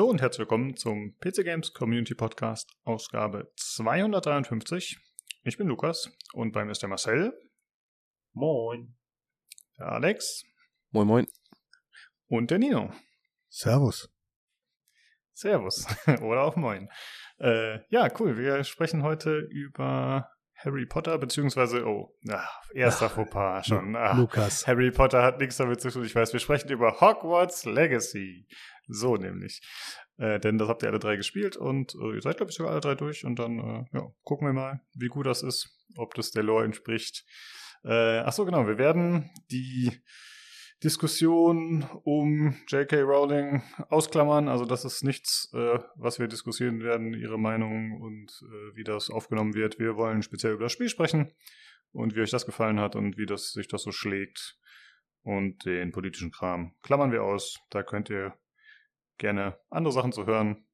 Hallo und herzlich willkommen zum PC Games Community Podcast, Ausgabe 253. Ich bin Lukas und bei mir ist der Marcel. Moin. Der Alex. Moin, moin. Und der Nino. Servus. Servus. Oder auch moin. Äh, ja, cool. Wir sprechen heute über Harry Potter, beziehungsweise, oh, ach, erster Ach, Fauxpas schon. Ach, Lukas. Harry Potter hat nichts damit zu tun. Ich weiß, wir sprechen über Hogwarts Legacy. So nämlich. Äh, denn das habt ihr alle drei gespielt und äh, ihr seid, glaube ich, sogar alle drei durch. Und dann äh, ja, gucken wir mal, wie gut das ist, ob das der Lore entspricht. Äh, ach so, genau. Wir werden die Diskussion um J.K. Rowling ausklammern. Also das ist nichts, äh, was wir diskutieren werden, ihre Meinung und äh, wie das aufgenommen wird. Wir wollen speziell über das Spiel sprechen und wie euch das gefallen hat und wie das sich das so schlägt. Und den politischen Kram klammern wir aus. Da könnt ihr gerne andere Sachen zu hören.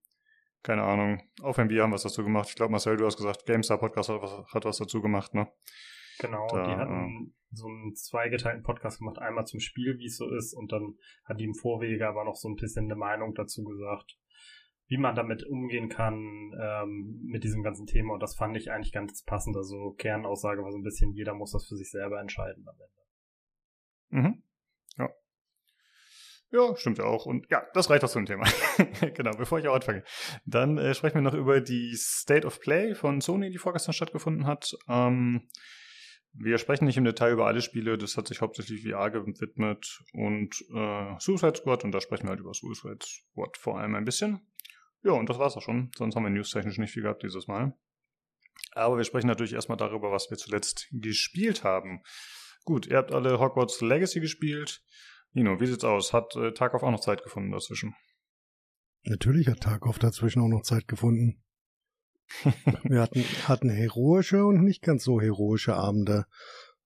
Keine Ahnung. Auf MB haben was dazu gemacht. Ich glaube, Marcel, du hast gesagt, GameStar Podcast hat was, hat was dazu gemacht, ne? Genau, da, die hatten so einen zweigeteilten Podcast gemacht, einmal zum Spiel, wie es so ist, und dann hat die im Vorwege aber noch so ein bisschen eine Meinung dazu gesagt, wie man damit umgehen kann, ähm, mit diesem ganzen Thema. Und das fand ich eigentlich ganz passend. Also Kernaussage war so ein bisschen, jeder muss das für sich selber entscheiden am Ende. Mhm. Ja. Stimmt ja auch. Und ja, das reicht auch zum Thema. genau, bevor ich auch anfange. Dann äh, sprechen wir noch über die State of Play von Sony, die vorgestern stattgefunden hat. Ähm, wir sprechen nicht im Detail über alle Spiele, das hat sich hauptsächlich VR gewidmet und äh, Suicide Squad und da sprechen wir halt über Suicide Squad vor allem ein bisschen. Ja, und das war's auch schon. Sonst haben wir newstechnisch nicht viel gehabt dieses Mal. Aber wir sprechen natürlich erstmal darüber, was wir zuletzt gespielt haben. Gut, ihr habt alle Hogwarts Legacy gespielt. Nino, wie sieht's aus? Hat äh, Tarkov auch noch Zeit gefunden dazwischen? Natürlich hat Tarkov dazwischen auch noch Zeit gefunden. Wir hatten, hatten heroische und nicht ganz so heroische Abende.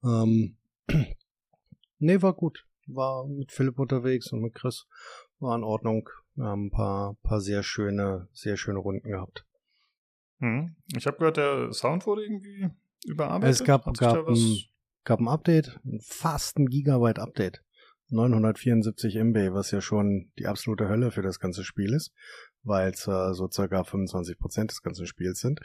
Ähm, nee, war gut. War mit Philipp unterwegs und mit Chris. War in Ordnung. Wir haben ein paar, paar sehr schöne, sehr schöne Runden gehabt. Hm. Ich habe gehört, der Sound wurde irgendwie überarbeitet. Es gab, gab, ein, gab ein Update, fast ein Gigabyte Update. 974 MB, was ja schon die absolute Hölle für das ganze Spiel ist weil es äh, so circa 25 Prozent des ganzen Spiels sind.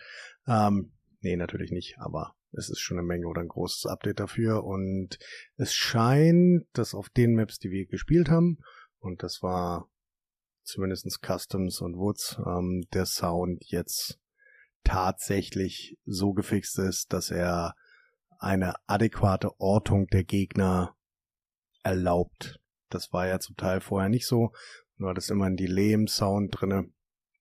Ähm, nee, natürlich nicht, aber es ist schon eine Menge oder ein großes Update dafür und es scheint, dass auf den Maps, die wir gespielt haben, und das war zumindestens Customs und Woods, ähm, der Sound jetzt tatsächlich so gefixt ist, dass er eine adäquate Ortung der Gegner erlaubt. Das war ja zum Teil vorher nicht so Du hattest immer einen Delay im Sound drinne,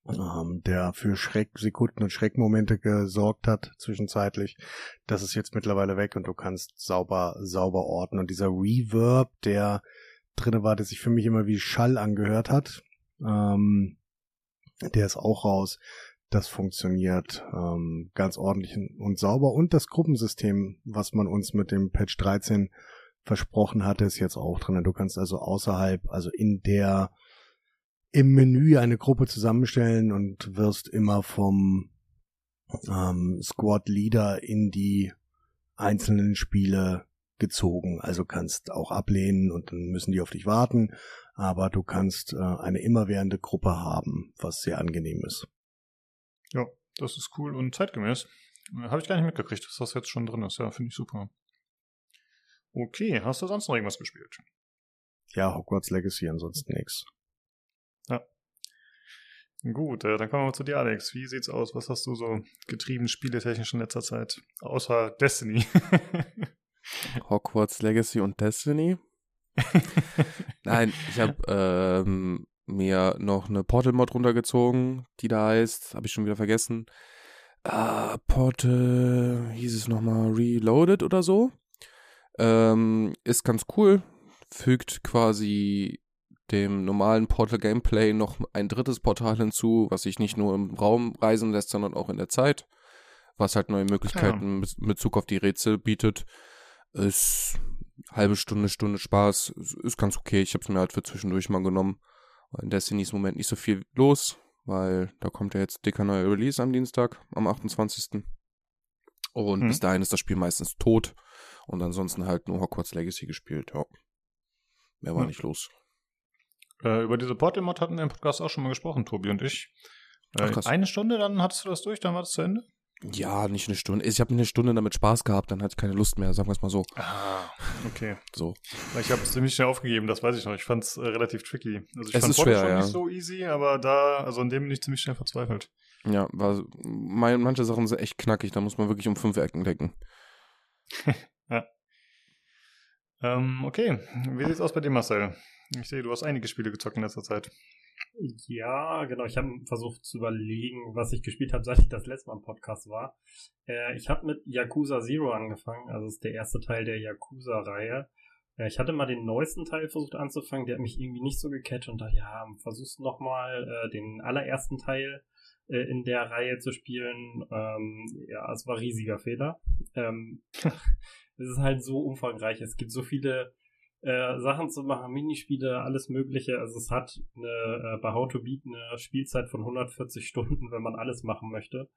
ähm, der für Schrecksekunden und Schreckmomente gesorgt hat zwischenzeitlich. Das ist jetzt mittlerweile weg und du kannst sauber, sauber orten. Und dieser Reverb, der drinne war, der sich für mich immer wie Schall angehört hat, ähm, der ist auch raus. Das funktioniert ähm, ganz ordentlich und sauber. Und das Gruppensystem, was man uns mit dem Patch 13 versprochen hatte, ist jetzt auch drin. Du kannst also außerhalb, also in der im Menü eine Gruppe zusammenstellen und wirst immer vom ähm, Squad Leader in die einzelnen Spiele gezogen. Also kannst auch ablehnen und dann müssen die auf dich warten, aber du kannst äh, eine immerwährende Gruppe haben, was sehr angenehm ist. Ja, das ist cool und zeitgemäß. Äh, Habe ich gar nicht mitgekriegt, dass das jetzt schon drin ist. Ja, finde ich super. Okay, hast du sonst noch irgendwas gespielt? Ja, Hogwarts Legacy, ansonsten nichts. Ja. Gut, äh, dann kommen wir mal zu dir, Alex. Wie sieht's aus? Was hast du so getrieben, spieletechnisch in letzter Zeit? Außer Destiny. Hogwarts Legacy und Destiny? Nein, ich habe ähm, mir noch eine Portal-Mod runtergezogen, die da heißt, habe ich schon wieder vergessen. Uh, Portal, hieß es nochmal Reloaded oder so. Ähm, ist ganz cool. Fügt quasi dem normalen Portal-Gameplay noch ein drittes Portal hinzu, was sich nicht nur im Raum reisen lässt, sondern auch in der Zeit, was halt neue Möglichkeiten ja. mit Bezug auf die Rätsel bietet. Ist halbe Stunde, Stunde Spaß, ist ganz okay. Ich habe es mir halt für zwischendurch mal genommen. In Destiny ist im Moment nicht so viel los, weil da kommt ja jetzt dicker neuer Release am Dienstag, am 28. Und hm. bis dahin ist das Spiel meistens tot. Und ansonsten halt nur Hogwarts Legacy gespielt, ja. Mehr war hm. nicht los. Äh, über diese Portal-Mod hatten wir im Podcast auch schon mal gesprochen, Tobi und ich. Äh, Ach, eine Stunde, dann hattest du das durch, dann war das zu Ende? Ja, nicht eine Stunde. Ich habe eine Stunde damit Spaß gehabt, dann hatte ich keine Lust mehr, sagen wir es mal so. Ah, okay. So. Ich habe es ziemlich schnell aufgegeben, das weiß ich noch. Ich fand es äh, relativ tricky. Also ich es fand ist schwer, schon ja. nicht so easy, aber da, also an dem bin ich ziemlich schnell verzweifelt. Ja, war, mein, manche Sachen sind echt knackig, da muss man wirklich um fünf Ecken decken. ja. Ähm, okay, wie sieht's aus bei dir, Marcel? Ich sehe, du hast einige Spiele gezockt in letzter Zeit. Ja, genau. Ich habe versucht zu überlegen, was ich gespielt habe, seit ich das letzte Mal im Podcast war. Äh, ich habe mit Yakuza Zero angefangen. Also ist der erste Teil der Yakuza-Reihe. Äh, ich hatte mal den neuesten Teil versucht anzufangen. Der hat mich irgendwie nicht so gecatcht und dachte, ja, versuchst nochmal äh, den allerersten Teil äh, in der Reihe zu spielen. Ähm, ja, es war riesiger Fehler. Ähm, es ist halt so umfangreich. Es gibt so viele äh, Sachen zu machen, Minispiele, alles Mögliche. Also es hat eine, äh, bei How to Beat eine Spielzeit von 140 Stunden, wenn man alles machen möchte.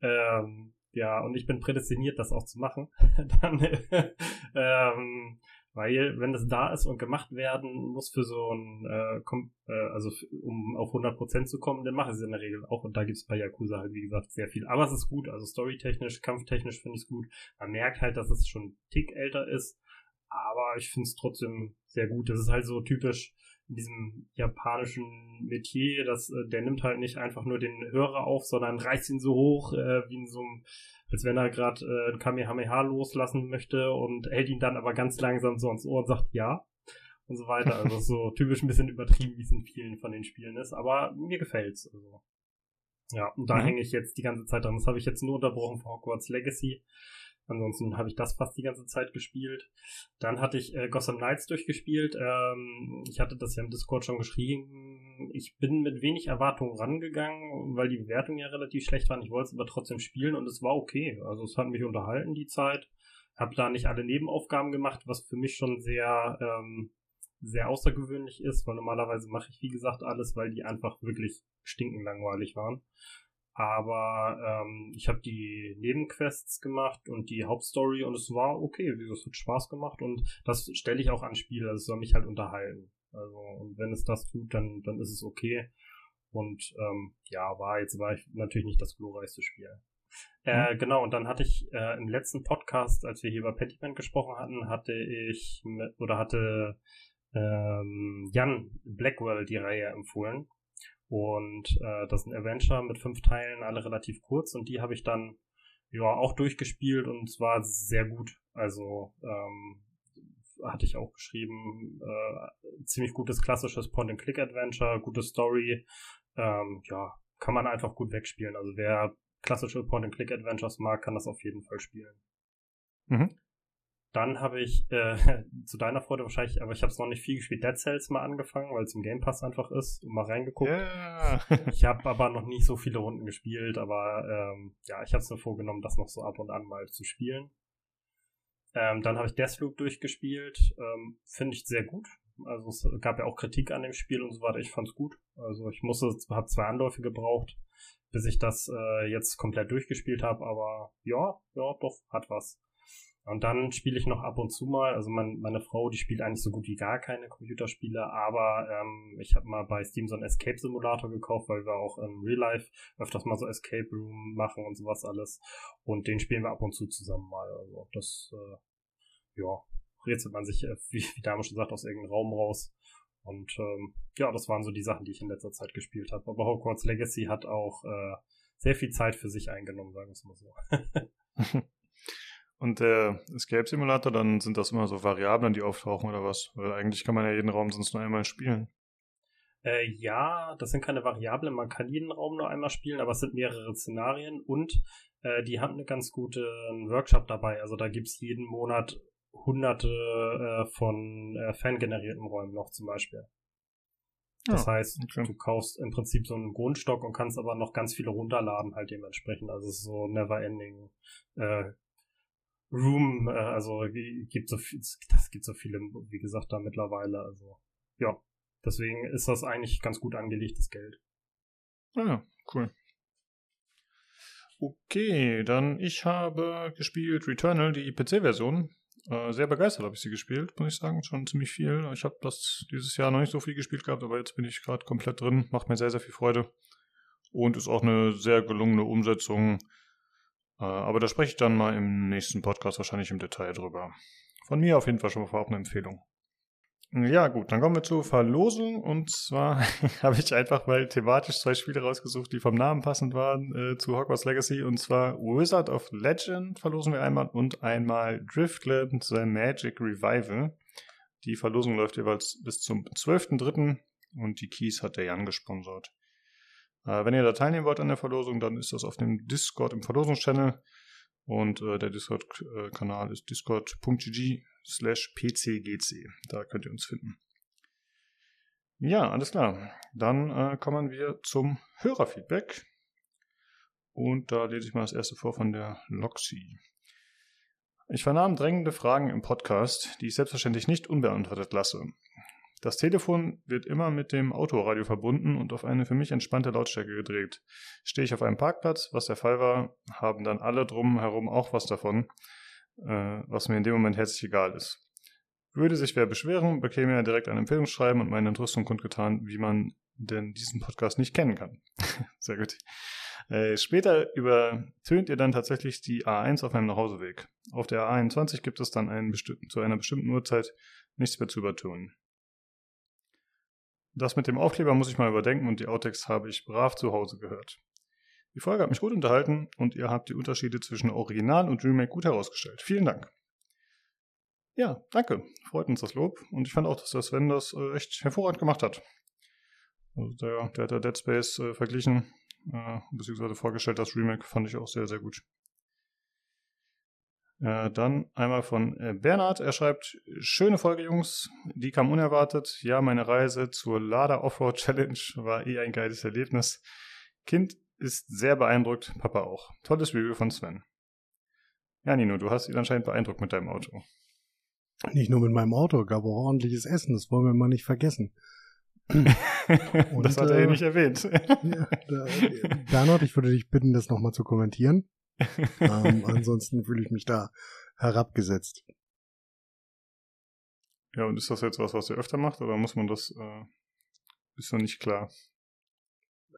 Ähm, ja, und ich bin prädestiniert, das auch zu machen. Dann, ähm, weil, wenn das da ist und gemacht werden muss für so ein, äh, äh, also um auf 100% zu kommen, dann mache ich es in der Regel auch. Und da gibt es bei Yakuza halt, wie gesagt, sehr viel. Aber es ist gut, also storytechnisch, kampftechnisch finde ich es gut. Man merkt halt, dass es schon ein Tick älter ist aber ich finde es trotzdem sehr gut. Das ist halt so typisch in diesem japanischen Metier, dass äh, der nimmt halt nicht einfach nur den Hörer auf, sondern reißt ihn so hoch, äh, wie in so einem, als wenn er gerade äh, ein Kamehameha loslassen möchte und hält ihn dann aber ganz langsam so ans Ohr und sagt ja und so weiter. Also so typisch ein bisschen übertrieben, wie es in vielen von den Spielen ist, aber mir gefällt's. Also. Ja, und da mhm. hänge ich jetzt die ganze Zeit dran. Das habe ich jetzt nur unterbrochen für Hogwarts Legacy. Ansonsten habe ich das fast die ganze Zeit gespielt. Dann hatte ich äh, Gotham Knights durchgespielt. Ähm, ich hatte das ja im Discord schon geschrieben. Ich bin mit wenig Erwartungen rangegangen, weil die Bewertungen ja relativ schlecht waren. Ich wollte es aber trotzdem spielen und es war okay. Also es hat mich unterhalten die Zeit. Habe da nicht alle Nebenaufgaben gemacht, was für mich schon sehr ähm, sehr außergewöhnlich ist, weil normalerweise mache ich wie gesagt alles, weil die einfach wirklich stinkenlangweilig waren. Aber ähm, ich habe die Nebenquests gemacht und die Hauptstory und es war okay. Es hat Spaß gemacht und das stelle ich auch an Spiel. Also es soll mich halt unterhalten. Also, und wenn es das tut, dann, dann ist es okay. Und ähm, ja, war jetzt war ich natürlich nicht das glorreichste Spiel. Äh, mhm. genau, und dann hatte ich äh, im letzten Podcast, als wir hier über Pentiment gesprochen hatten, hatte ich mit, oder hatte ähm, Jan Blackwell die Reihe empfohlen. Und äh, das sind Adventure mit fünf Teilen, alle relativ kurz. Und die habe ich dann ja auch durchgespielt und es war sehr gut. Also ähm, hatte ich auch geschrieben, äh, ziemlich gutes klassisches Point-and-Click-Adventure, gute Story. Ähm, ja, kann man einfach gut wegspielen. Also wer klassische Point-and-Click-Adventures mag, kann das auf jeden Fall spielen. Mhm. Dann habe ich äh, zu deiner Freude wahrscheinlich, aber ich habe es noch nicht viel gespielt, Dead Cells mal angefangen, weil es im Game Pass einfach ist und mal reingeguckt. Yeah. ich habe aber noch nicht so viele Runden gespielt, aber ähm, ja, ich habe es mir vorgenommen, das noch so ab und an mal zu spielen. Ähm, dann habe ich Deathloop durchgespielt, ähm, finde ich sehr gut. Also es gab ja auch Kritik an dem Spiel und so weiter. Ich fand's gut. Also ich musste, habe zwei Anläufe gebraucht, bis ich das äh, jetzt komplett durchgespielt habe. Aber ja, ja, doch hat was. Und dann spiele ich noch ab und zu mal, also mein, meine Frau, die spielt eigentlich so gut wie gar keine Computerspiele, aber ähm, ich habe mal bei Steam so einen Escape Simulator gekauft, weil wir auch im Real Life öfters mal so Escape Room machen und sowas alles. Und den spielen wir ab und zu zusammen mal. Also das, äh, ja, rätselt man sich, äh, wie, wie Dame schon sagt, aus irgendeinem Raum raus. Und ähm, ja, das waren so die Sachen, die ich in letzter Zeit gespielt habe. Aber Hogwarts Legacy hat auch äh, sehr viel Zeit für sich eingenommen, sagen wir es mal so. Und der Escape Simulator, dann sind das immer so Variablen, die auftauchen oder was? Weil eigentlich kann man ja jeden Raum sonst nur einmal spielen. Äh, ja, das sind keine Variablen, man kann jeden Raum nur einmal spielen, aber es sind mehrere Szenarien und äh, die haben eine ganz gute Workshop dabei. Also da gibt's jeden Monat hunderte äh, von äh, fangenerierten Räumen noch zum Beispiel. Das ja, heißt, okay. du kaufst im Prinzip so einen Grundstock und kannst aber noch ganz viele runterladen halt dementsprechend. Also es ist so never ending äh, Room, äh, also gibt so viel, das gibt so viele, wie gesagt, da mittlerweile. Also ja, deswegen ist das eigentlich ganz gut angelegtes Geld. Ah ja, cool. Okay, dann ich habe gespielt Returnal, die PC-Version. Äh, sehr begeistert habe ich sie gespielt, muss ich sagen. Schon ziemlich viel. Ich habe das dieses Jahr noch nicht so viel gespielt gehabt, aber jetzt bin ich gerade komplett drin. Macht mir sehr, sehr viel Freude. Und ist auch eine sehr gelungene Umsetzung. Äh, aber da spreche ich dann mal im nächsten Podcast wahrscheinlich im Detail drüber. Von mir auf jeden Fall schon mal vorab eine Empfehlung. Ja, gut, dann kommen wir zur Verlosung. Und zwar habe ich einfach mal thematisch zwei Spiele rausgesucht, die vom Namen passend waren äh, zu Hogwarts Legacy. Und zwar Wizard of Legend verlosen wir einmal und einmal Driftland The Magic Revival. Die Verlosung läuft jeweils bis zum 12.03. und die Keys hat der Jan gesponsert. Äh, wenn ihr da teilnehmen wollt an der Verlosung, dann ist das auf dem Discord im Verlosungschannel. Und äh, der Discord-Kanal ist discord.gg slash pcgc. Da könnt ihr uns finden. Ja, alles klar. Dann äh, kommen wir zum Hörerfeedback. Und da lese ich mal das erste vor von der Loxy. Ich vernahm drängende Fragen im Podcast, die ich selbstverständlich nicht unbeantwortet lasse. Das Telefon wird immer mit dem Autoradio verbunden und auf eine für mich entspannte Lautstärke gedreht. Stehe ich auf einem Parkplatz, was der Fall war, haben dann alle drumherum auch was davon, äh, was mir in dem Moment herzlich egal ist. Würde sich wer beschweren, bekäme er direkt ein Empfehlungsschreiben und meine Entrüstung kundgetan, wie man denn diesen Podcast nicht kennen kann. Sehr gut. Äh, später übertönt ihr dann tatsächlich die A1 auf meinem Nachhauseweg. Auf der A21 gibt es dann einen zu einer bestimmten Uhrzeit nichts mehr zu übertönen. Das mit dem Aufkleber muss ich mal überdenken und die Outtakes habe ich brav zu Hause gehört. Die Folge hat mich gut unterhalten und ihr habt die Unterschiede zwischen Original und Remake gut herausgestellt. Vielen Dank. Ja, danke. Freut uns das Lob. Und ich fand auch, dass der Sven das äh, echt hervorragend gemacht hat. Also der, der hat der Dead Space äh, verglichen, äh, beziehungsweise vorgestellt, das Remake fand ich auch sehr, sehr gut. Äh, dann einmal von äh, Bernhard. Er schreibt, schöne Folge, Jungs. Die kam unerwartet. Ja, meine Reise zur Lada Offroad Challenge war eh ein geiles Erlebnis. Kind ist sehr beeindruckt, Papa auch. Tolles Review von Sven. Ja, Nino, du hast ihn anscheinend beeindruckt mit deinem Auto. Nicht nur mit meinem Auto, gab auch ordentliches Essen, das wollen wir mal nicht vergessen. Und, das hat er äh, nicht erwähnt. ja, da, Bernhard, ich würde dich bitten, das nochmal zu kommentieren ähm, ansonsten fühle ich mich da herabgesetzt. Ja, und ist das jetzt was, was ihr öfter macht, oder muss man das, äh, ist noch nicht klar?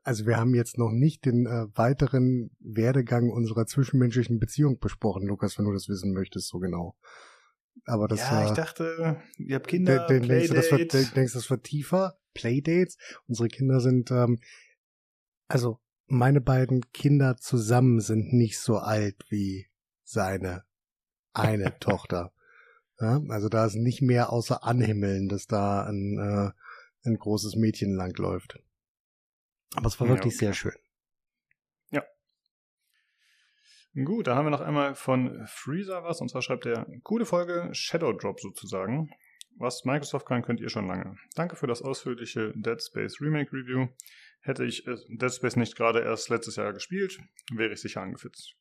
Also wir haben jetzt noch nicht den äh, weiteren Werdegang unserer zwischenmenschlichen Beziehung besprochen, Lukas, wenn du das wissen möchtest, so genau. Aber das Ja, ich dachte, ihr habt Kinder, de, de, denkst, du, das wird, denkst du, das wird tiefer? Playdates? Unsere Kinder sind, ähm, also meine beiden Kinder zusammen sind nicht so alt wie seine eine Tochter. Ja, also da ist nicht mehr außer Anhimmeln, dass da ein, äh, ein großes Mädchen langläuft. Aber es war ja, wirklich okay. sehr schön. Ja. Gut, da haben wir noch einmal von Freezer was, und zwar schreibt er, coole Folge, Shadow Drop sozusagen. Was Microsoft kann, könnt ihr schon lange. Danke für das ausführliche Dead Space Remake Review. Hätte ich äh, Dead Space nicht gerade erst letztes Jahr gespielt, wäre ich sicher angefitzt.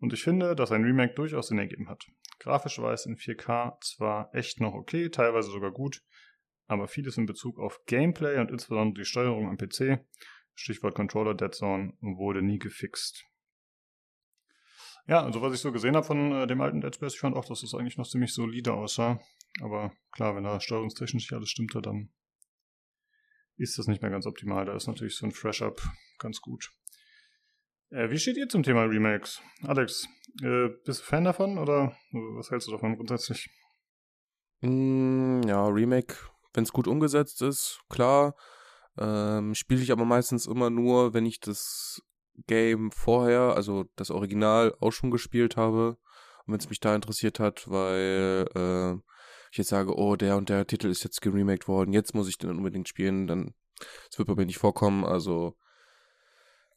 Und ich finde, dass ein Remake durchaus Sinn ergeben hat. Grafisch war es in 4K zwar echt noch okay, teilweise sogar gut, aber vieles in Bezug auf Gameplay und insbesondere die Steuerung am PC, Stichwort Controller Dead Zone, wurde nie gefixt. Ja, also was ich so gesehen habe von äh, dem alten Dead Space, ich fand auch, dass es das eigentlich noch ziemlich solide aussah. Aber klar, wenn da steuerungstechnisch nicht alles stimmte, dann ist das nicht mehr ganz optimal. Da ist natürlich so ein Fresh-Up ganz gut. Äh, wie steht ihr zum Thema Remakes? Alex, äh, bist du Fan davon oder was hältst du davon grundsätzlich? Mm, ja, Remake, wenn es gut umgesetzt ist, klar. Ähm, Spiele ich aber meistens immer nur, wenn ich das Game vorher, also das Original, auch schon gespielt habe. Und wenn es mich da interessiert hat, weil äh, ich jetzt sage, oh, der und der Titel ist jetzt geremaked worden, jetzt muss ich den unbedingt spielen, dann das wird bei mir nicht vorkommen. Also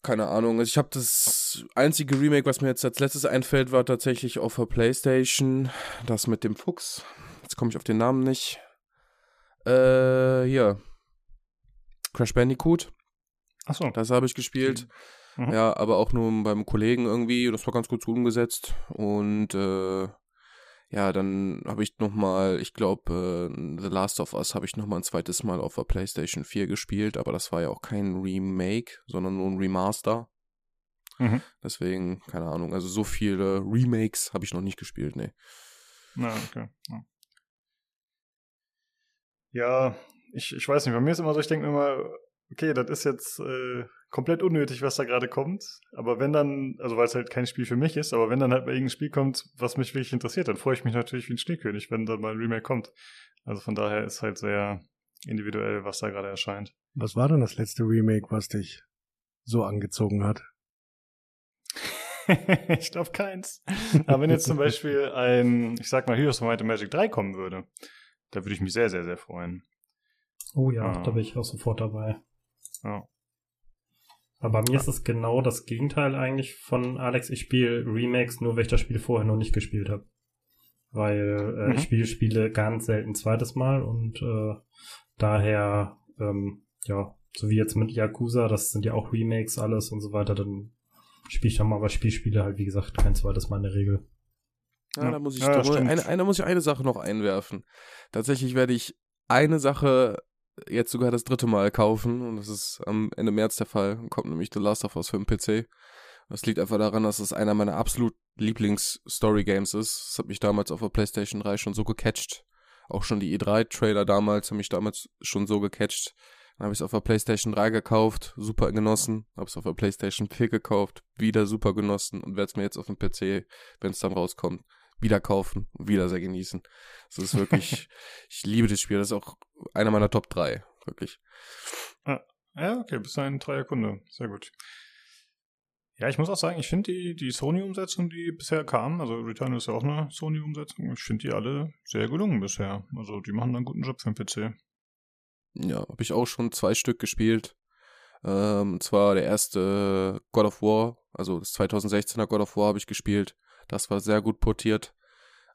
keine Ahnung. Also ich habe das einzige Remake, was mir jetzt als letztes einfällt, war tatsächlich auf der PlayStation. Das mit dem Fuchs. Jetzt komme ich auf den Namen nicht. Äh, hier. Crash Bandicoot. Achso. Das habe ich gespielt. Mhm. Ja, aber auch nur beim Kollegen irgendwie. Das war ganz gut umgesetzt. Und äh, ja, dann habe ich nochmal, ich glaube, äh, The Last of Us habe ich nochmal ein zweites Mal auf der PlayStation 4 gespielt, aber das war ja auch kein Remake, sondern nur ein Remaster. Mhm. Deswegen, keine Ahnung, also so viele Remakes habe ich noch nicht gespielt, ne. Na, okay. Ja, ja ich, ich weiß nicht, bei mir ist immer so, ich denke mir immer, okay, das ist jetzt äh, komplett unnötig, was da gerade kommt. Aber wenn dann, also weil es halt kein Spiel für mich ist, aber wenn dann halt bei irgendein Spiel kommt, was mich wirklich interessiert, dann freue ich mich natürlich wie ein Schneekönig, wenn dann mal ein Remake kommt. Also von daher ist halt sehr individuell, was da gerade erscheint. Was war denn das letzte Remake, was dich so angezogen hat? ich glaube keins. Aber wenn jetzt zum Beispiel ein, ich sag mal, Heroes of Might and Magic 3 kommen würde, da würde ich mich sehr, sehr, sehr freuen. Oh ja, ah. da bin ich auch sofort dabei. Ja. Aber bei mir ist es genau das Gegenteil eigentlich von Alex. Ich spiele Remakes nur, weil ich das Spiel vorher noch nicht gespielt habe. Weil äh, mhm. ich spiele Spiele ganz selten zweites Mal und äh, daher, ähm, ja, so wie jetzt mit Yakuza, das sind ja auch Remakes alles und so weiter, dann spiele ich dann mal, aber Spielspiele halt, wie gesagt, kein zweites Mal in der Regel. Ja, ja. da muss ich, ja, da eine, eine, muss ich eine Sache noch einwerfen. Tatsächlich werde ich eine Sache jetzt sogar das dritte Mal kaufen und das ist am Ende März der Fall. Kommt nämlich The Last of Us für den PC. Das liegt einfach daran, dass es einer meiner absolut Lieblings-Story-Games ist. Das hat mich damals auf der PlayStation 3 schon so gecatcht. Auch schon die E3-Trailer damals haben mich damals schon so gecatcht. Dann habe ich es auf der PlayStation 3 gekauft, super genossen. Habe es auf der PlayStation 4 gekauft, wieder super genossen und werde es mir jetzt auf dem PC, wenn es dann rauskommt, wieder kaufen und wieder sehr genießen. Das ist wirklich, ich liebe das Spiel. Das ist auch einer meiner Top 3, wirklich. Ah, ja, okay, bist ein treuer Kunde. Sehr gut. Ja, ich muss auch sagen, ich finde die, die Sony-Umsetzung, die bisher kam, also Return ist ja auch eine Sony-Umsetzung, ich finde die alle sehr gelungen bisher. Also die machen einen guten Job für den PC. Ja, habe ich auch schon zwei Stück gespielt. Ähm, zwar der erste God of War, also das 2016er God of War habe ich gespielt. Das war sehr gut portiert.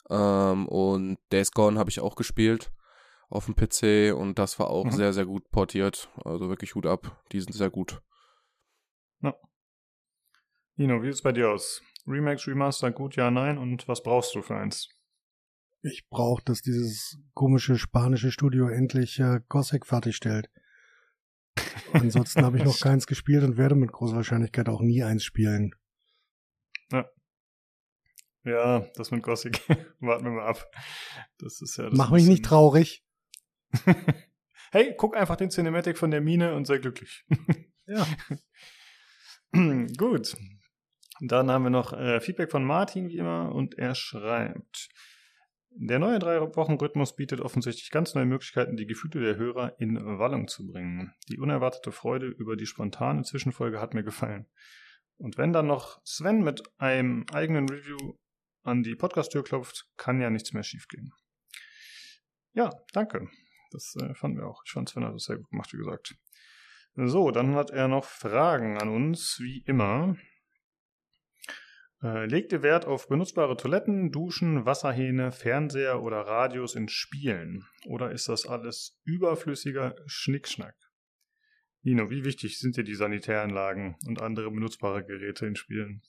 Ähm, und Days Gone habe ich auch gespielt auf dem PC und das war auch mhm. sehr, sehr gut portiert. Also wirklich Hut ab. Die sind sehr gut. Ja. Nino, wie sieht es bei dir aus? Remakes, Remaster, gut, ja, nein. Und was brauchst du für eins? Ich brauche, dass dieses komische spanische Studio endlich äh, Gothic fertigstellt. Ansonsten habe ich noch keins gespielt und werde mit großer Wahrscheinlichkeit auch nie eins spielen. Ja. Das mit Gothic. Warten wir mal ab. Das ist ja. Das Mach mich nicht traurig. hey, guck einfach den Cinematic von der Mine und sei glücklich. ja. Gut. Dann haben wir noch äh, Feedback von Martin, wie immer, und er schreibt. Der neue Drei-Wochen-Rhythmus bietet offensichtlich ganz neue Möglichkeiten, die Gefühle der Hörer in Wallung zu bringen. Die unerwartete Freude über die spontane Zwischenfolge hat mir gefallen. Und wenn dann noch Sven mit einem eigenen Review an die Podcast-Tür klopft, kann ja nichts mehr schiefgehen. Ja, danke. Das äh, fanden wir auch. Ich fand Sven hat das sehr gut gemacht, wie gesagt. So, dann hat er noch Fragen an uns, wie immer. Äh, legte Wert auf benutzbare Toiletten, Duschen, Wasserhähne, Fernseher oder Radios in Spielen? Oder ist das alles überflüssiger Schnickschnack? Nino, wie wichtig sind dir die Sanitäranlagen und andere benutzbare Geräte in Spielen?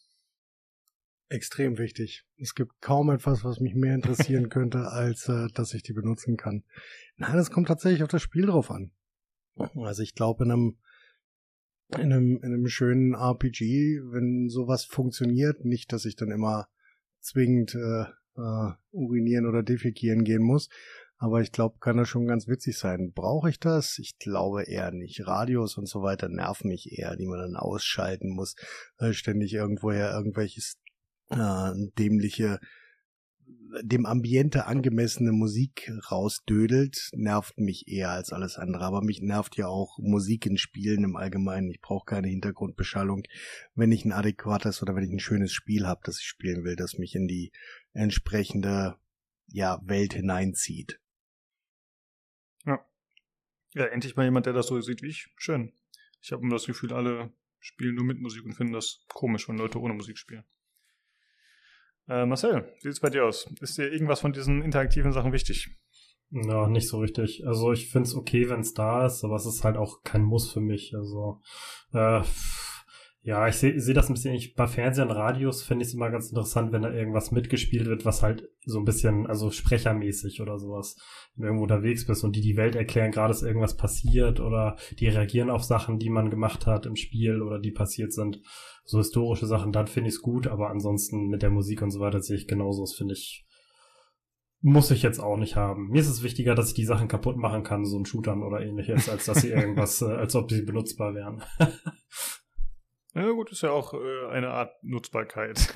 Extrem wichtig. Es gibt kaum etwas, was mich mehr interessieren könnte, als äh, dass ich die benutzen kann. Nein, es kommt tatsächlich auf das Spiel drauf an. Also ich glaube, in einem, in einem, in einem schönen RPG, wenn sowas funktioniert, nicht, dass ich dann immer zwingend äh, äh, urinieren oder defekieren gehen muss, aber ich glaube, kann das schon ganz witzig sein. Brauche ich das? Ich glaube eher nicht. Radios und so weiter nerven mich eher, die man dann ausschalten muss, äh, ständig irgendwoher irgendwelches äh, dämliche, dem Ambiente angemessene Musik rausdödelt, nervt mich eher als alles andere. Aber mich nervt ja auch Musik in Spielen im Allgemeinen. Ich brauche keine Hintergrundbeschallung, wenn ich ein adäquates oder wenn ich ein schönes Spiel habe, das ich spielen will, das mich in die entsprechende ja, Welt hineinzieht. Ja. Ja, endlich mal jemand, der das so sieht wie ich. Schön. Ich habe immer das Gefühl, alle spielen nur mit Musik und finden das komisch, wenn Leute ohne Musik spielen. Äh, Marcel, wie sieht's bei dir aus? Ist dir irgendwas von diesen interaktiven Sachen wichtig? Ja, nicht so richtig. Also ich find's okay, wenn's da ist, aber es ist halt auch kein Muss für mich. Also äh, ja, ich sehe seh das ein bisschen, ich, bei Fernseh und Radios finde ich es immer ganz interessant, wenn da irgendwas mitgespielt wird, was halt so ein bisschen, also sprechermäßig oder sowas, wenn du irgendwo unterwegs bist und die die Welt erklären, gerade ist irgendwas passiert oder die reagieren auf Sachen, die man gemacht hat im Spiel oder die passiert sind. So historische Sachen, dann finde ich es gut, aber ansonsten mit der Musik und so weiter sehe ich genauso, das finde ich muss ich jetzt auch nicht haben. Mir ist es wichtiger, dass ich die Sachen kaputt machen kann, so ein Shootern oder ähnliches, als dass sie irgendwas, äh, als ob sie benutzbar wären. ja gut, ist ja auch äh, eine Art Nutzbarkeit.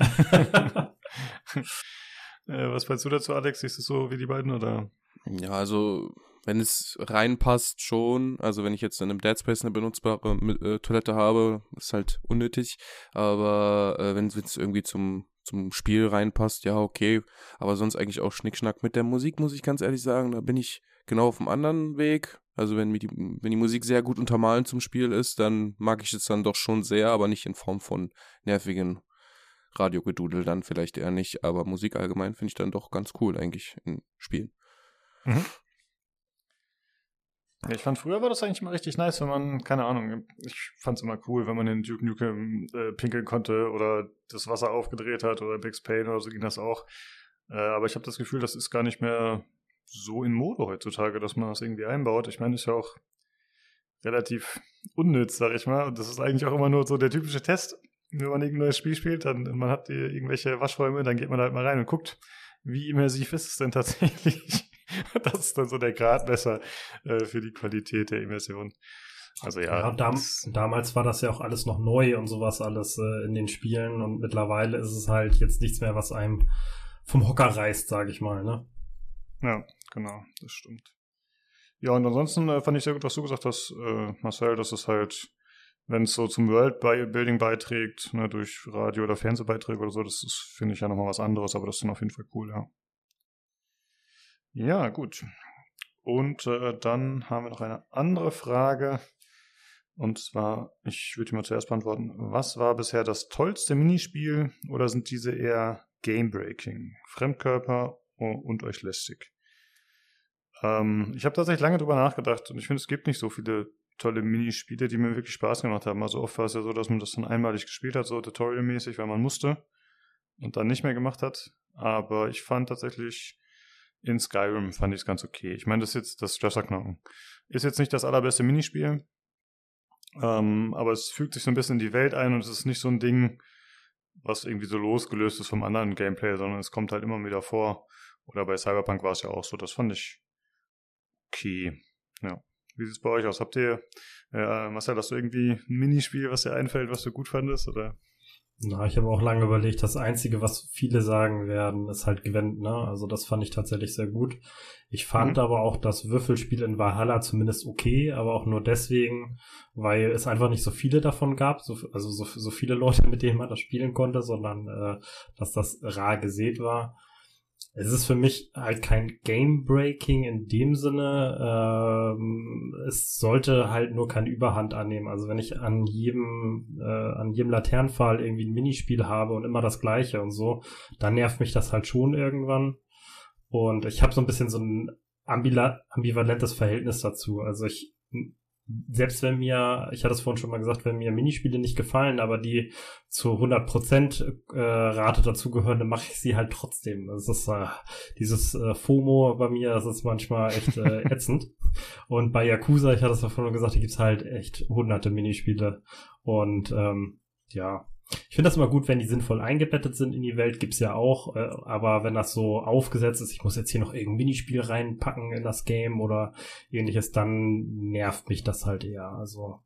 äh, was meinst du dazu, Alex? Siehst du so wie die beiden oder? Ja, also wenn es reinpasst schon, also wenn ich jetzt in einem Dead Space eine benutzbare äh, Toilette habe, ist halt unnötig, aber äh, wenn es irgendwie zum zum Spiel reinpasst, ja, okay. Aber sonst eigentlich auch Schnickschnack mit der Musik, muss ich ganz ehrlich sagen. Da bin ich genau auf dem anderen Weg. Also wenn, die, wenn die Musik sehr gut untermalen zum Spiel ist, dann mag ich es dann doch schon sehr, aber nicht in Form von nervigen Radiogedudel dann vielleicht eher nicht. Aber Musik allgemein finde ich dann doch ganz cool eigentlich in Spielen. Mhm. Ich fand früher war das eigentlich immer richtig nice, wenn man, keine Ahnung, ich fand es immer cool, wenn man in Duke Nukem äh, pinkeln konnte oder das Wasser aufgedreht hat oder Big Pain oder so ging das auch. Äh, aber ich habe das Gefühl, das ist gar nicht mehr so in Mode heutzutage, dass man das irgendwie einbaut. Ich meine, ist ja auch relativ unnütz, sag ich mal. Und das ist eigentlich auch immer nur so der typische Test. Wenn man irgendein neues Spiel spielt, dann man hat irgendwelche Waschräume, dann geht man halt mal rein und guckt, wie immersiv ist es denn tatsächlich. das ist dann so der Gradmesser äh, für die Qualität der Immersion. Also ja. ja dam damals war das ja auch alles noch neu und sowas alles äh, in den Spielen und mittlerweile ist es halt jetzt nichts mehr, was einem vom Hocker reißt, sage ich mal, ne? Ja, genau, das stimmt. Ja, und ansonsten äh, fand ich sehr gut, was du gesagt hast, äh, Marcel, dass es halt, wenn es so zum Worldbuilding beiträgt, ne, durch Radio- oder Fernsehbeiträge oder so, das finde ich ja nochmal was anderes, aber das ist dann auf jeden Fall cool, ja. Ja, gut. Und äh, dann haben wir noch eine andere Frage. Und zwar, ich würde die mal zuerst beantworten. Was war bisher das tollste Minispiel oder sind diese eher Game-Breaking? Fremdkörper und euch lästig? Ähm, ich habe tatsächlich lange drüber nachgedacht und ich finde, es gibt nicht so viele tolle Minispiele, die mir wirklich Spaß gemacht haben. Also oft war es ja so, dass man das dann einmalig gespielt hat, so tutorialmäßig, weil man musste und dann nicht mehr gemacht hat. Aber ich fand tatsächlich in Skyrim fand ich es ganz okay. Ich meine, das ist jetzt das Stresserknochen. Ist jetzt nicht das allerbeste Minispiel, ähm, aber es fügt sich so ein bisschen in die Welt ein und es ist nicht so ein Ding, was irgendwie so losgelöst ist vom anderen Gameplay, sondern es kommt halt immer wieder vor. Oder bei Cyberpunk war es ja auch so. Das fand ich okay. Ja. Wie sieht es bei euch aus? Habt ihr, äh, Marcel, hast du irgendwie ein Minispiel, was dir einfällt, was du gut fandest? Oder? Na, ich habe auch lange überlegt, das Einzige, was viele sagen werden, ist halt Gwent, ne? Also das fand ich tatsächlich sehr gut. Ich fand mhm. aber auch das Würfelspiel in Valhalla zumindest okay, aber auch nur deswegen, weil es einfach nicht so viele davon gab, so, also so, so viele Leute, mit denen man das spielen konnte, sondern äh, dass das rar gesät war es ist für mich halt kein Game Breaking in dem Sinne. Ähm, es sollte halt nur keine Überhand annehmen. Also wenn ich an jedem äh, an jedem Laternenfall irgendwie ein Minispiel habe und immer das gleiche und so, dann nervt mich das halt schon irgendwann. Und ich habe so ein bisschen so ein ambivalentes Verhältnis dazu. Also ich selbst wenn mir, ich hatte es vorhin schon mal gesagt, wenn mir Minispiele nicht gefallen, aber die zu 100% äh, Rate dazugehören, dann mache ich sie halt trotzdem. Das ist äh, dieses äh, FOMO bei mir, das ist manchmal echt äh, ätzend. Und bei Yakuza, ich hatte es ja vorhin gesagt, da gibt's halt echt hunderte Minispiele. Und ähm, ja, ich finde das immer gut, wenn die sinnvoll eingebettet sind in die Welt, gibt's ja auch, äh, aber wenn das so aufgesetzt ist, ich muss jetzt hier noch irgendein Minispiel reinpacken in das Game oder ähnliches, dann nervt mich das halt eher. Also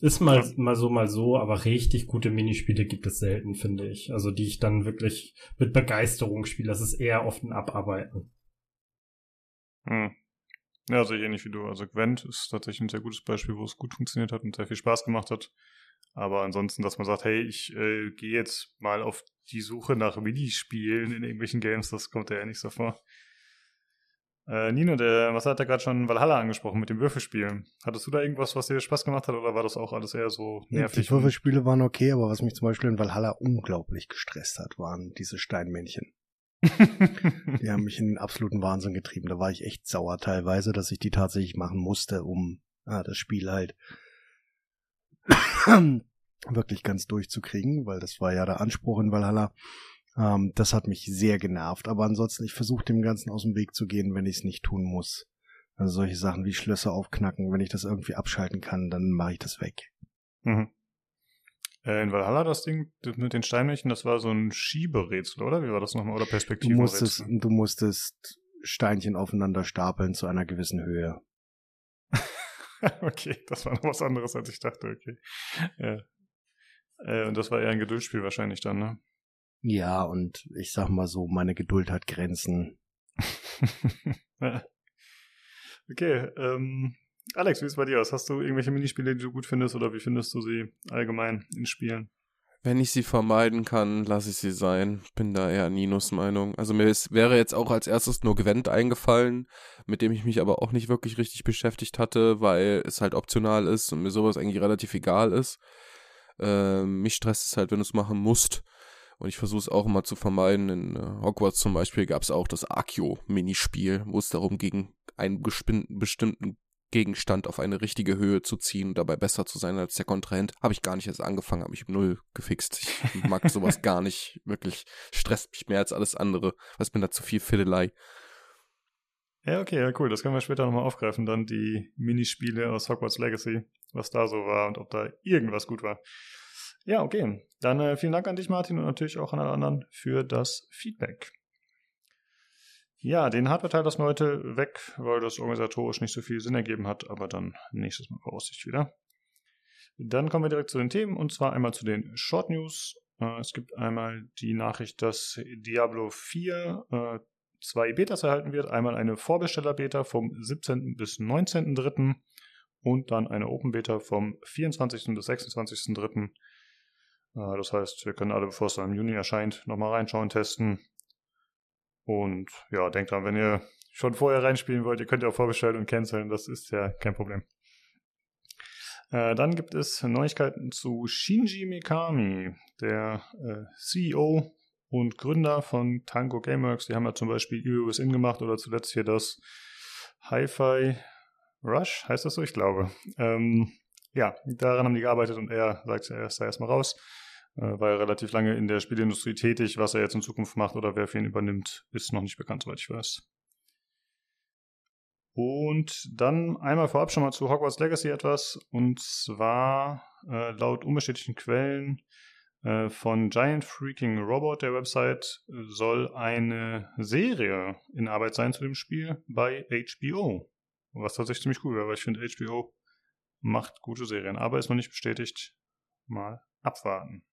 ist mal, mal so, mal so, aber richtig gute Minispiele gibt es selten, finde ich. Also die ich dann wirklich mit Begeisterung spiele. Das ist eher oft ein Abarbeiten. Hm. Ja, also ähnlich wie du. Also Gwent ist tatsächlich ein sehr gutes Beispiel, wo es gut funktioniert hat und sehr viel Spaß gemacht hat. Aber ansonsten, dass man sagt, hey, ich äh, gehe jetzt mal auf die Suche nach Minispielen in irgendwelchen Games, das kommt ja nicht so vor. Äh, Nino, der, was hat er gerade schon Valhalla angesprochen mit dem Würfelspielen? Hattest du da irgendwas, was dir Spaß gemacht hat oder war das auch alles eher so nervig? Die Würfelspiele waren okay, aber was mich zum Beispiel in Valhalla unglaublich gestresst hat, waren diese Steinmännchen. die haben mich in den absoluten Wahnsinn getrieben. Da war ich echt sauer teilweise, dass ich die tatsächlich machen musste, um ah, das Spiel halt wirklich ganz durchzukriegen, weil das war ja der Anspruch in Valhalla. Ähm, das hat mich sehr genervt. Aber ansonsten, ich versuche dem Ganzen aus dem Weg zu gehen, wenn ich es nicht tun muss. Also solche Sachen wie Schlösser aufknacken, wenn ich das irgendwie abschalten kann, dann mache ich das weg. Mhm. Äh, in Valhalla das Ding mit den Steinmännchen, das war so ein Schieberätsel, oder? Wie war das nochmal? Oder Perspektive? Du musstest, du musstest Steinchen aufeinander stapeln zu einer gewissen Höhe. okay, das war noch was anderes, als ich dachte, okay. Ja. Äh, und das war eher ein Geduldsspiel wahrscheinlich dann, ne? Ja, und ich sag mal so, meine Geduld hat Grenzen. okay, ähm, Alex, wie ist es bei dir aus? Hast du irgendwelche Minispiele, die du gut findest oder wie findest du sie allgemein in Spielen? Wenn ich sie vermeiden kann, lasse ich sie sein. Bin da eher Ninos Meinung. Also mir ist, wäre jetzt auch als erstes nur Gwent eingefallen, mit dem ich mich aber auch nicht wirklich richtig beschäftigt hatte, weil es halt optional ist und mir sowas eigentlich relativ egal ist. Ähm, mich stresst es halt, wenn du es machen musst. Und ich versuche es auch immer zu vermeiden. In äh, Hogwarts zum Beispiel gab es auch das Akio-Minispiel, wo es darum ging, einen bestimmten Gegenstand auf eine richtige Höhe zu ziehen und dabei besser zu sein als der Kontrahent. Habe ich gar nicht erst angefangen, habe ich null gefixt. Ich mag sowas gar nicht. Wirklich stresst mich mehr als alles andere. Was mir da zu viel Fiddelei. Ja, okay, ja, cool. Das können wir später nochmal aufgreifen, dann die Minispiele aus Hogwarts Legacy, was da so war und ob da irgendwas gut war. Ja, okay. Dann äh, vielen Dank an dich, Martin, und natürlich auch an alle anderen für das Feedback. Ja, den Hardware-Teil lassen wir heute weg, weil das organisatorisch nicht so viel Sinn ergeben hat, aber dann nächstes Mal voraussicht wieder. Dann kommen wir direkt zu den Themen und zwar einmal zu den Short News. Äh, es gibt einmal die Nachricht, dass Diablo 4 äh, zwei Betas erhalten wird. Einmal eine Vorbesteller-Beta vom 17. bis 19.3. und dann eine Open-Beta vom 24. bis 26.3. Äh, das heißt, wir können alle, bevor es dann im Juni erscheint, nochmal reinschauen, testen und ja, denkt dran, wenn ihr schon vorher reinspielen wollt, ihr könnt ja auch vorbestellen und canceln, das ist ja kein Problem. Äh, dann gibt es Neuigkeiten zu Shinji Mikami, der äh, CEO und Gründer von Tango Gameworks. Die haben ja zum Beispiel Evil Within gemacht oder zuletzt hier das Hi-Fi Rush, heißt das so? Ich glaube. Ähm, ja, daran haben die gearbeitet und er sagt, er ist da erstmal raus. Äh, war er relativ lange in der Spielindustrie tätig. Was er jetzt in Zukunft macht oder wer für ihn übernimmt, ist noch nicht bekannt, soweit ich weiß. Und dann einmal vorab schon mal zu Hogwarts Legacy etwas. Und zwar äh, laut unbestätigten Quellen äh, von Giant Freaking Robot, der Website, soll eine Serie in Arbeit sein zu dem Spiel bei HBO. Was tatsächlich ziemlich cool wäre, weil ich finde, HBO macht gute Serien. Aber ist noch nicht bestätigt. Mal abwarten.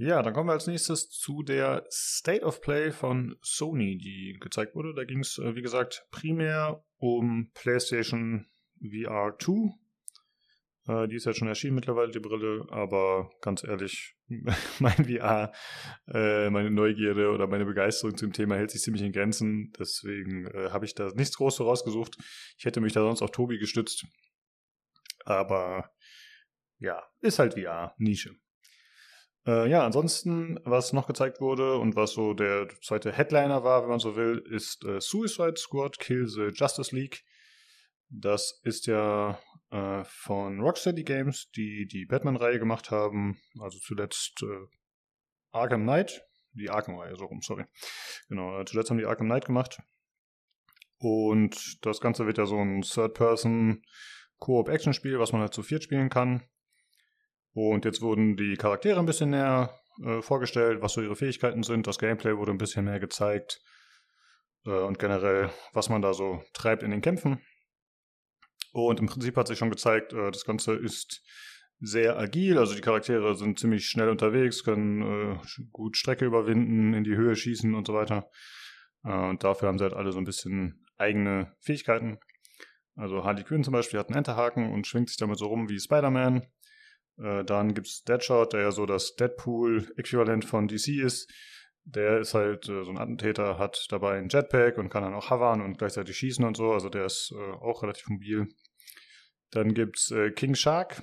Ja, dann kommen wir als nächstes zu der State of Play von Sony, die gezeigt wurde. Da ging es, äh, wie gesagt, primär um PlayStation VR 2. Äh, die ist ja schon erschienen mittlerweile, die Brille, aber ganz ehrlich, mein VR, äh, meine Neugierde oder meine Begeisterung zum Thema hält sich ziemlich in Grenzen. Deswegen äh, habe ich da nichts Großes rausgesucht. Ich hätte mich da sonst auf Tobi gestützt. Aber ja, ist halt VR, Nische. Äh, ja, ansonsten, was noch gezeigt wurde und was so der zweite Headliner war, wenn man so will, ist äh, Suicide Squad Kill the Justice League. Das ist ja äh, von Rocksteady Games, die die Batman-Reihe gemacht haben. Also zuletzt äh, Arkham Knight. Die Arkham-Reihe, so rum, sorry. Genau, äh, zuletzt haben die Arkham Knight gemacht. Und das Ganze wird ja so ein Third-Person Koop-Action-Spiel, was man halt zu viert spielen kann. Und jetzt wurden die Charaktere ein bisschen näher äh, vorgestellt, was so ihre Fähigkeiten sind. Das Gameplay wurde ein bisschen mehr gezeigt. Äh, und generell, was man da so treibt in den Kämpfen. Und im Prinzip hat sich schon gezeigt, äh, das Ganze ist sehr agil. Also die Charaktere sind ziemlich schnell unterwegs, können äh, gut Strecke überwinden, in die Höhe schießen und so weiter. Äh, und dafür haben sie halt alle so ein bisschen eigene Fähigkeiten. Also Harley Quinn zum Beispiel hat einen Enterhaken und schwingt sich damit so rum wie Spider-Man. Äh, dann gibt es Deadshot, der ja so das Deadpool-Äquivalent von DC ist. Der ist halt äh, so ein Attentäter, hat dabei ein Jetpack und kann dann auch hovern und gleichzeitig schießen und so. Also der ist äh, auch relativ mobil. Dann gibt's äh, King Shark.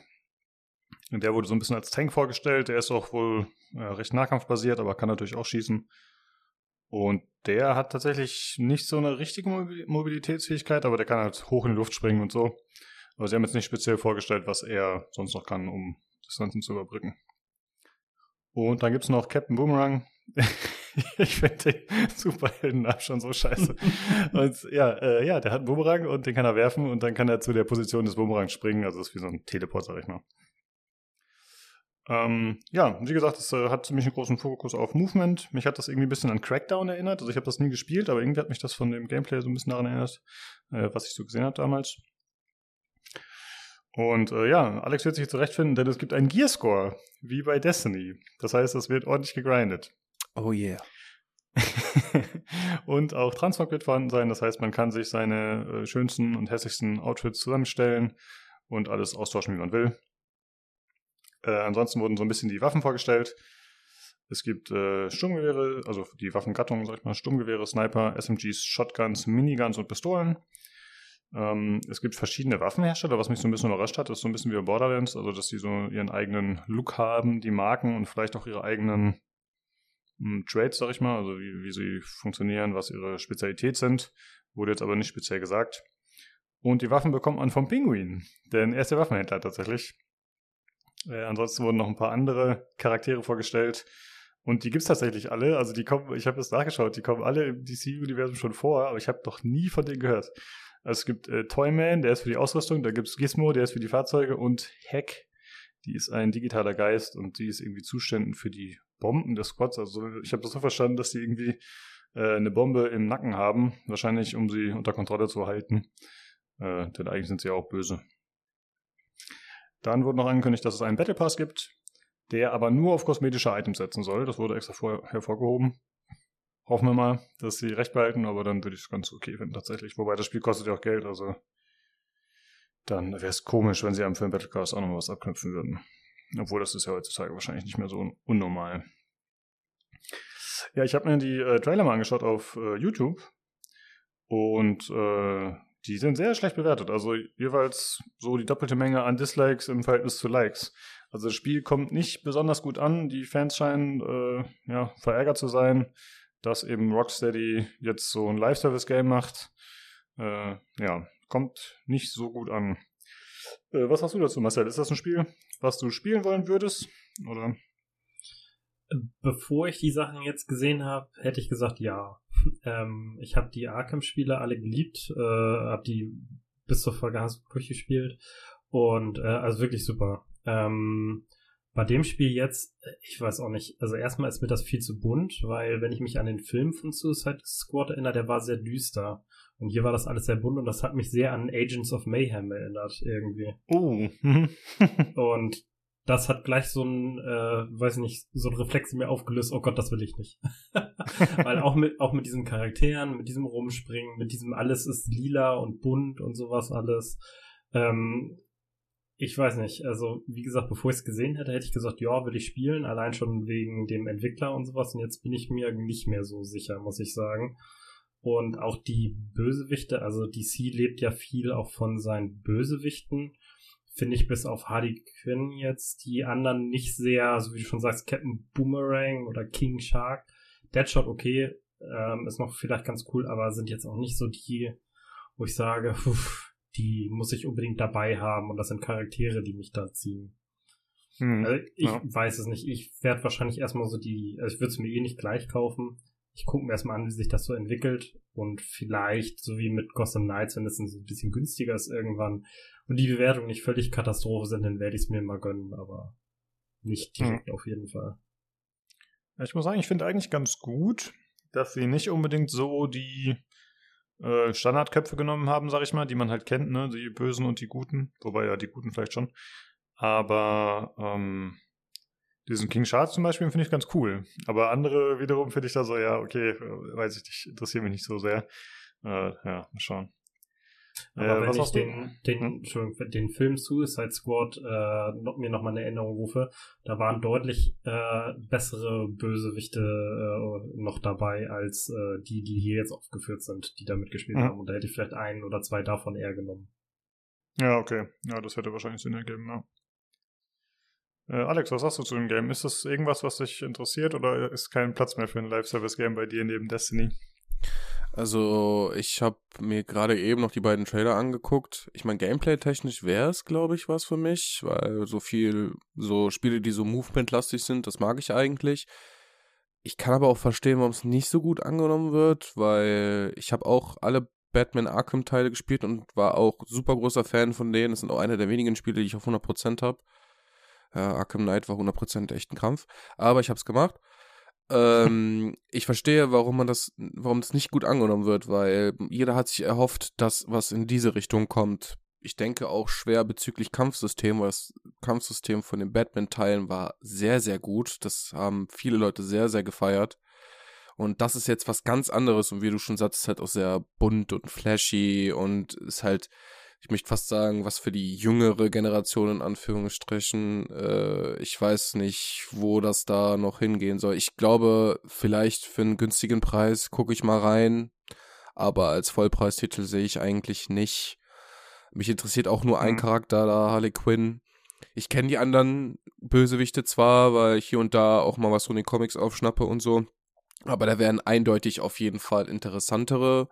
Der wurde so ein bisschen als Tank vorgestellt. Der ist auch wohl äh, recht nahkampfbasiert, aber kann natürlich auch schießen. Und der hat tatsächlich nicht so eine richtige Mobilitätsfähigkeit, aber der kann halt hoch in die Luft springen und so. Aber sie haben jetzt nicht speziell vorgestellt, was er sonst noch kann, um Distanzen zu überbrücken. Und dann gibt es noch Captain Boomerang. ich finde den Superheldennamen schon so scheiße. und ja, äh, ja, der hat einen Boomerang und den kann er werfen und dann kann er zu der Position des Boomerangs springen. Also das ist wie so ein Teleport, sag ich mal. Ähm, ja, wie gesagt, es äh, hat ziemlich einen großen Fokus auf Movement. Mich hat das irgendwie ein bisschen an Crackdown erinnert. Also ich habe das nie gespielt, aber irgendwie hat mich das von dem Gameplay so ein bisschen daran erinnert, äh, was ich so gesehen habe damals. Und äh, ja, Alex wird sich zurechtfinden, denn es gibt einen Gearscore, wie bei Destiny. Das heißt, es wird ordentlich gegrindet. Oh yeah. und auch Transmog wird vorhanden sein. Das heißt, man kann sich seine äh, schönsten und hässlichsten Outfits zusammenstellen und alles austauschen, wie man will. Äh, ansonsten wurden so ein bisschen die Waffen vorgestellt. Es gibt äh, Sturmgewehre, also die Waffengattung, sag ich mal, Sturmgewehre, Sniper, SMGs, Shotguns, Miniguns und Pistolen. Ähm, es gibt verschiedene Waffenhersteller, was mich so ein bisschen überrascht hat, ist so ein bisschen wie Borderlands, also dass die so ihren eigenen Look haben, die Marken und vielleicht auch ihre eigenen hm, Trades, sag ich mal, also wie, wie sie funktionieren, was ihre Spezialität sind. Wurde jetzt aber nicht speziell gesagt. Und die Waffen bekommt man vom Pinguin, denn er ist der Waffenhändler tatsächlich. Äh, ansonsten wurden noch ein paar andere Charaktere vorgestellt. Und die gibt es tatsächlich alle. Also die kommen, ich habe das nachgeschaut, die kommen alle im DC-Universum schon vor, aber ich habe noch nie von denen gehört. Also es gibt äh, Toyman, der ist für die Ausrüstung, da gibt es Gizmo, der ist für die Fahrzeuge und Hack, die ist ein digitaler Geist und die ist irgendwie zuständig für die Bomben des Squads. Also ich habe das so verstanden, dass die irgendwie äh, eine Bombe im Nacken haben, wahrscheinlich um sie unter Kontrolle zu halten. Äh, denn eigentlich sind sie auch böse. Dann wurde noch angekündigt, dass es einen Battle Pass gibt, der aber nur auf kosmetische Items setzen soll. Das wurde extra vor, hervorgehoben. Hoffen wir mal, dass sie recht behalten, aber dann würde ich es ganz okay finden tatsächlich. Wobei das Spiel kostet ja auch Geld, also dann wäre es komisch, wenn sie am Film Battle Pass auch noch was abknüpfen würden. Obwohl das ist ja heutzutage wahrscheinlich nicht mehr so un unnormal. Ja, ich habe mir die äh, Trailer mal angeschaut auf äh, YouTube und äh, die sind sehr schlecht bewertet. Also jeweils so die doppelte Menge an Dislikes im Verhältnis zu Likes. Also das Spiel kommt nicht besonders gut an. Die Fans scheinen äh, ja, verärgert zu sein, dass eben Rocksteady jetzt so ein Live-Service-Game macht. Äh, ja, kommt nicht so gut an. Äh, was hast du dazu, Marcel? Ist das ein Spiel, was du spielen wollen würdest? Oder? Bevor ich die Sachen jetzt gesehen habe, hätte ich gesagt ja. Ähm, ich habe die Arkham-Spiele alle geliebt, äh, habe die bis zur Folge durchgespielt und äh, also wirklich super. Ähm, bei dem Spiel jetzt, äh, ich weiß auch nicht, also erstmal ist mir das viel zu bunt, weil wenn ich mich an den Film von Suicide Squad erinnere, der war sehr düster. Und hier war das alles sehr bunt und das hat mich sehr an Agents of Mayhem erinnert, irgendwie. Oh. und das hat gleich so ein, äh, weiß nicht, so ein Reflex in mir aufgelöst, oh Gott, das will ich nicht. Weil auch mit, auch mit diesen Charakteren, mit diesem Rumspringen, mit diesem alles ist lila und bunt und sowas alles. Ähm, ich weiß nicht, also wie gesagt, bevor ich es gesehen hätte, hätte ich gesagt, ja, will ich spielen, allein schon wegen dem Entwickler und sowas. Und jetzt bin ich mir nicht mehr so sicher, muss ich sagen. Und auch die Bösewichte, also DC lebt ja viel auch von seinen Bösewichten finde ich bis auf Harley Quinn jetzt die anderen nicht sehr, so wie du schon sagst, Captain Boomerang oder King Shark. Deadshot okay, ähm, ist noch vielleicht ganz cool, aber sind jetzt auch nicht so die, wo ich sage, pf, die muss ich unbedingt dabei haben und das sind Charaktere, die mich da ziehen. Hm, also ich ja. weiß es nicht. Ich werde wahrscheinlich erstmal so die, also ich würde es mir eh nicht gleich kaufen. Ich gucke mir erstmal an, wie sich das so entwickelt und vielleicht, so wie mit Gotham Knights, wenn es ein bisschen günstiger ist irgendwann, und die Bewertung nicht völlig Katastrophe sind, dann werde ich es mir mal gönnen, aber nicht direkt hm. auf jeden Fall. ich muss sagen, ich finde eigentlich ganz gut, dass sie nicht unbedingt so die äh, Standardköpfe genommen haben, sag ich mal, die man halt kennt, ne? Die Bösen und die Guten. Wobei ja die Guten vielleicht schon. Aber ähm, diesen King Shark zum Beispiel finde ich ganz cool. Aber andere wiederum finde ich da so, ja, okay, weiß ich nicht, interessiert mich nicht so sehr. Äh, ja, mal schauen. Aber äh, wenn ich den, den, hm? den Film Suicide Squad äh, noch, mir nochmal in Erinnerung rufe, da waren deutlich äh, bessere Bösewichte äh, noch dabei als äh, die, die hier jetzt aufgeführt sind, die da mitgespielt mhm. haben. Und da hätte ich vielleicht einen oder zwei davon eher genommen. Ja, okay. Ja, das hätte wahrscheinlich Sinn ergeben, ja. Äh, Alex, was sagst du zu dem Game? Ist das irgendwas, was dich interessiert oder ist kein Platz mehr für ein Live-Service-Game bei dir neben Destiny? Also, ich habe mir gerade eben noch die beiden Trailer angeguckt. Ich meine, gameplay-technisch wäre es, glaube ich, was für mich, weil so viel, so Spiele, die so Movement-lastig sind, das mag ich eigentlich. Ich kann aber auch verstehen, warum es nicht so gut angenommen wird, weil ich habe auch alle Batman Arkham-Teile gespielt und war auch super großer Fan von denen. Das sind auch eine der wenigen Spiele, die ich auf 100% habe. Ja, Arkham Knight war 100% echt ein Krampf, aber ich habe es gemacht. Ähm, ich verstehe, warum man das, warum das nicht gut angenommen wird, weil jeder hat sich erhofft, dass was in diese Richtung kommt. Ich denke auch schwer bezüglich Kampfsystem, weil das Kampfsystem von den Batman-Teilen war sehr, sehr gut. Das haben viele Leute sehr, sehr gefeiert. Und das ist jetzt was ganz anderes und wie du schon sagst, ist halt auch sehr bunt und flashy und ist halt, ich möchte fast sagen, was für die jüngere Generation in Anführungsstrichen. Äh, ich weiß nicht, wo das da noch hingehen soll. Ich glaube, vielleicht für einen günstigen Preis gucke ich mal rein, aber als Vollpreistitel sehe ich eigentlich nicht. Mich interessiert auch nur ein mhm. Charakter da, Harley Quinn. Ich kenne die anderen Bösewichte zwar, weil ich hier und da auch mal was von den Comics aufschnappe und so. Aber da wären eindeutig auf jeden Fall interessantere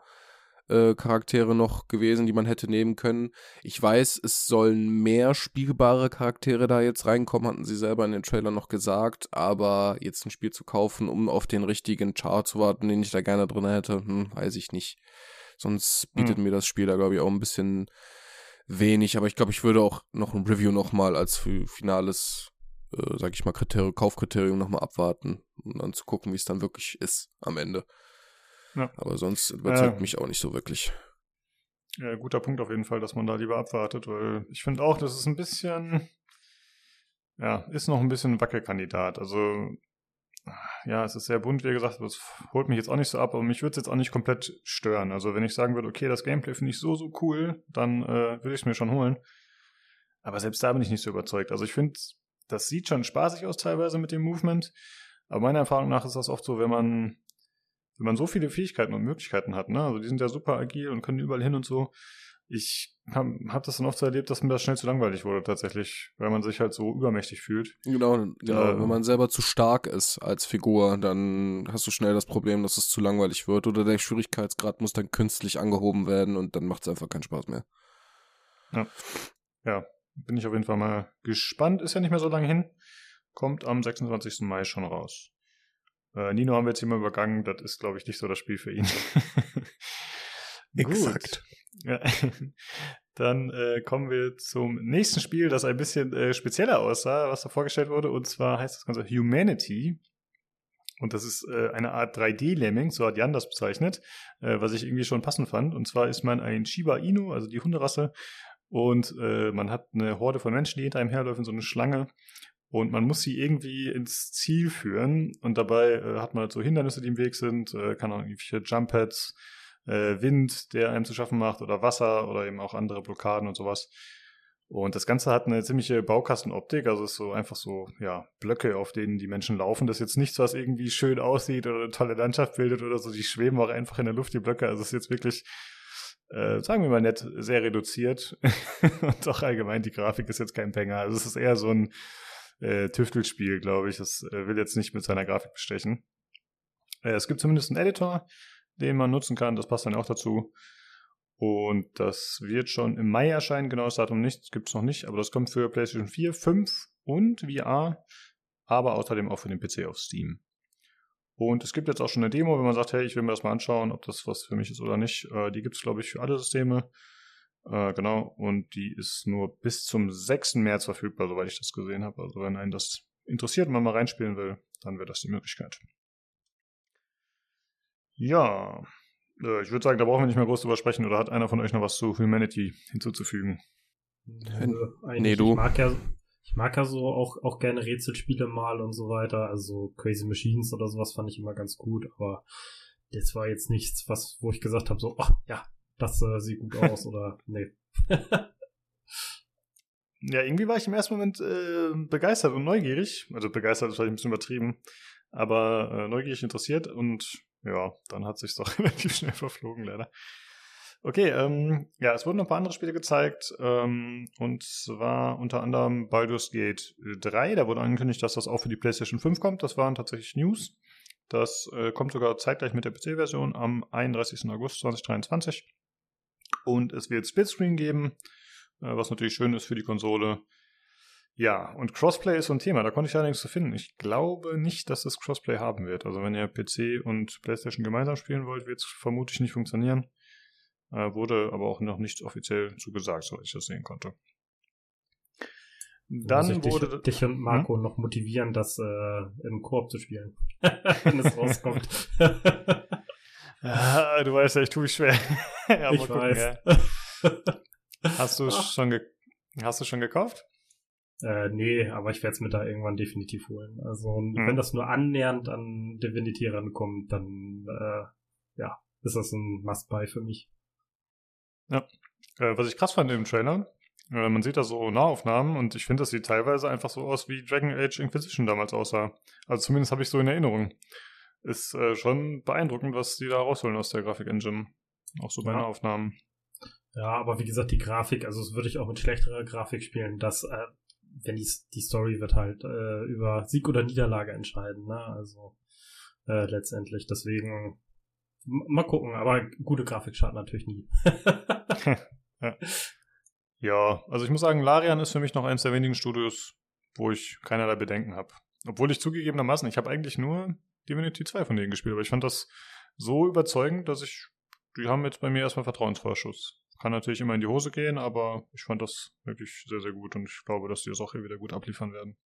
äh, Charaktere noch gewesen, die man hätte nehmen können. Ich weiß, es sollen mehr spielbare Charaktere da jetzt reinkommen, hatten sie selber in den Trailer noch gesagt. Aber jetzt ein Spiel zu kaufen, um auf den richtigen Char zu warten, den ich da gerne drin hätte, hm, weiß ich nicht. Sonst bietet hm. mir das Spiel da, glaube ich, auch ein bisschen wenig. Aber ich glaube, ich würde auch noch ein Review nochmal als finales äh, sag ich mal, Kriterium, Kaufkriterium nochmal abwarten, um dann zu gucken, wie es dann wirklich ist am Ende. Ja. Aber sonst überzeugt äh, mich auch nicht so wirklich. Ja, guter Punkt auf jeden Fall, dass man da lieber abwartet, weil ich finde auch, das ist ein bisschen, ja, ist noch ein bisschen Wackelkandidat. Also, ja, es ist sehr bunt, wie gesagt, das holt mich jetzt auch nicht so ab, aber mich würde es jetzt auch nicht komplett stören. Also, wenn ich sagen würde, okay, das Gameplay finde ich so, so cool, dann äh, würde ich es mir schon holen. Aber selbst da bin ich nicht so überzeugt. Also, ich finde, das sieht schon spaßig aus teilweise mit dem Movement. Aber meiner Erfahrung nach ist das oft so, wenn man, wenn man so viele Fähigkeiten und Möglichkeiten hat, ne? Also die sind ja super agil und können überall hin und so. Ich habe hab das dann oft so erlebt, dass mir das schnell zu langweilig wurde tatsächlich, weil man sich halt so übermächtig fühlt. Genau, genau. Äh, wenn man selber zu stark ist als Figur, dann hast du schnell das Problem, dass es zu langweilig wird oder der Schwierigkeitsgrad muss dann künstlich angehoben werden und dann macht es einfach keinen Spaß mehr. Ja. Ja, bin ich auf jeden Fall mal gespannt. Ist ja nicht mehr so lange hin. Kommt am 26. Mai schon raus. Äh, Nino haben wir jetzt hier mal übergangen. Das ist, glaube ich, nicht so das Spiel für ihn. Exakt. Ja. Dann äh, kommen wir zum nächsten Spiel, das ein bisschen äh, spezieller aussah, was da vorgestellt wurde. Und zwar heißt das Ganze Humanity. Und das ist äh, eine Art 3D-Lemming, so hat Jan das bezeichnet, äh, was ich irgendwie schon passend fand. Und zwar ist man ein Shiba Inu, also die Hunderasse, und äh, man hat eine Horde von Menschen, die hinter einem herläufen, so eine Schlange. Und man muss sie irgendwie ins Ziel führen. Und dabei äh, hat man halt so Hindernisse, die im Weg sind. Äh, kann auch irgendwelche Jump-Pads, äh, Wind, der einem zu schaffen macht, oder Wasser oder eben auch andere Blockaden und sowas. Und das Ganze hat eine ziemliche Baukastenoptik, also ist so einfach so, ja, Blöcke, auf denen die Menschen laufen. Das ist jetzt nichts, was irgendwie schön aussieht oder eine tolle Landschaft bildet oder so. Die schweben auch einfach in der Luft, die Blöcke. Also es ist jetzt wirklich äh, sagen wir mal nett, sehr reduziert. und auch allgemein, die Grafik ist jetzt kein Banger. Also es ist eher so ein äh, Tüftelspiel, glaube ich. Das äh, will jetzt nicht mit seiner Grafik bestechen. Äh, es gibt zumindest einen Editor, den man nutzen kann. Das passt dann auch dazu. Und das wird schon im Mai erscheinen. Genaues Datum nicht, gibt es noch nicht. Aber das kommt für PlayStation 4, 5 und VR. Aber außerdem auch für den PC auf Steam. Und es gibt jetzt auch schon eine Demo, wenn man sagt, hey, ich will mir das mal anschauen, ob das was für mich ist oder nicht. Äh, die gibt es, glaube ich, für alle Systeme. Äh, genau. Und die ist nur bis zum 6. März verfügbar, soweit ich das gesehen habe. Also wenn einen das interessiert und man mal reinspielen will, dann wäre das die Möglichkeit. Ja, äh, ich würde sagen, da brauchen wir nicht mehr groß drüber sprechen. Oder hat einer von euch noch was zu Humanity hinzuzufügen? Äh, nee, du. Ich mag ja ich mag ja so auch, auch gerne Rätselspiele mal und so weiter. Also Crazy Machines oder sowas fand ich immer ganz gut, aber das war jetzt nichts, was, wo ich gesagt habe, so, oh, ja, das äh, sieht gut aus oder nee. ja, irgendwie war ich im ersten Moment äh, begeistert und neugierig. Also begeistert ist vielleicht ein bisschen übertrieben, aber äh, neugierig interessiert und ja, dann hat sich doch relativ schnell verflogen, leider. Okay, ähm, ja, es wurden noch ein paar andere Spiele gezeigt, ähm, und zwar unter anderem Baldur's Gate 3. Da wurde angekündigt, dass das auch für die PlayStation 5 kommt. Das waren tatsächlich News. Das äh, kommt sogar zeitgleich mit der PC-Version am 31. August 2023. Und es wird Splitscreen geben, äh, was natürlich schön ist für die Konsole. Ja, und Crossplay ist so ein Thema. Da konnte ich allerdings zu finden. Ich glaube nicht, dass es Crossplay haben wird. Also wenn ihr PC und PlayStation gemeinsam spielen wollt, wird es vermutlich nicht funktionieren. Äh, wurde aber auch noch nicht offiziell zugesagt, soweit ich das sehen konnte. Dann Muss ich wurde dich, dich und Marco hm? noch motivieren, das äh, im Koop zu spielen, wenn es rauskommt. Ja, du weißt ja, ich tue mich schwer. ja, ich gucken, weiß. Ja. Hast du schon ge hast du schon gekauft? Äh, nee, aber ich werde es mir da irgendwann definitiv holen. Also hm. wenn das nur annähernd an Divinity rankommt, dann äh, ja, ist das ein Must-Buy für mich. Ja. Äh, was ich krass fand im Trailer, äh, man sieht da so Nahaufnahmen und ich finde, das sieht teilweise einfach so aus, wie Dragon Age Inquisition damals aussah. Also zumindest habe ich so in Erinnerung. Ist äh, schon beeindruckend, was die da rausholen aus der Grafik-Engine. Auch so bei ja. Nahaufnahmen. Ja, aber wie gesagt, die Grafik, also das würde ich auch mit schlechterer Grafik spielen. Das, äh, wenn die, die Story wird halt äh, über Sieg oder Niederlage entscheiden, ne? Also äh, letztendlich. Deswegen mal gucken, aber gute Grafik schadet natürlich nie. ja. Ja, also ich muss sagen, Larian ist für mich noch eines der wenigen Studios, wo ich keinerlei Bedenken habe. Obwohl ich zugegebenermaßen, ich habe eigentlich nur Divinity 2 von denen gespielt, aber ich fand das so überzeugend, dass ich, die haben jetzt bei mir erstmal Vertrauensvorschuss. Kann natürlich immer in die Hose gehen, aber ich fand das wirklich sehr, sehr gut und ich glaube, dass die das auch hier wieder gut abliefern werden.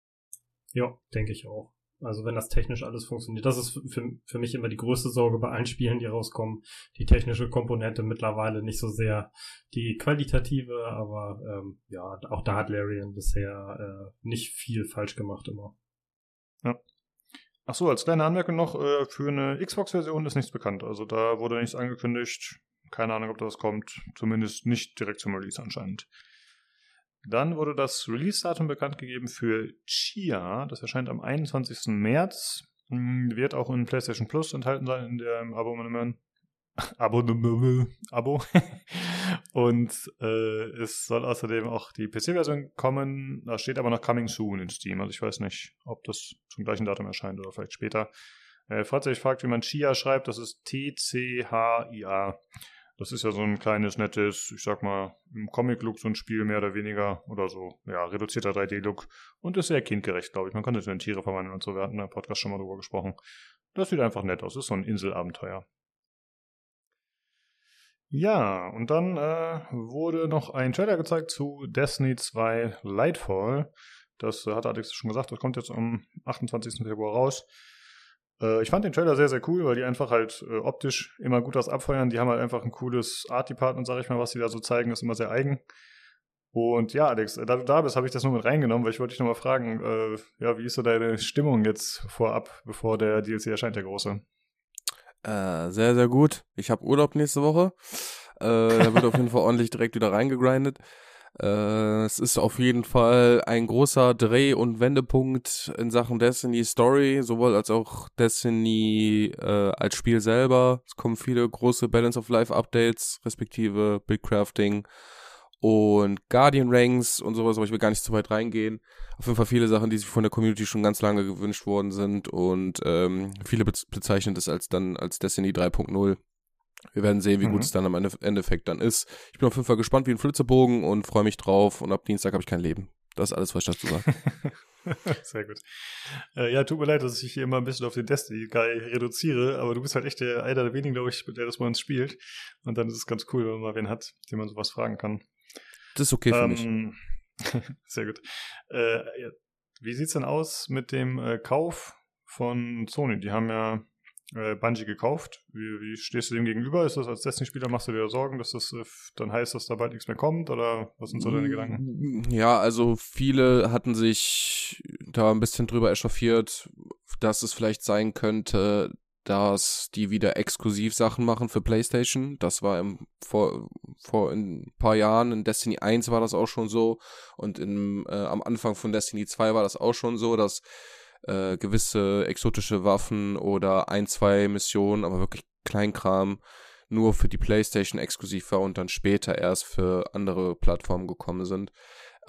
Ja, denke ich auch. Also wenn das technisch alles funktioniert. Das ist für, für mich immer die größte Sorge bei allen Spielen, die rauskommen. Die technische Komponente mittlerweile nicht so sehr die qualitative, aber ähm, ja, auch da hat Larian bisher äh, nicht viel falsch gemacht immer. Ja. Ach so, als kleine Anmerkung noch, äh, für eine Xbox-Version ist nichts bekannt. Also da wurde nichts angekündigt. Keine Ahnung, ob das kommt. Zumindest nicht direkt zum Release anscheinend. Dann wurde das Release-Datum bekannt gegeben für Chia. Das erscheint am 21. März. Hm, wird auch in PlayStation Plus enthalten sein in dem Abonnement. Abonnement. Abo. Und äh, es soll außerdem auch die PC-Version kommen. Da steht aber noch Coming Soon in Steam. Also ich weiß nicht, ob das zum gleichen Datum erscheint oder vielleicht später. Äh, falls ihr euch fragt, wie man Chia schreibt, das ist T-C-H-I-A. Das ist ja so ein kleines, nettes, ich sag mal, im Comic-Look so ein Spiel mehr oder weniger oder so, ja, reduzierter 3D-Look und ist sehr kindgerecht, glaube ich. Man kann das in Tiere verwandeln und so. Wir hatten der Podcast schon mal drüber gesprochen. Das sieht einfach nett aus. Das ist so ein Inselabenteuer. Ja, und dann äh, wurde noch ein Trailer gezeigt zu Destiny 2 Lightfall. Das äh, hat Alex schon gesagt, das kommt jetzt am 28. Februar raus. Äh, ich fand den Trailer sehr, sehr cool, weil die einfach halt äh, optisch immer gut was abfeuern. Die haben halt einfach ein cooles Art-Department, sag ich mal, was die da so zeigen, ist immer sehr eigen. Und ja, Alex, da du da bist, habe ich das nur mit reingenommen, weil ich wollte dich nochmal fragen, äh, ja, wie ist so deine Stimmung jetzt vorab, bevor der DLC erscheint, der große? Äh, sehr, sehr gut. Ich habe Urlaub nächste Woche. Äh, da wird auf jeden Fall ordentlich direkt wieder reingegrindet. Äh, es ist auf jeden Fall ein großer Dreh- und Wendepunkt in Sachen Destiny Story, sowohl als auch Destiny äh, als Spiel selber. Es kommen viele große Balance of Life Updates, respektive Buildcrafting und Guardian Ranks und sowas, aber ich will gar nicht zu weit reingehen. Auf jeden Fall viele Sachen, die sich von der Community schon ganz lange gewünscht worden sind und ähm, viele bezeichnen das als dann als Destiny 3.0. Wir werden sehen, wie mhm. gut es dann am Endeffekt dann ist. Ich bin auf jeden Fall gespannt wie ein Flitzebogen und freue mich drauf. Und ab Dienstag habe ich kein Leben. Das ist alles, was ich dazu sage. Sehr gut. Äh, ja, tut mir leid, dass ich hier immer ein bisschen auf den Destiny-Guy reduziere, aber du bist halt echt der, einer der wenigen, glaube ich, der das bei uns spielt. Und dann ist es ganz cool, wenn man mal wen hat, den man sowas fragen kann. Das ist okay für ähm, mich. Sehr gut. Äh. Wie sieht's denn aus mit dem äh, Kauf von Sony? Die haben ja äh, Bungie gekauft. Wie, wie stehst du dem gegenüber? Ist das als Destiny-Spieler, machst du dir Sorgen, dass das äh, dann heißt, dass da bald nichts mehr kommt? Oder was sind so deine Gedanken? Ja, also viele hatten sich da ein bisschen drüber echauffiert, dass es vielleicht sein könnte, dass die wieder exklusiv Sachen machen für PlayStation. Das war im, vor, vor ein paar Jahren, in Destiny 1 war das auch schon so und im, äh, am Anfang von Destiny 2 war das auch schon so, dass äh, gewisse exotische Waffen oder ein, zwei Missionen, aber wirklich Kleinkram nur für die PlayStation exklusiv war und dann später erst für andere Plattformen gekommen sind.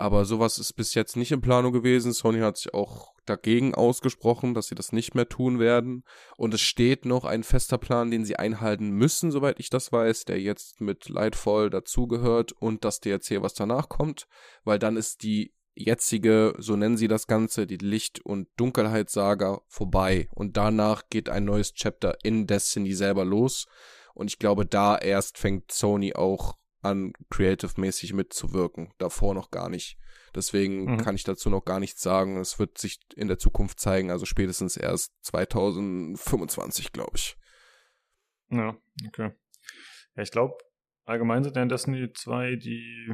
Aber sowas ist bis jetzt nicht in Planung gewesen. Sony hat sich auch dagegen ausgesprochen, dass sie das nicht mehr tun werden. Und es steht noch ein fester Plan, den sie einhalten müssen, soweit ich das weiß, der jetzt mit Lightfall dazugehört und das DLC, was danach kommt. Weil dann ist die jetzige, so nennen sie das Ganze, die Licht- und Dunkelheitssaga vorbei. Und danach geht ein neues Chapter in Destiny selber los. Und ich glaube, da erst fängt Sony auch an creative-mäßig mitzuwirken. Davor noch gar nicht. Deswegen mhm. kann ich dazu noch gar nichts sagen. Es wird sich in der Zukunft zeigen, also spätestens erst 2025, glaube ich. Ja, okay. Ja, ich glaube, allgemein sind ja in Destiny 2 die,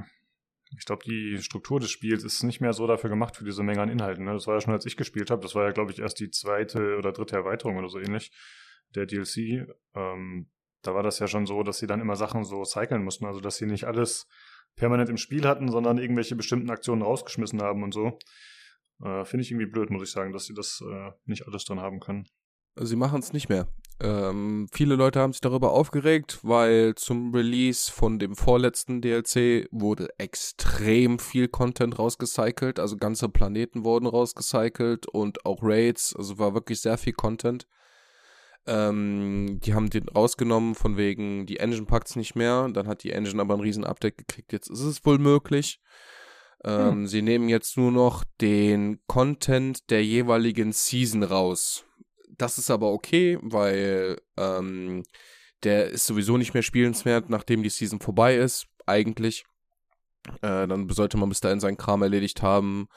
ich glaube, die Struktur des Spiels ist nicht mehr so dafür gemacht für diese Menge an Inhalten. Ne? Das war ja schon, als ich gespielt habe. Das war ja, glaube ich, erst die zweite oder dritte Erweiterung oder so ähnlich der DLC. Ähm, da war das ja schon so, dass sie dann immer Sachen so cyclen mussten. Also, dass sie nicht alles permanent im Spiel hatten, sondern irgendwelche bestimmten Aktionen rausgeschmissen haben und so. Äh, Finde ich irgendwie blöd, muss ich sagen, dass sie das äh, nicht alles drin haben können. Sie machen es nicht mehr. Ähm, viele Leute haben sich darüber aufgeregt, weil zum Release von dem vorletzten DLC wurde extrem viel Content rausgecycelt, also ganze Planeten wurden rausgecycelt und auch Raids, also war wirklich sehr viel Content. Ähm, die haben den rausgenommen von wegen, die Engine packt's nicht mehr. Dann hat die Engine aber ein riesen Update gekriegt. Jetzt ist es wohl möglich. Ähm, hm. Sie nehmen jetzt nur noch den Content der jeweiligen Season raus. Das ist aber okay, weil ähm, der ist sowieso nicht mehr spielenswert, nachdem die Season vorbei ist, eigentlich. Äh, dann sollte man bis dahin seinen Kram erledigt haben.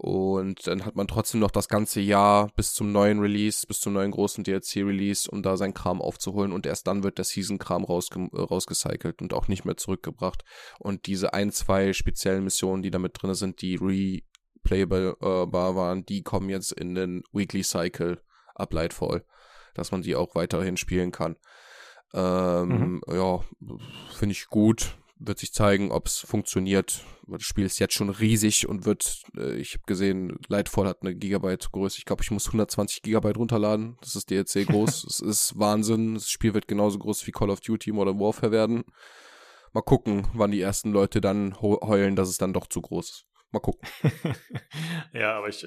Und dann hat man trotzdem noch das ganze Jahr bis zum neuen Release, bis zum neuen großen DLC-Release, um da seinen Kram aufzuholen. Und erst dann wird der Season-Kram rausge äh, rausgecycelt und auch nicht mehr zurückgebracht. Und diese ein, zwei speziellen Missionen, die da mit drin sind, die replayable äh, waren, die kommen jetzt in den Weekly Cycle ab Lightfall, dass man die auch weiterhin spielen kann. Ähm, mhm. Ja, finde ich gut wird sich zeigen, ob es funktioniert. Das Spiel ist jetzt schon riesig und wird, äh, ich habe gesehen, Lightfall hat eine Gigabyte Größe. Ich glaube, ich muss 120 Gigabyte runterladen. Das ist DLC groß. Es ist Wahnsinn. Das Spiel wird genauso groß wie Call of Duty Modern Warfare werden. Mal gucken, wann die ersten Leute dann heulen, dass es dann doch zu groß ist. Mal gucken. ja, aber ich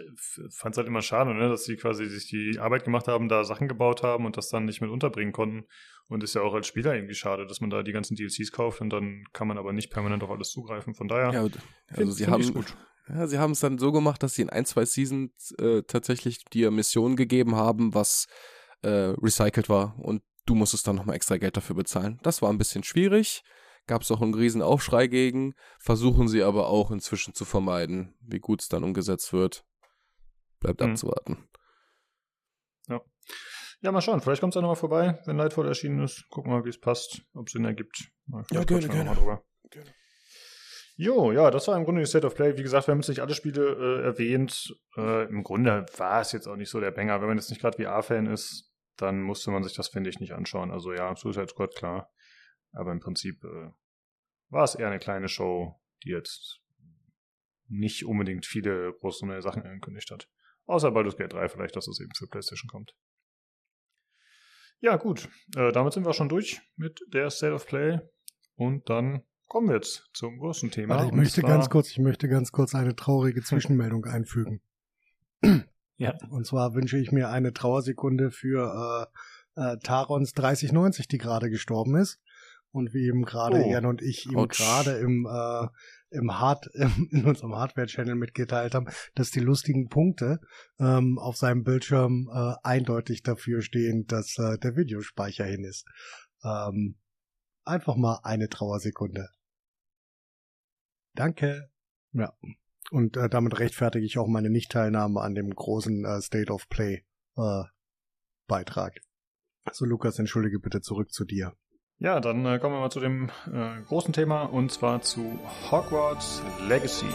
fand es halt immer schade, ne, dass sie quasi sich die Arbeit gemacht haben, da Sachen gebaut haben und das dann nicht mit unterbringen konnten. Und ist ja auch als Spieler irgendwie schade, dass man da die ganzen DLCs kauft und dann kann man aber nicht permanent auf alles zugreifen. Von daher. Ja, also sie haben gut. Ja, sie haben es dann so gemacht, dass sie in ein, zwei Seasons äh, tatsächlich dir Missionen gegeben haben, was äh, recycelt war und du musstest dann nochmal extra Geld dafür bezahlen. Das war ein bisschen schwierig gab es auch einen riesen Aufschrei gegen, versuchen sie aber auch inzwischen zu vermeiden. Wie gut es dann umgesetzt wird, bleibt mhm. abzuwarten. Ja. Mal schauen. Vielleicht kommt es ja nochmal vorbei, wenn Lightfall erschienen ist. Gucken wir mal, wie es passt, ob es Sinn ergibt. Ja, gerne, gerne. Drüber. gerne. Jo, ja, das war im Grunde die State of Play. Wie gesagt, wir haben jetzt nicht alle Spiele äh, erwähnt. Äh, Im Grunde war es jetzt auch nicht so der Banger. Wenn man jetzt nicht gerade VR-Fan ist, dann musste man sich das, finde ich, nicht anschauen. Also ja, Suicide Squad, klar. Aber im Prinzip äh, war es eher eine kleine Show, die jetzt nicht unbedingt viele große neue Sachen angekündigt hat. Außer Baldur's Gate 3 vielleicht, dass es eben für PlayStation kommt. Ja, gut. Äh, damit sind wir schon durch mit der State of Play. Und dann kommen wir jetzt zum großen Thema. Warte, ich möchte ganz kurz, ich möchte ganz kurz eine traurige Zwischenmeldung einfügen. Ja. Und zwar wünsche ich mir eine Trauersekunde für äh, äh, Tarons 3090, die gerade gestorben ist. Und wie eben gerade oh. Jan und ich ihm gerade im, äh, im Hard, in unserem Hardware-Channel mitgeteilt haben, dass die lustigen Punkte ähm, auf seinem Bildschirm äh, eindeutig dafür stehen, dass äh, der Videospeicher hin ist. Ähm, einfach mal eine Trauersekunde. Danke. Ja. Und äh, damit rechtfertige ich auch meine Nichtteilnahme an dem großen äh, State of Play äh, Beitrag. So, Lukas, entschuldige bitte zurück zu dir. Ja, dann äh, kommen wir mal zu dem äh, großen Thema und zwar zu Hogwarts Legacy.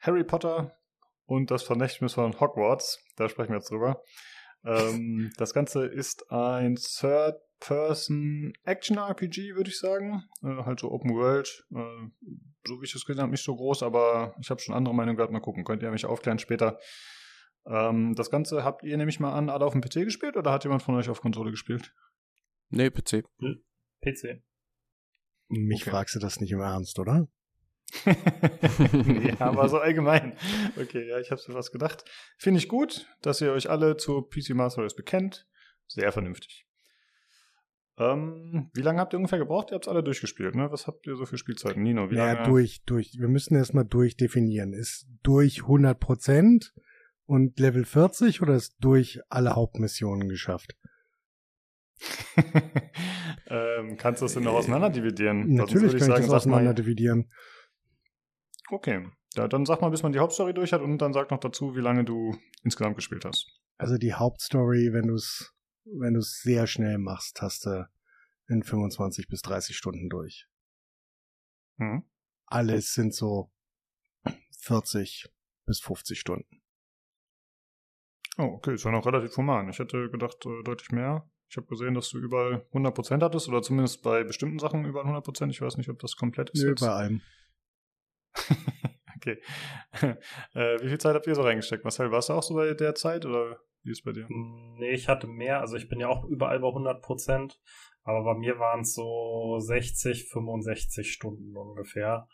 Harry Potter und das Vermächtnis von Hogwarts. Da sprechen wir jetzt drüber. Ähm, das Ganze ist ein Third-Person-Action-RPG, würde ich sagen. Äh, halt so Open World. Äh, so wie ich das gesehen habe, nicht so groß, aber ich habe schon andere Meinungen gehört. Mal gucken, könnt ihr mich aufklären später. Ähm, das Ganze habt ihr nämlich mal an alle auf dem PC gespielt oder hat jemand von euch auf Konsole gespielt? Nee, PC. Hm, PC. Mich okay. fragst du das nicht im Ernst, oder? ja, aber so allgemein. Okay, ja, ich hab's mir was gedacht. Finde ich gut, dass ihr euch alle zu PC Master Race bekennt. Sehr vernünftig. Ähm, wie lange habt ihr ungefähr gebraucht? Ihr habt's alle durchgespielt, ne? Was habt ihr so für Spielzeiten? Nino, wie naja, lange? durch, durch. Wir müssen erstmal durchdefinieren. Ist durch 100 Prozent und Level 40 oder ist durch alle Hauptmissionen geschafft? ähm, kannst du das denn noch auseinander dividieren? Natürlich kann ich sagen, das auseinander dividieren. Okay, ja, dann sag mal, bis man die Hauptstory durch hat und dann sag noch dazu, wie lange du insgesamt gespielt hast. Also die Hauptstory, wenn du es wenn du es sehr schnell machst, hast du in 25 bis 30 Stunden durch. Mhm. Alles sind so 40 bis 50 Stunden. Oh, okay, ist ja noch relativ human. Ich hätte gedacht, äh, deutlich mehr. Ich habe gesehen, dass du überall 100% hattest oder zumindest bei bestimmten Sachen überall 100%. Ich weiß nicht, ob das komplett ist. Nö, bei allem. okay. äh, wie viel Zeit habt ihr so reingesteckt? Marcel, warst du auch so bei der Zeit oder wie ist bei dir? Nee, ich hatte mehr. Also ich bin ja auch überall bei 100 Prozent. Aber bei mir waren es so 60, 65 Stunden ungefähr.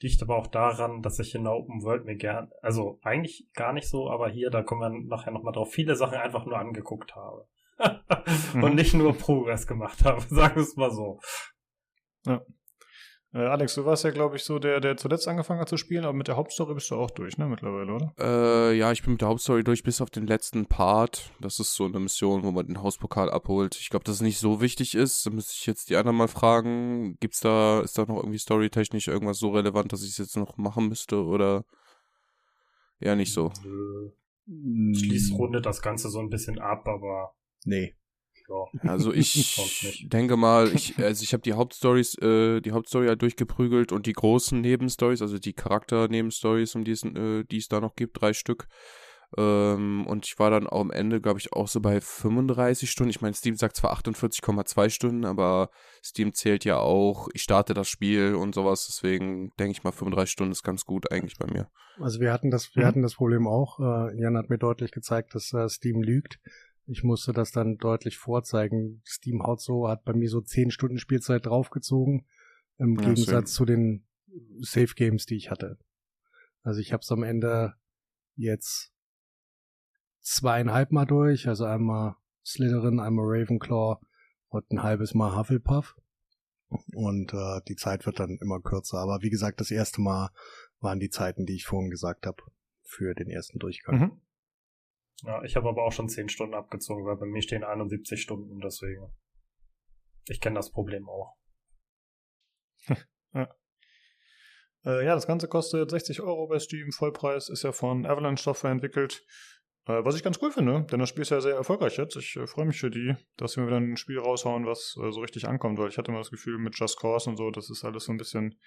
Liegt aber auch daran, dass ich in der Open World mir gern, also eigentlich gar nicht so, aber hier, da kommen wir nachher nochmal drauf, viele Sachen einfach nur angeguckt habe. und mhm. nicht nur Progress gemacht habe, sagen wir es mal so. Ja. Äh, Alex, du warst ja, glaube ich, so der, der zuletzt angefangen hat zu spielen, aber mit der Hauptstory bist du auch durch, ne, mittlerweile, oder? Äh, ja, ich bin mit der Hauptstory durch bis auf den letzten Part. Das ist so eine Mission, wo man den Hauspokal abholt. Ich glaube, dass es nicht so wichtig ist. Da müsste ich jetzt die anderen mal fragen. Gibt's da, ist da noch irgendwie storytechnisch irgendwas so relevant, dass ich es jetzt noch machen müsste oder eher nicht so? Schließt Runde das Ganze so ein bisschen ab, aber. Nee ja. Also ich denke mal, ich, also ich habe die Hauptstories, äh, die Hauptstory halt durchgeprügelt und die großen Nebenstories, also die Charakter-Nebenstories, um die es, äh, die es da noch gibt, drei Stück. Ähm, und ich war dann auch am Ende, glaube ich, auch so bei 35 Stunden. Ich meine, Steam sagt zwar 48,2 Stunden, aber Steam zählt ja auch, ich starte das Spiel und sowas. Deswegen denke ich mal, 35 Stunden ist ganz gut eigentlich bei mir. Also wir hatten das, wir mhm. hatten das Problem auch. Äh, Jan hat mir deutlich gezeigt, dass äh, Steam lügt. Ich musste das dann deutlich vorzeigen. Steam haut so, hat bei mir so 10 Stunden Spielzeit draufgezogen, im ja, Gegensatz schön. zu den Safe Games, die ich hatte. Also ich habe es am Ende jetzt zweieinhalb Mal durch, also einmal Slytherin, einmal Ravenclaw und ein halbes Mal Hufflepuff. Und äh, die Zeit wird dann immer kürzer. Aber wie gesagt, das erste Mal waren die Zeiten, die ich vorhin gesagt habe, für den ersten Durchgang. Mhm. Ja, ich habe aber auch schon 10 Stunden abgezogen, weil bei mir stehen 71 Stunden, deswegen. Ich kenne das Problem auch. ja. Äh, ja, das Ganze kostet 60 Euro bei Steam. Vollpreis ist ja von Avalanche Software entwickelt. Äh, was ich ganz cool finde, denn das Spiel ist ja sehr erfolgreich jetzt. Ich äh, freue mich für die, dass sie mir wieder ein Spiel raushauen, was äh, so richtig ankommt, weil ich hatte immer das Gefühl mit Just Cause und so, das ist alles so ein bisschen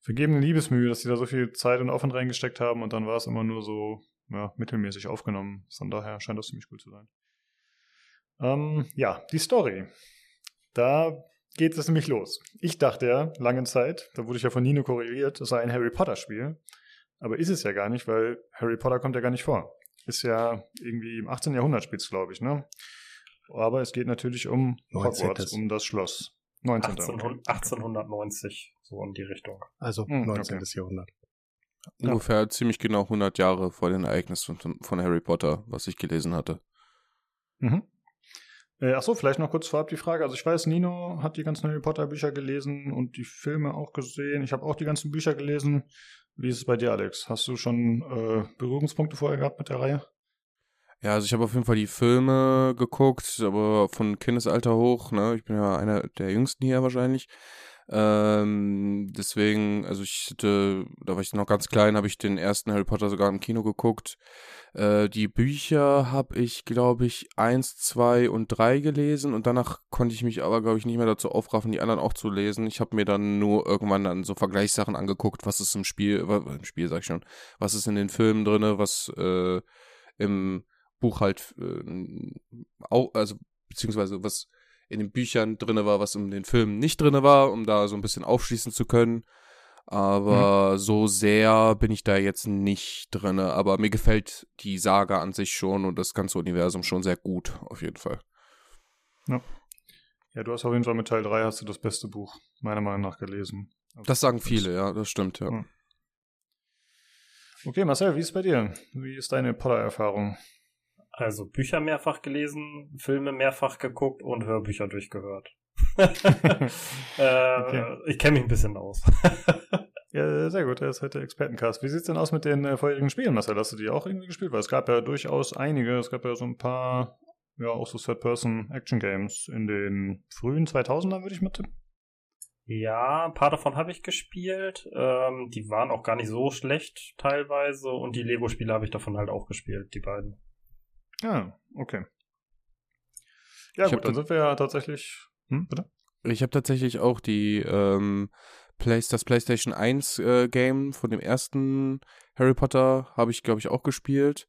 vergebene Liebesmühe, dass sie da so viel Zeit und Aufwand reingesteckt haben und dann war es immer nur so ja, mittelmäßig aufgenommen. Von daher scheint das ziemlich cool zu sein. Ähm, ja, die Story. Da geht es nämlich los. Ich dachte ja lange Zeit, da wurde ich ja von Nino korrigiert, es sei ein Harry Potter Spiel. Aber ist es ja gar nicht, weil Harry Potter kommt ja gar nicht vor. Ist ja irgendwie im 18. Jahrhundert spielt glaube ich, ne? Aber es geht natürlich um Hogwarts, um das Schloss. 19. 1890, so in die Richtung. Also 19. Hm, okay. Jahrhundert. Ungefähr ja. ziemlich genau 100 Jahre vor den Ereignissen von, von Harry Potter, was ich gelesen hatte. Mhm. Äh, achso, vielleicht noch kurz vorab die Frage. Also ich weiß, Nino hat die ganzen Harry Potter Bücher gelesen und die Filme auch gesehen. Ich habe auch die ganzen Bücher gelesen. Wie ist es bei dir, Alex? Hast du schon äh, Berührungspunkte vorher gehabt mit der Reihe? Ja, also ich habe auf jeden Fall die Filme geguckt, aber von Kindesalter hoch, ne? Ich bin ja einer der jüngsten hier wahrscheinlich. Ähm, deswegen, also ich hatte, da war ich noch ganz klein, habe ich den ersten Harry Potter sogar im Kino geguckt. Äh, die Bücher habe ich, glaube ich, eins, zwei und drei gelesen und danach konnte ich mich aber, glaube ich, nicht mehr dazu aufraffen, die anderen auch zu lesen. Ich habe mir dann nur irgendwann dann so Vergleichssachen angeguckt, was ist im Spiel, im Spiel sag ich schon, was ist in den Filmen drinne, was äh, im Buch halt äh, auch, also beziehungsweise was in den Büchern drinne war, was in den Filmen nicht drinne war, um da so ein bisschen aufschließen zu können. Aber mhm. so sehr bin ich da jetzt nicht drin. Aber mir gefällt die Saga an sich schon und das ganze Universum schon sehr gut, auf jeden Fall. Ja. Ja, du hast auf jeden Fall mit Teil 3 hast du das beste Buch, meiner Meinung nach, gelesen. Also das sagen viele, ja, das stimmt, ja. Okay, Marcel, wie ist es bei dir? Wie ist deine Potter-Erfahrung? Also Bücher mehrfach gelesen, Filme mehrfach geguckt und Hörbücher durchgehört. äh, okay. Ich kenne mich ein bisschen aus. ja, sehr gut. Er ist heute Expertencast. Wie sieht es denn aus mit den äh, vorherigen Spielen, Marcel? Hast du die auch irgendwie gespielt? Weil es gab ja durchaus einige. Es gab ja so ein paar, ja, auch so Third-Person-Action-Games in den frühen 2000ern, würde ich mal tippen. Ja, ein paar davon habe ich gespielt. Ähm, die waren auch gar nicht so schlecht teilweise. Und die Lego-Spiele habe ich davon halt auch gespielt, die beiden. Ah, okay. Ja, ich gut, dann sind wir ja tatsächlich. Hm, bitte? Ich habe tatsächlich auch die ähm, Play das PlayStation 1 äh, Game von dem ersten Harry Potter habe ich, glaube ich, auch gespielt.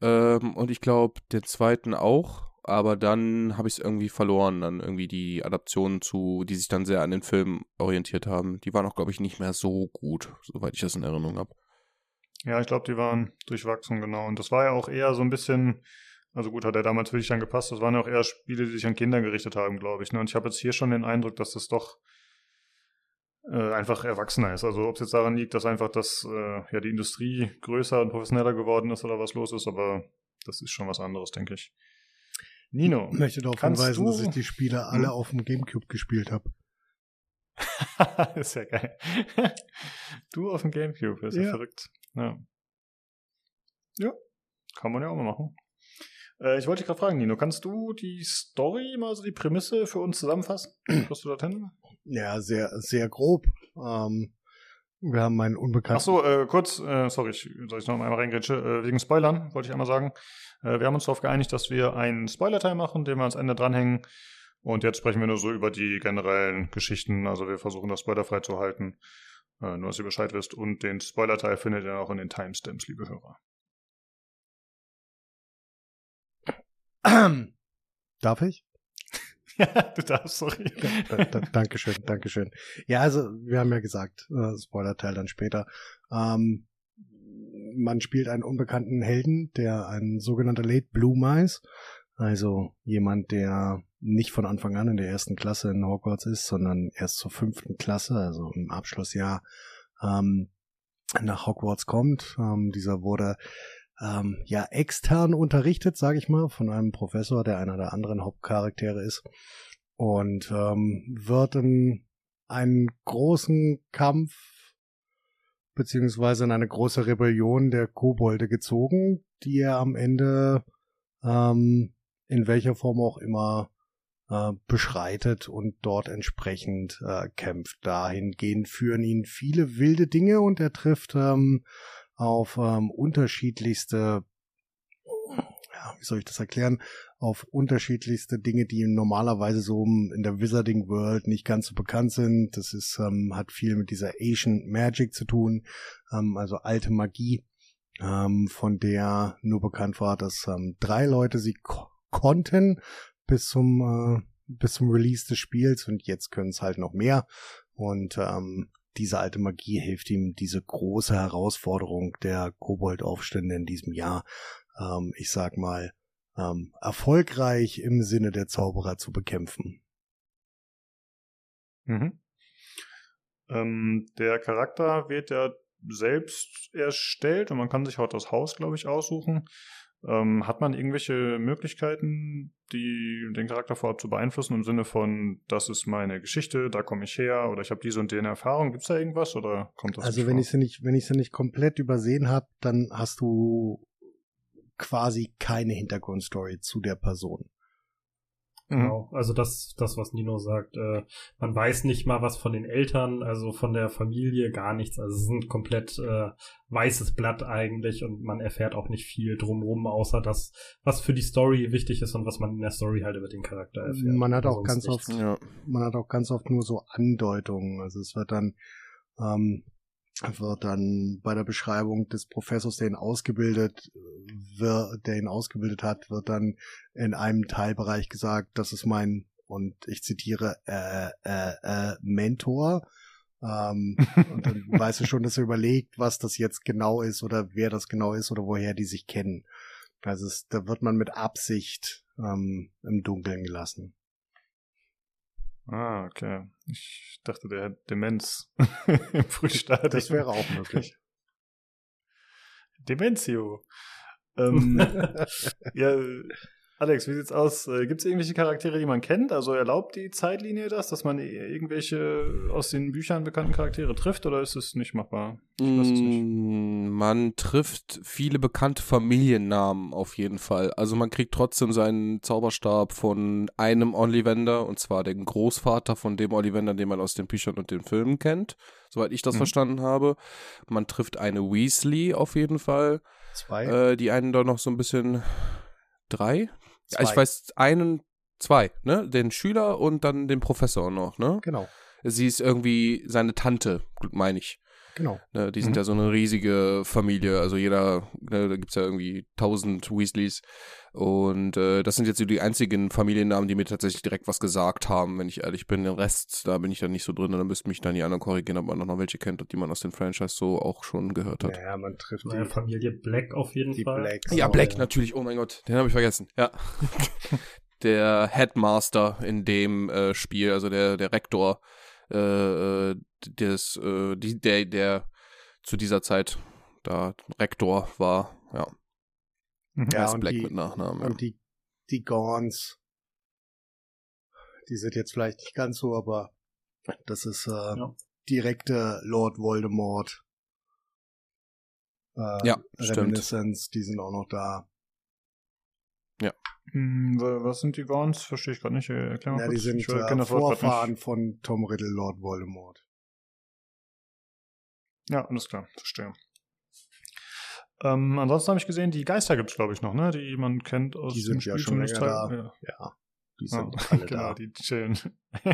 Ähm, und ich glaube, den zweiten auch. Aber dann habe ich es irgendwie verloren. Dann irgendwie die Adaptionen zu, die sich dann sehr an den Film orientiert haben. Die waren auch, glaube ich, nicht mehr so gut, soweit ich das in Erinnerung habe. Ja, ich glaube, die waren durchwachsen, genau. Und das war ja auch eher so ein bisschen, also gut, hat er damals wirklich dann gepasst. Das waren ja auch eher Spiele, die sich an Kinder gerichtet haben, glaube ich. Ne? Und ich habe jetzt hier schon den Eindruck, dass das doch äh, einfach erwachsener ist. Also ob es jetzt daran liegt, dass einfach das, äh, ja, die Industrie größer und professioneller geworden ist oder was los ist, aber das ist schon was anderes, denke ich. Nino. Ich möchte darauf hinweisen, dass ich die Spiele alle hm? auf dem Gamecube gespielt habe. ist ja geil. du auf dem Gamecube, ist ja, ja verrückt. Ja. ja, kann man ja auch mal machen. Äh, ich wollte dich gerade fragen, Nino, kannst du die Story mal, so die Prämisse für uns zusammenfassen? Was du dorthin? Ja, sehr, sehr grob. Ähm, wir haben einen Unbekannten. Achso, äh, kurz, äh, sorry, ich, soll ich noch einmal reingrätsche, äh, wegen Spoilern wollte ich einmal sagen. Äh, wir haben uns darauf geeinigt, dass wir einen Spoiler-Teil machen, den wir ans Ende dranhängen. Und jetzt sprechen wir nur so über die generellen Geschichten. Also wir versuchen das spoilerfrei zu halten. Äh, nur, dass ihr Bescheid wisst. Und den Spoiler-Teil findet ihr auch in den Timestamps, liebe Hörer. Darf ich? ja, du darfst, sorry. Da, da, Dankeschön, Dankeschön. Ja, also, wir haben ja gesagt, äh, Spoiler-Teil dann später. Ähm, man spielt einen unbekannten Helden, der ein sogenannter Late Blue ist. Also jemand, der nicht von Anfang an in der ersten Klasse in Hogwarts ist, sondern erst zur fünften Klasse, also im Abschlussjahr, ähm, nach Hogwarts kommt. Ähm, dieser wurde ähm, ja extern unterrichtet, sage ich mal, von einem Professor, der einer der anderen Hauptcharaktere ist und ähm, wird in einen großen Kampf beziehungsweise in eine große Rebellion der Kobolde gezogen, die er am Ende ähm, in welcher Form auch immer äh, beschreitet und dort entsprechend äh, kämpft. Dahingehend führen ihn viele wilde Dinge und er trifft ähm, auf ähm, unterschiedlichste, ja, wie soll ich das erklären, auf unterschiedlichste Dinge, die normalerweise so in der Wizarding World nicht ganz so bekannt sind. Das ist, ähm, hat viel mit dieser Asian Magic zu tun, ähm, also alte Magie, ähm, von der nur bekannt war, dass ähm, drei Leute sie ko konnten bis zum äh, bis zum Release des Spiels und jetzt können es halt noch mehr und ähm, diese alte Magie hilft ihm, diese große Herausforderung der Koboldaufstände in diesem Jahr, ähm, ich sag mal, ähm, erfolgreich im Sinne der Zauberer zu bekämpfen. Mhm. Ähm, der Charakter wird ja selbst erstellt und man kann sich auch das Haus, glaube ich, aussuchen. Ähm, hat man irgendwelche Möglichkeiten, die den Charakter vorab zu beeinflussen im Sinne von, das ist meine Geschichte, da komme ich her oder ich habe diese und jene Erfahrung? Gibt es da irgendwas oder kommt das? Also wenn ich sie nicht, wenn ich sie nicht komplett übersehen habe, dann hast du quasi keine Hintergrundstory zu der Person. Mhm. Genau, also das, das, was Nino sagt, äh, man weiß nicht mal was von den Eltern, also von der Familie, gar nichts. Also es ist ein komplett äh, weißes Blatt eigentlich und man erfährt auch nicht viel drumherum, außer das, was für die Story wichtig ist und was man in der Story halt über den Charakter erfährt. Man hat auch ganz nichts. oft, ja. man hat auch ganz oft nur so Andeutungen. Also es wird dann ähm, wird dann bei der Beschreibung des Professors, der ihn ausgebildet wird, der ihn ausgebildet hat, wird dann in einem Teilbereich gesagt, das ist mein, und ich zitiere, äh, äh, äh, Mentor. Ähm, und dann weißt du schon, dass er überlegt, was das jetzt genau ist oder wer das genau ist oder woher die sich kennen. Also es, da wird man mit Absicht ähm, im Dunkeln gelassen. Ah, okay. Ich dachte, der hat Demenz im Frühstadium. Das wäre auch möglich. Demenzio. Ähm, ja, Alex, wie sieht's aus? Äh, Gibt es irgendwelche Charaktere, die man kennt? Also erlaubt die Zeitlinie das, dass man irgendwelche aus den Büchern bekannten Charaktere trifft oder ist es nicht machbar? Ich weiß es nicht. Mm, man trifft viele bekannte Familiennamen auf jeden Fall. Also man kriegt trotzdem seinen Zauberstab von einem Ollivander und zwar den Großvater von dem Ollivander, den man aus den Büchern und den Filmen kennt, soweit ich das mhm. verstanden habe. Man trifft eine Weasley auf jeden Fall. Zwei. Äh, die einen da noch so ein bisschen drei, Zwei. Ich weiß einen, zwei, ne? Den Schüler und dann den Professor noch, ne? Genau. Sie ist irgendwie seine Tante, meine ich. Genau. Ne, die sind mhm. ja so eine riesige Familie. Also jeder, ne, da gibt's ja irgendwie tausend Weasleys. Und äh, das sind jetzt so die einzigen Familiennamen, die mir tatsächlich direkt was gesagt haben, wenn ich ehrlich bin. Den Rest, da bin ich dann nicht so drin. Da müssten mich dann die anderen korrigieren, ob man noch welche kennt, die man aus dem Franchise so auch schon gehört hat. Ja, man trifft die Familie Black auf jeden die Fall. Blacks ja, Black natürlich. Oh mein Gott, den habe ich vergessen. Ja. der Headmaster in dem äh, Spiel, also der, der Rektor äh, äh, des, äh, die, der, der zu dieser Zeit da Rektor war, ja. Mhm. Ja, und Black die, mit Nachnamen. Ja. Und die, die Gorns, die sind jetzt vielleicht nicht ganz so, aber das ist äh, ja. direkte Lord Voldemort. Äh, ja, Reminiscence, stimmt. die sind auch noch da. Ja. Hm, was sind die Gorns? Verstehe ich gerade nicht. Erklär mal ja, kurz. die sind äh, Vorfahren von Tom Riddle, Lord Voldemort. Ja, alles klar, verstehe. Ähm, ansonsten habe ich gesehen, die Geister gibt es, glaube ich, noch, ne? Die man kennt aus Die sind ja schon länger da. Ja. ja. Die sind ja, alle genau, da. die chillen.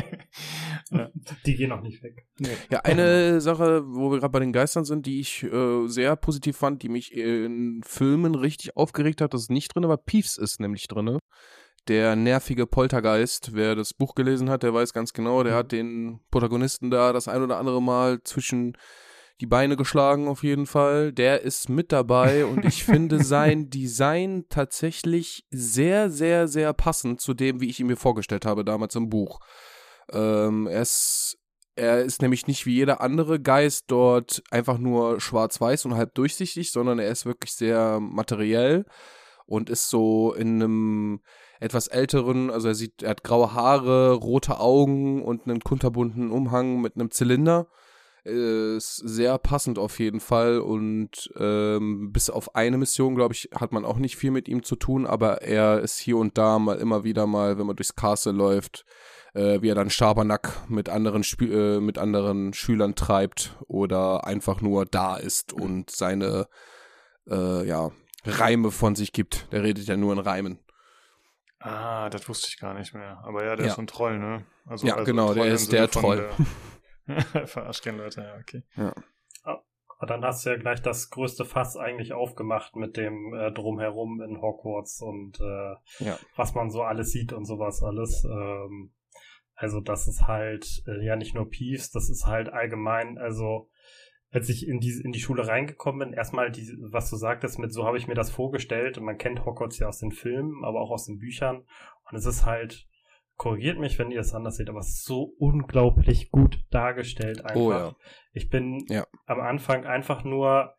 ja. Die gehen auch nicht weg. Nee. Ja, eine Sache, wo wir gerade bei den Geistern sind, die ich äh, sehr positiv fand, die mich in Filmen richtig aufgeregt hat, das ist nicht drin, aber Peeves ist nämlich drin. Der nervige Poltergeist, wer das Buch gelesen hat, der weiß ganz genau, der mhm. hat den Protagonisten da das ein oder andere Mal zwischen die Beine geschlagen auf jeden Fall. Der ist mit dabei und ich finde sein Design tatsächlich sehr, sehr, sehr passend zu dem, wie ich ihn mir vorgestellt habe damals im Buch. Ähm, er ist er ist nämlich nicht wie jeder andere Geist dort einfach nur schwarz-weiß und halb durchsichtig, sondern er ist wirklich sehr materiell und ist so in einem etwas älteren, also er sieht, er hat graue Haare, rote Augen und einen kunterbunten Umhang mit einem Zylinder ist sehr passend auf jeden Fall und ähm, bis auf eine Mission, glaube ich, hat man auch nicht viel mit ihm zu tun, aber er ist hier und da mal immer wieder mal, wenn man durchs Castle läuft, äh, wie er dann Schabernack mit anderen, Sp äh, mit anderen Schülern treibt oder einfach nur da ist und seine äh, ja, Reime von sich gibt. Der redet ja nur in Reimen. Ah, das wusste ich gar nicht mehr. Aber ja, der ja. ist so ein Troll, ne? Also, ja, also genau, der ist der Troll. Der Verarscht keine Leute, ja, okay. Ja. Aber dann hast du ja gleich das größte Fass eigentlich aufgemacht mit dem äh, Drumherum in Hogwarts und äh, ja. was man so alles sieht und sowas alles. Ähm, also das ist halt äh, ja nicht nur Peeves, das ist halt allgemein, also als ich in die, in die Schule reingekommen bin, erstmal die, was du sagtest, mit so habe ich mir das vorgestellt und man kennt Hogwarts ja aus den Filmen, aber auch aus den Büchern und es ist halt korrigiert mich, wenn ihr es anders seht, aber so unglaublich gut dargestellt einfach. Oh, ja. Ich bin ja. am Anfang einfach nur,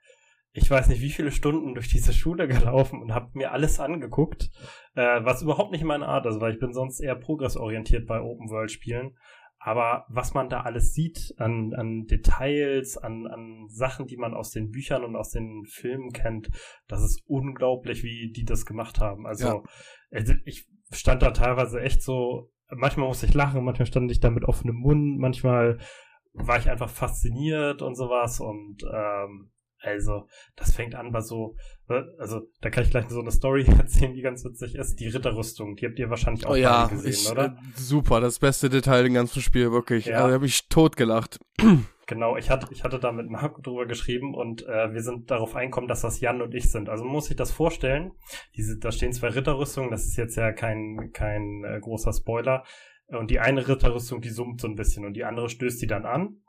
ich weiß nicht, wie viele Stunden durch diese Schule gelaufen und habe mir alles angeguckt, äh, was überhaupt nicht meine Art ist, weil ich bin sonst eher progressorientiert bei Open-World-Spielen. Aber was man da alles sieht an, an Details, an, an Sachen, die man aus den Büchern und aus den Filmen kennt, das ist unglaublich, wie die das gemacht haben. Also, ja. also ich stand da teilweise echt so, manchmal musste ich lachen, manchmal stand ich da mit offenem Mund, manchmal war ich einfach fasziniert und sowas und ähm, also, das fängt an bei so, äh, also da kann ich gleich so eine Story erzählen, die ganz witzig ist. Die Ritterrüstung, die habt ihr wahrscheinlich auch oh, ja, gesehen, ich, oder? Äh, super, das beste Detail im ganzen Spiel, wirklich. Ja. Also, da habe ich totgelacht. Genau, ich hatte, ich hatte da mit Marco drüber geschrieben und äh, wir sind darauf einkommen, dass das Jan und ich sind. Also muss sich das vorstellen. Diese, da stehen zwei Ritterrüstungen, das ist jetzt ja kein, kein äh, großer Spoiler. Und die eine Ritterrüstung, die summt so ein bisschen und die andere stößt die dann an.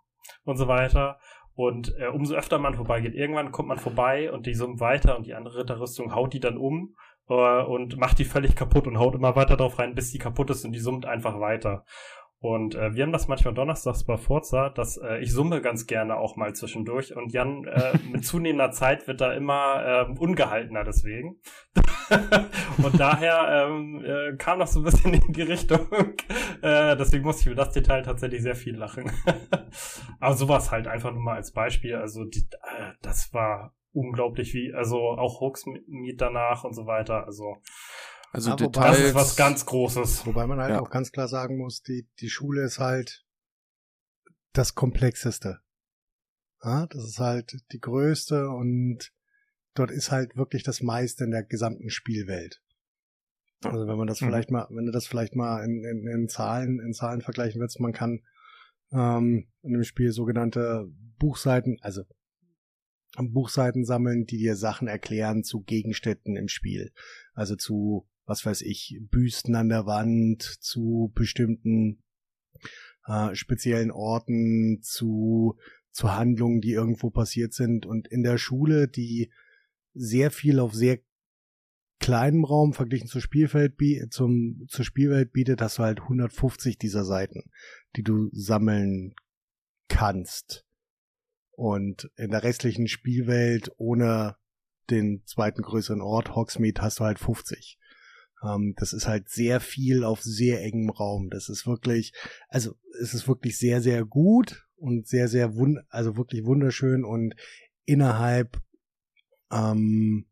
und so weiter. Und äh, umso öfter man vorbeigeht, irgendwann kommt man vorbei und die summt weiter und die andere Ritterrüstung haut die dann um äh, und macht die völlig kaputt und haut immer weiter drauf rein, bis die kaputt ist und die summt einfach weiter. Und äh, wir haben das manchmal donnerstags bei Forza, dass äh, ich summe ganz gerne auch mal zwischendurch. Und Jan, äh, mit zunehmender Zeit wird da immer äh, ungehaltener deswegen. und daher ähm, äh, kam das so ein bisschen in die Richtung. äh, deswegen musste ich über das Detail tatsächlich sehr viel lachen. Aber sowas halt einfach nur mal als Beispiel. Also die, äh, das war unglaublich wie, also auch Hoaxmeet danach und so weiter. Also also ja, Details. Das ist was ganz Großes. Wobei man halt ja. auch ganz klar sagen muss, die, die Schule ist halt das Komplexeste. Ja, das ist halt die größte und dort ist halt wirklich das meiste in der gesamten Spielwelt. Also wenn man das mhm. vielleicht mal, wenn du das vielleicht mal in, in, in Zahlen, in Zahlen vergleichen willst, man kann ähm, in dem Spiel sogenannte Buchseiten, also Buchseiten sammeln, die dir Sachen erklären zu Gegenständen im Spiel. Also zu was weiß ich, Büsten an der Wand, zu bestimmten äh, speziellen Orten, zu, zu Handlungen, die irgendwo passiert sind. Und in der Schule, die sehr viel auf sehr kleinem Raum verglichen zur Spielfeld zum zur Spielwelt bietet, hast du halt 150 dieser Seiten, die du sammeln kannst. Und in der restlichen Spielwelt ohne den zweiten größeren Ort, Hogsmeade, hast du halt 50. Ähm, das ist halt sehr viel auf sehr engem Raum. Das ist wirklich, also es ist wirklich sehr, sehr gut und sehr, sehr wund, also wirklich wunderschön und innerhalb ähm,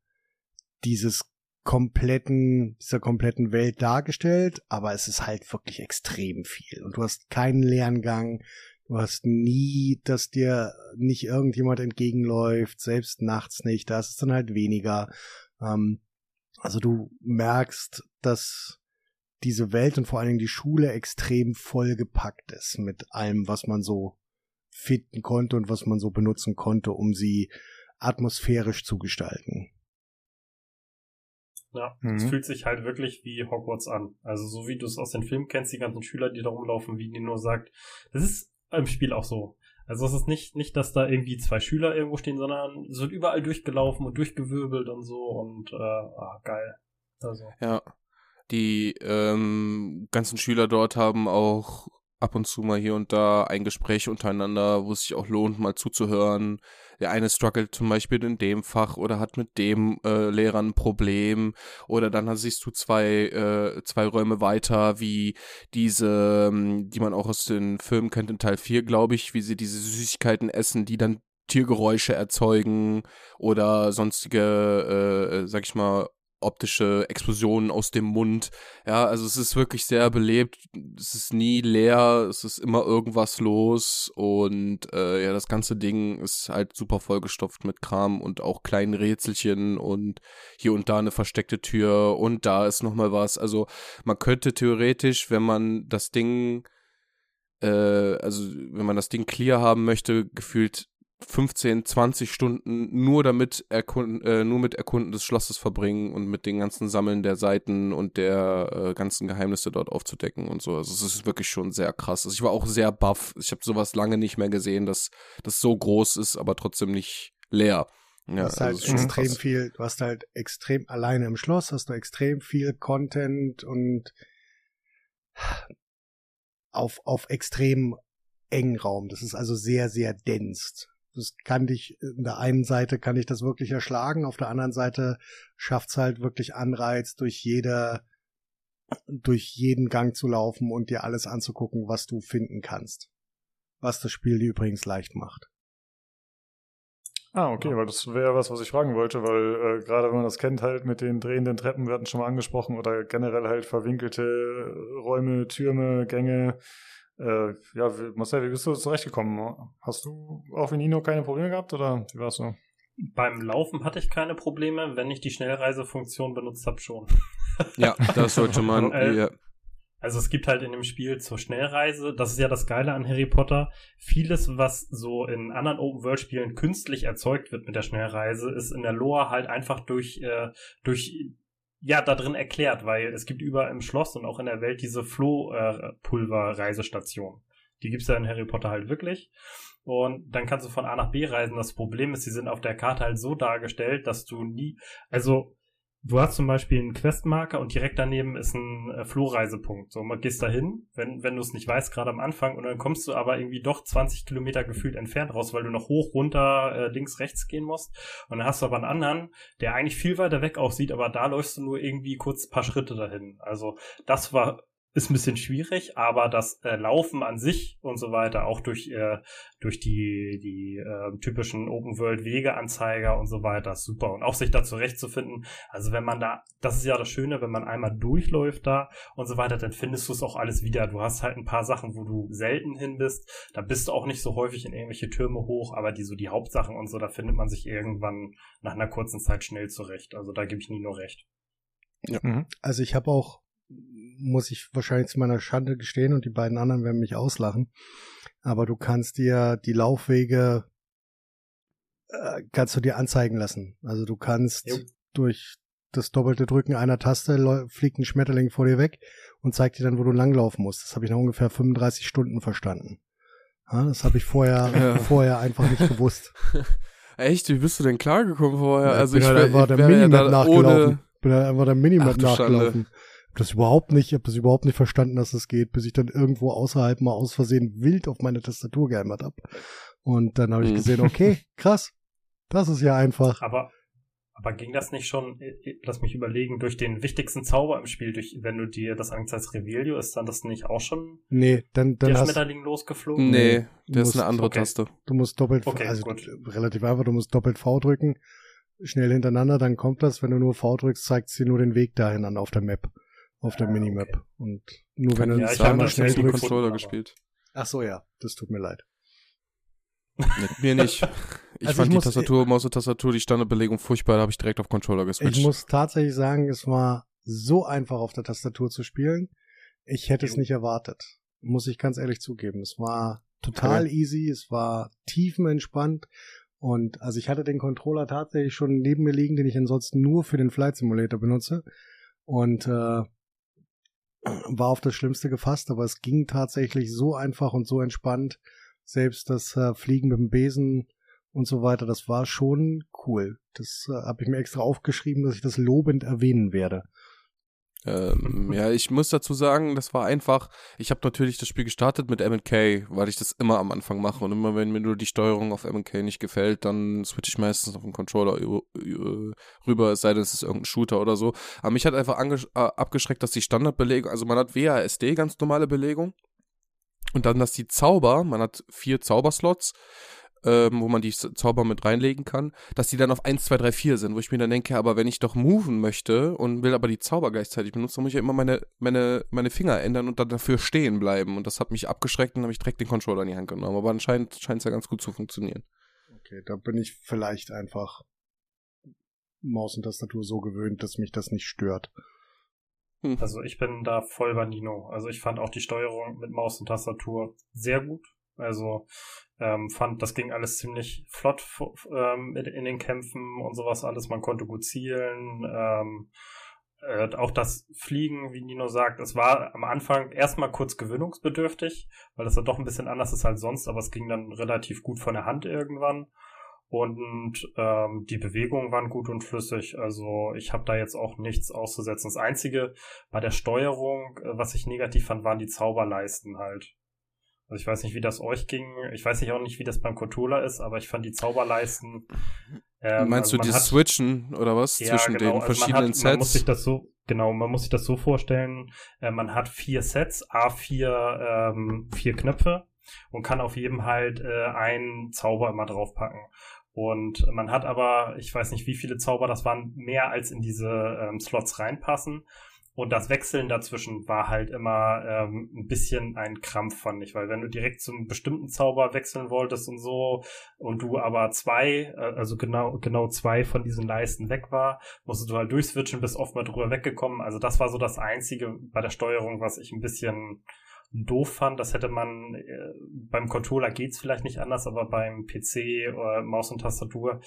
dieses kompletten, dieser kompletten Welt dargestellt, aber es ist halt wirklich extrem viel. Und du hast keinen Lerngang, du hast nie, dass dir nicht irgendjemand entgegenläuft, selbst nachts nicht, da ist es dann halt weniger. Ähm, also du merkst, dass diese Welt und vor allen Dingen die Schule extrem vollgepackt ist mit allem, was man so finden konnte und was man so benutzen konnte, um sie atmosphärisch zu gestalten. Ja, mhm. es fühlt sich halt wirklich wie Hogwarts an. Also so wie du es aus den Filmen kennst, die ganzen Schüler, die da rumlaufen, wie die nur sagt. Das ist im Spiel auch so. Also es ist nicht, nicht, dass da irgendwie zwei Schüler irgendwo stehen, sondern es wird überall durchgelaufen und durchgewirbelt und so und äh, ah, geil. Also. Ja. Die ähm, ganzen Schüler dort haben auch ab und zu mal hier und da ein Gespräch untereinander, wo es sich auch lohnt, mal zuzuhören. Der eine struggelt zum Beispiel in dem Fach oder hat mit dem äh, Lehrer ein Problem. Oder dann siehst du zwei, äh, zwei Räume weiter, wie diese, ähm, die man auch aus den Filmen kennt, in Teil 4, glaube ich, wie sie diese Süßigkeiten essen, die dann Tiergeräusche erzeugen oder sonstige, äh, sag ich mal, optische Explosionen aus dem Mund. Ja, also es ist wirklich sehr belebt. Es ist nie leer, es ist immer irgendwas los und äh, ja, das ganze Ding ist halt super vollgestopft mit Kram und auch kleinen Rätselchen und hier und da eine versteckte Tür und da ist nochmal was. Also man könnte theoretisch, wenn man das Ding äh, also wenn man das Ding clear haben möchte, gefühlt 15, 20 Stunden nur damit erkunden, äh, nur mit Erkunden des Schlosses verbringen und mit den ganzen Sammeln der Seiten und der äh, ganzen Geheimnisse dort aufzudecken und so. Also es ist wirklich schon sehr krass. Also ich war auch sehr baff. Ich habe sowas lange nicht mehr gesehen, dass das so groß ist, aber trotzdem nicht leer. Ja, du hast halt also extrem krass. viel, du hast halt extrem alleine im Schloss, hast du extrem viel Content und auf, auf extrem engen Raum. Das ist also sehr, sehr dense das kann dich, in der einen Seite kann ich das wirklich erschlagen, auf der anderen Seite schafft's halt wirklich Anreiz, durch jede, durch jeden Gang zu laufen und dir alles anzugucken, was du finden kannst. Was das Spiel dir übrigens leicht macht. Ah, okay, weil das wäre was, was ich fragen wollte, weil äh, gerade wenn man das kennt, halt mit den drehenden Treppen, wir hatten schon mal angesprochen, oder generell halt verwinkelte Räume, Türme, Gänge, äh, ja, Marcel, wie bist du zurechtgekommen? Hast du auch wie Nino keine Probleme gehabt oder wie war's so? Beim Laufen hatte ich keine Probleme, wenn ich die Schnellreisefunktion benutzt habe, schon. ja, das sollte man. äh, ja. Also es gibt halt in dem Spiel zur Schnellreise, das ist ja das Geile an Harry Potter, vieles, was so in anderen Open-World-Spielen künstlich erzeugt wird mit der Schnellreise, ist in der Lore halt einfach durch, äh, durch ja da drin erklärt, weil es gibt überall im Schloss und auch in der Welt diese Flohpulver-Reisestation. Die gibt's ja in Harry Potter halt wirklich. Und dann kannst du von A nach B reisen. Das Problem ist, die sind auf der Karte halt so dargestellt, dass du nie, also du hast zum Beispiel einen Questmarker und direkt daneben ist ein äh, Flohreisepunkt. So, man gehst da hin, wenn, wenn du es nicht weißt, gerade am Anfang, und dann kommst du aber irgendwie doch 20 Kilometer gefühlt entfernt raus, weil du noch hoch, runter, äh, links, rechts gehen musst. Und dann hast du aber einen anderen, der eigentlich viel weiter weg aussieht, aber da läufst du nur irgendwie kurz ein paar Schritte dahin. Also das war ist ein bisschen schwierig, aber das äh, Laufen an sich und so weiter, auch durch, äh, durch die, die äh, typischen Open-World-Wegeanzeiger und so weiter, super. Und auch sich da zurechtzufinden. Also wenn man da, das ist ja das Schöne, wenn man einmal durchläuft da und so weiter, dann findest du es auch alles wieder. Du hast halt ein paar Sachen, wo du selten hin bist. Da bist du auch nicht so häufig in irgendwelche Türme hoch, aber die so die Hauptsachen und so, da findet man sich irgendwann nach einer kurzen Zeit schnell zurecht. Also da gebe ich nie nur recht. Ja. Mhm. Also ich habe auch muss ich wahrscheinlich zu meiner Schande gestehen und die beiden anderen werden mich auslachen. Aber du kannst dir die Laufwege äh, kannst du dir anzeigen lassen. Also du kannst jo. durch das doppelte Drücken einer Taste fliegt ein Schmetterling vor dir weg und zeigt dir dann, wo du langlaufen musst. Das habe ich nach ungefähr 35 Stunden verstanden. Ja, das habe ich vorher, ja. vorher einfach nicht gewusst. Echt? Wie bist du denn klargekommen vorher? Ja, also ich bin halt einfach der Minimap nachgelaufen. Bin halt einfach der Minimap nachgelaufen. Schande das überhaupt nicht, ich habe das überhaupt nicht verstanden, dass das geht, bis ich dann irgendwo außerhalb mal aus Versehen wild auf meine Tastatur gehämmert habe. Und dann habe ich mhm. gesehen, okay, krass, das ist ja einfach. Aber aber ging das nicht schon, äh, äh, lass mich überlegen, durch den wichtigsten Zauber im Spiel, durch, wenn du dir das angezeigt als Revelio, ist dann das nicht auch schon nee, dann, dann der Schmetterling losgeflogen? Nee, das ist eine andere okay. Taste. Du musst doppelt, okay, also gut. relativ einfach, du musst doppelt V drücken, schnell hintereinander, dann kommt das. Wenn du nur V drückst, zeigt sie nur den Weg dahin an auf der Map auf der Minimap. Okay. Und nur wenn du ja, zweimal schnell drückst. Controller gespielt. Ach so, ja. Das tut mir leid. Mit mir nicht. Ich also fand ich die Tastatur, Maus und Tastatur, die Standardbelegung furchtbar, da habe ich direkt auf Controller geswitcht. Ich muss tatsächlich sagen, es war so einfach auf der Tastatur zu spielen. Ich hätte es nicht erwartet. Muss ich ganz ehrlich zugeben. Es war total okay. easy, es war tiefenentspannt. Und also ich hatte den Controller tatsächlich schon neben mir liegen, den ich ansonsten nur für den Flight Simulator benutze. Und äh, war auf das Schlimmste gefasst, aber es ging tatsächlich so einfach und so entspannt. Selbst das äh, Fliegen mit dem Besen und so weiter, das war schon cool. Das äh, habe ich mir extra aufgeschrieben, dass ich das lobend erwähnen werde. Ähm, ja, ich muss dazu sagen, das war einfach, ich habe natürlich das Spiel gestartet mit M&K, weil ich das immer am Anfang mache. Und immer wenn mir nur die Steuerung auf M&K nicht gefällt, dann switche ich meistens auf den Controller rüber, es sei denn, es ist irgendein Shooter oder so. Aber mich hat einfach äh, abgeschreckt, dass die Standardbelegung, also man hat WASD, ganz normale Belegung. Und dann, dass die Zauber, man hat vier Zauberslots, ähm, wo man die Zauber mit reinlegen kann, dass die dann auf 1, 2, 3, 4 sind, wo ich mir dann denke, aber wenn ich doch moven möchte und will aber die Zauber gleichzeitig benutzen, dann muss ich ja immer meine, meine, meine Finger ändern und dann dafür stehen bleiben. Und das hat mich abgeschreckt und habe ich direkt den Controller in die Hand genommen. Aber anscheinend scheint es ja ganz gut zu funktionieren. Okay, da bin ich vielleicht einfach Maus und Tastatur so gewöhnt, dass mich das nicht stört. Hm. Also ich bin da voll bei Nino. Also ich fand auch die Steuerung mit Maus und Tastatur sehr gut. Also ähm, fand, das ging alles ziemlich flott ähm, in den Kämpfen und sowas alles. Man konnte gut zielen. Ähm, äh, auch das Fliegen, wie Nino sagt, es war am Anfang erstmal kurz gewöhnungsbedürftig, weil das ja doch ein bisschen anders ist als sonst, aber es ging dann relativ gut von der Hand irgendwann. Und ähm, die Bewegungen waren gut und flüssig. Also ich habe da jetzt auch nichts auszusetzen. Das Einzige bei der Steuerung, äh, was ich negativ fand, waren die Zauberleisten halt. Also ich weiß nicht, wie das euch ging. Ich weiß nicht auch nicht, wie das beim Controller ist, aber ich fand die Zauberleisten. Ähm, Meinst also du die hat, Switchen oder was ja, zwischen genau, den also verschiedenen hat, Sets? Man muss sich das so genau, man muss sich das so vorstellen. Äh, man hat vier Sets, A4 ähm, vier Knöpfe und kann auf jedem halt äh, einen Zauber immer draufpacken. Und man hat aber, ich weiß nicht, wie viele Zauber das waren, mehr als in diese ähm, Slots reinpassen. Und das Wechseln dazwischen war halt immer ähm, ein bisschen ein Krampf, fand ich, weil wenn du direkt zum bestimmten Zauber wechseln wolltest und so und du aber zwei, äh, also genau, genau zwei von diesen Leisten weg war, musstest du halt durchswitchen, bist oft mal drüber weggekommen. Also das war so das Einzige bei der Steuerung, was ich ein bisschen doof fand. Das hätte man, äh, beim Controller geht's vielleicht nicht anders, aber beim PC oder Maus und Tastatur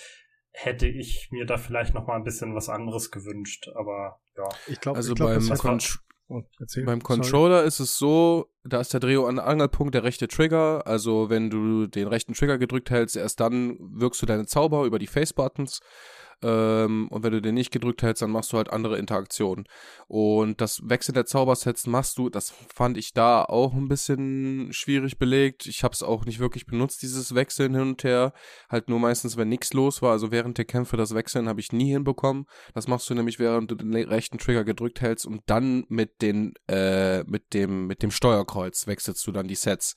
hätte ich mir da vielleicht noch mal ein bisschen was anderes gewünscht, aber ja. Ich glaube, also glaub, beim Con Oh, Beim Controller sorry. ist es so, da ist der Dreh- und Angelpunkt der rechte Trigger. Also wenn du den rechten Trigger gedrückt hältst, erst dann wirkst du deine Zauber über die Face-Buttons. Ähm, und wenn du den nicht gedrückt hältst, dann machst du halt andere Interaktionen. Und das Wechsel der Zaubersets machst du, das fand ich da auch ein bisschen schwierig belegt. Ich habe es auch nicht wirklich benutzt, dieses Wechseln hin und her. Halt nur meistens, wenn nichts los war. Also während der Kämpfe das Wechseln habe ich nie hinbekommen. Das machst du nämlich, während du den rechten Trigger gedrückt hältst und dann mit den, äh, mit dem, mit dem Steuerkreuz wechselst du dann die Sets.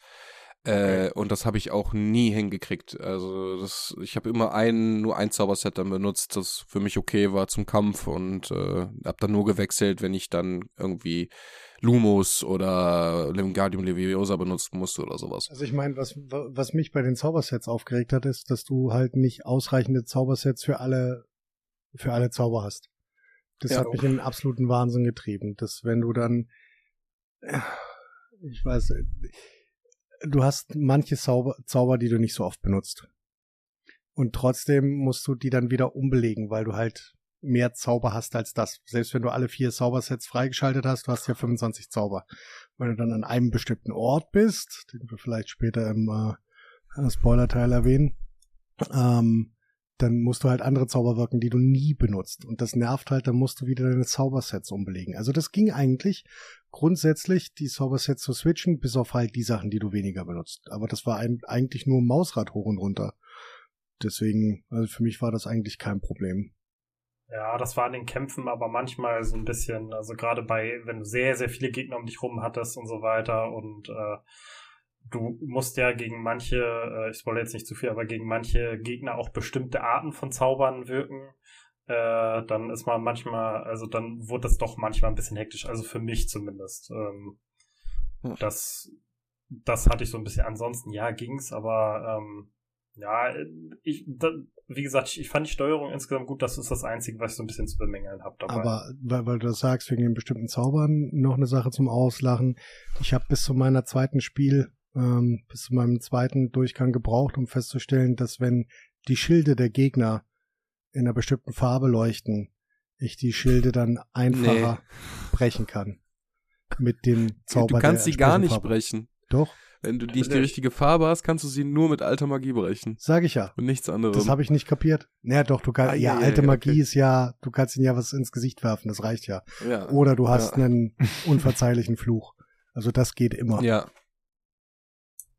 Äh, und das habe ich auch nie hingekriegt. Also das, ich habe immer ein, nur ein Zauberset dann benutzt, das für mich okay war zum Kampf und äh, habe dann nur gewechselt, wenn ich dann irgendwie Lumos oder Limgardium Leviosa benutzen musste oder sowas. Also ich meine, was, was mich bei den Zaubersets aufgeregt hat, ist, dass du halt nicht ausreichende Zaubersets für alle, für alle Zauber hast. Das ja, hat mich in den absoluten Wahnsinn getrieben. Dass wenn du dann, ich weiß, du hast manche Zauber, Zauber, die du nicht so oft benutzt. Und trotzdem musst du die dann wieder umbelegen, weil du halt mehr Zauber hast als das. Selbst wenn du alle vier Zaubersets freigeschaltet hast, du hast ja 25 Zauber. Wenn du dann an einem bestimmten Ort bist, den wir vielleicht später im äh, Spoiler-Teil erwähnen, ähm, dann musst du halt andere Zauber wirken, die du nie benutzt. Und das nervt halt, dann musst du wieder deine Zaubersets umbelegen. Also das ging eigentlich grundsätzlich, die Zaubersets zu switchen, bis auf halt die Sachen, die du weniger benutzt. Aber das war ein, eigentlich nur Mausrad hoch und runter. Deswegen, also für mich war das eigentlich kein Problem. Ja, das war in den Kämpfen aber manchmal so ein bisschen, also gerade bei, wenn du sehr, sehr viele Gegner um dich rum hattest und so weiter und äh, du musst ja gegen manche, äh, ich spoilere jetzt nicht zu viel, aber gegen manche Gegner auch bestimmte Arten von Zaubern wirken. Äh, dann ist man manchmal, also dann wurde das doch manchmal ein bisschen hektisch, also für mich zumindest. Ähm, hm. Das, das hatte ich so ein bisschen. Ansonsten, ja, ging's, aber ähm, ja, ich, da, wie gesagt, ich, ich, fand die Steuerung insgesamt gut. Das ist das Einzige, was ich so ein bisschen zu bemängeln habe dabei. Aber weil, weil du das sagst, wegen den bestimmten Zaubern, noch eine Sache zum Auslachen. Ich habe bis zu meiner zweiten Spiel ähm, bis zu meinem zweiten Durchgang gebraucht, um festzustellen, dass wenn die Schilde der Gegner in einer bestimmten Farbe leuchten, ich die Schilde dann einfacher nee. brechen kann. Mit dem Zauber. Du kannst sie gar nicht Farbe. brechen. Doch. Wenn du nicht die richtige Farbe hast, kannst du sie nur mit alter Magie brechen. Sag ich ja. Und nichts anderes. Das habe ich nicht kapiert. Naja, doch, du kannst, ah, ja, ja, alte ja, Magie okay. ist ja, du kannst ihn ja was ins Gesicht werfen, das reicht ja. ja Oder du hast einen unverzeihlichen Fluch. Also das geht immer. Ja.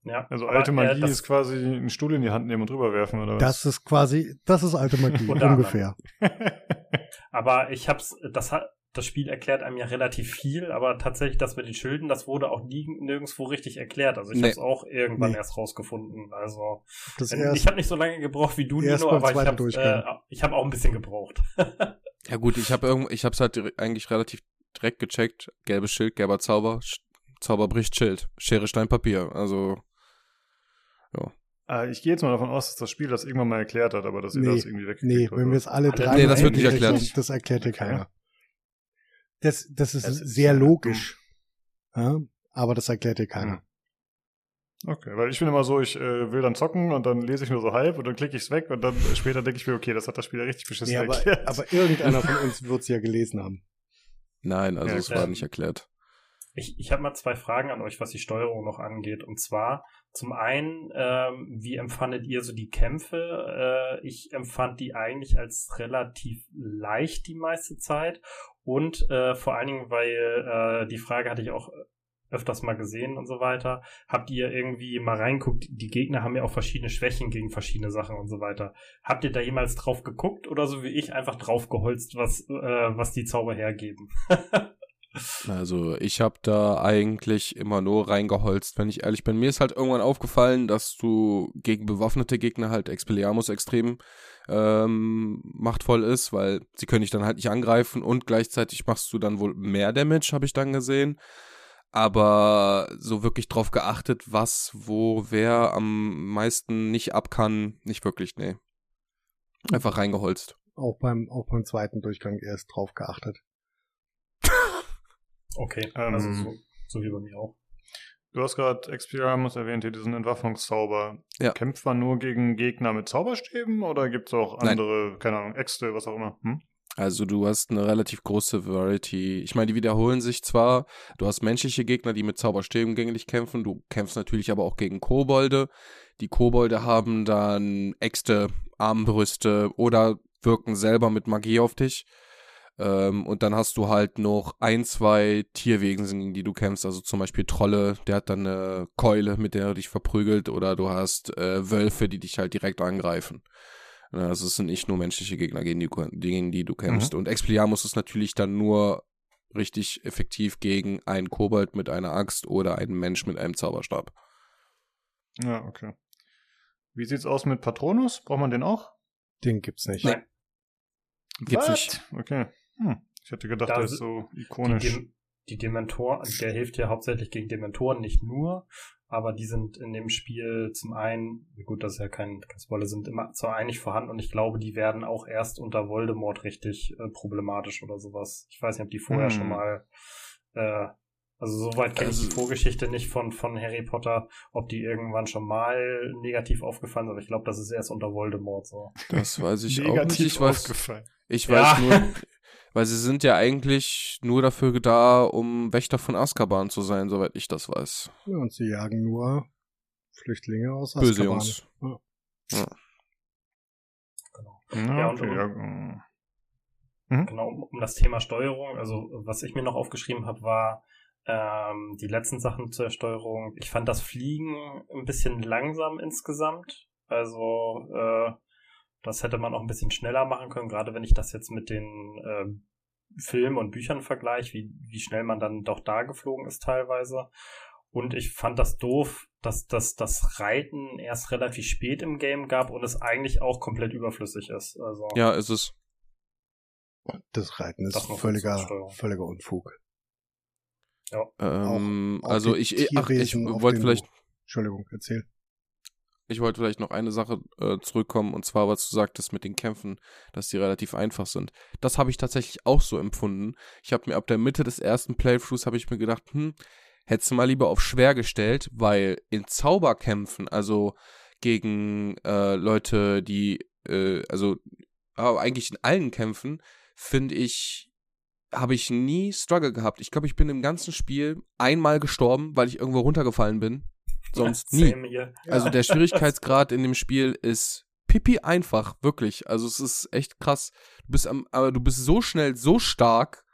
Ja, also alte Magie äh, ist quasi einen Stuhl in die Hand nehmen und drüber werfen, oder was? Das ist quasi, das ist alte Magie, ungefähr. aber ich hab's, das hat, das Spiel erklärt einem ja relativ viel, aber tatsächlich das mit den Schilden, das wurde auch nie, nirgendwo richtig erklärt. Also ich nee. habe es auch irgendwann nee. erst rausgefunden. Also das ich habe nicht so lange gebraucht wie du, Nino, aber ich habe äh, ich hab auch ein bisschen gebraucht. ja gut, ich habe ich habe es halt eigentlich relativ direkt gecheckt. Gelbes Schild, gelber Zauber, Zauber bricht Schild, Schere Stein Papier. Also ja. Äh, ich gehe jetzt mal davon aus, dass das Spiel das irgendwann mal erklärt hat, aber dass ihr nee, das irgendwie weggekriegt Nee, wenn wir es alle drei Nee, das wird nicht erklärt. Das erklärt dir keiner. Das, das ist das sehr ist logisch. Ja, aber das erklärt dir keiner. Okay, weil ich bin immer so, ich äh, will dann zocken und dann lese ich nur so halb und dann klicke ich es weg und dann später denke ich mir, okay, das hat das Spiel ja richtig beschissen nee, aber, erklärt. Aber irgendeiner von uns wird es ja gelesen haben. Nein, also ja, es war nicht erklärt. Ich, ich habe mal zwei Fragen an euch, was die Steuerung noch angeht. Und zwar zum einen, ähm, wie empfandet ihr so die Kämpfe? Äh, ich empfand die eigentlich als relativ leicht die meiste Zeit. Und äh, vor allen Dingen, weil äh, die Frage hatte ich auch öfters mal gesehen und so weiter. Habt ihr irgendwie mal reinguckt? Die Gegner haben ja auch verschiedene Schwächen gegen verschiedene Sachen und so weiter. Habt ihr da jemals drauf geguckt oder so wie ich einfach drauf geholzt, was, äh, was die Zauber hergeben? Also ich habe da eigentlich immer nur reingeholzt, wenn ich ehrlich bin. Mir ist halt irgendwann aufgefallen, dass du gegen bewaffnete Gegner halt Expelliarmus extrem ähm, machtvoll ist, weil sie können dich dann halt nicht angreifen und gleichzeitig machst du dann wohl mehr Damage, habe ich dann gesehen. Aber so wirklich drauf geachtet, was, wo, wer am meisten nicht ab kann, nicht wirklich, nee. Einfach reingeholzt. Auch beim, auch beim zweiten Durchgang erst drauf geachtet. Okay, ähm, also so, so, wie bei mir auch. Du hast gerade Expelliarmus erwähnt, hier diesen Entwaffnungszauber. Ja. Kämpft man nur gegen Gegner mit Zauberstäben oder gibt es auch andere, Nein. keine Ahnung, Äxte, was auch immer? Hm? Also du hast eine relativ große Variety. Ich meine, die wiederholen sich zwar. Du hast menschliche Gegner, die mit Zauberstäben gegen dich kämpfen. Du kämpfst natürlich aber auch gegen Kobolde. Die Kobolde haben dann Äxte, Armbrüste oder wirken selber mit Magie auf dich. Ähm, und dann hast du halt noch ein, zwei Tierwesen, gegen die du kämpfst. Also zum Beispiel Trolle, der hat dann eine Keule, mit der er dich verprügelt. Oder du hast äh, Wölfe, die dich halt direkt angreifen. Also es sind nicht nur menschliche Gegner, gegen die, gegen die du kämpfst. Mhm. Und Expelliarmus ist natürlich dann nur richtig effektiv gegen einen Kobold mit einer Axt oder einen Mensch mit einem Zauberstab. Ja, okay. Wie sieht's aus mit Patronus? Braucht man den auch? Den gibt's nicht. Nein. Gibt's nicht. Okay. Hm. Ich hätte gedacht, da der ist so ikonisch. Die, Dem die Dementoren, der hilft ja hauptsächlich gegen Dementoren, nicht nur, aber die sind in dem Spiel zum einen, gut, das ist ja kein, kein Spoiler, sind immer zwar eigentlich vorhanden und ich glaube, die werden auch erst unter Voldemort richtig äh, problematisch oder sowas. Ich weiß nicht, ob die vorher hm. schon mal, äh, also soweit kenne ich die also Vorgeschichte nicht von, von Harry Potter, ob die irgendwann schon mal negativ aufgefallen sind, aber ich glaube, das ist erst unter Voldemort so. Das weiß ich auch nicht. Ich weiß, ich weiß ja. nur, weil sie sind ja eigentlich nur dafür da, um Wächter von Azkaban zu sein, soweit ich das weiß. Ja, und sie jagen nur Flüchtlinge aus Azkaban. Böse Jungs. Ja. ja. Genau. Ja, und um, mhm. genau, um das Thema Steuerung, also was ich mir noch aufgeschrieben habe, war ähm, die letzten Sachen zur Steuerung. Ich fand das Fliegen ein bisschen langsam insgesamt. Also äh, das hätte man auch ein bisschen schneller machen können, gerade wenn ich das jetzt mit den äh, Filmen und Büchern vergleiche, wie, wie schnell man dann doch da geflogen ist teilweise. Und ich fand das doof, dass, dass das Reiten erst relativ spät im Game gab und es eigentlich auch komplett überflüssig ist. Also, ja, ist es. Das Reiten ist das völliger, völliger Unfug. Ja. Ähm, auch, auch also ich, ach, ich wollte vielleicht. Entschuldigung, erzähl. Ich wollte vielleicht noch eine Sache äh, zurückkommen, und zwar, was du sagtest mit den Kämpfen, dass die relativ einfach sind. Das habe ich tatsächlich auch so empfunden. Ich habe mir ab der Mitte des ersten Playthroughs habe ich mir gedacht, hm, hättest du mal lieber auf schwer gestellt, weil in Zauberkämpfen, also gegen äh, Leute, die, äh, also aber eigentlich in allen Kämpfen, finde ich, habe ich nie Struggle gehabt. Ich glaube, ich bin im ganzen Spiel einmal gestorben, weil ich irgendwo runtergefallen bin sonst nie. Also der Schwierigkeitsgrad in dem Spiel ist pipi einfach, wirklich. Also es ist echt krass. Du bist am, aber du bist so schnell, so stark,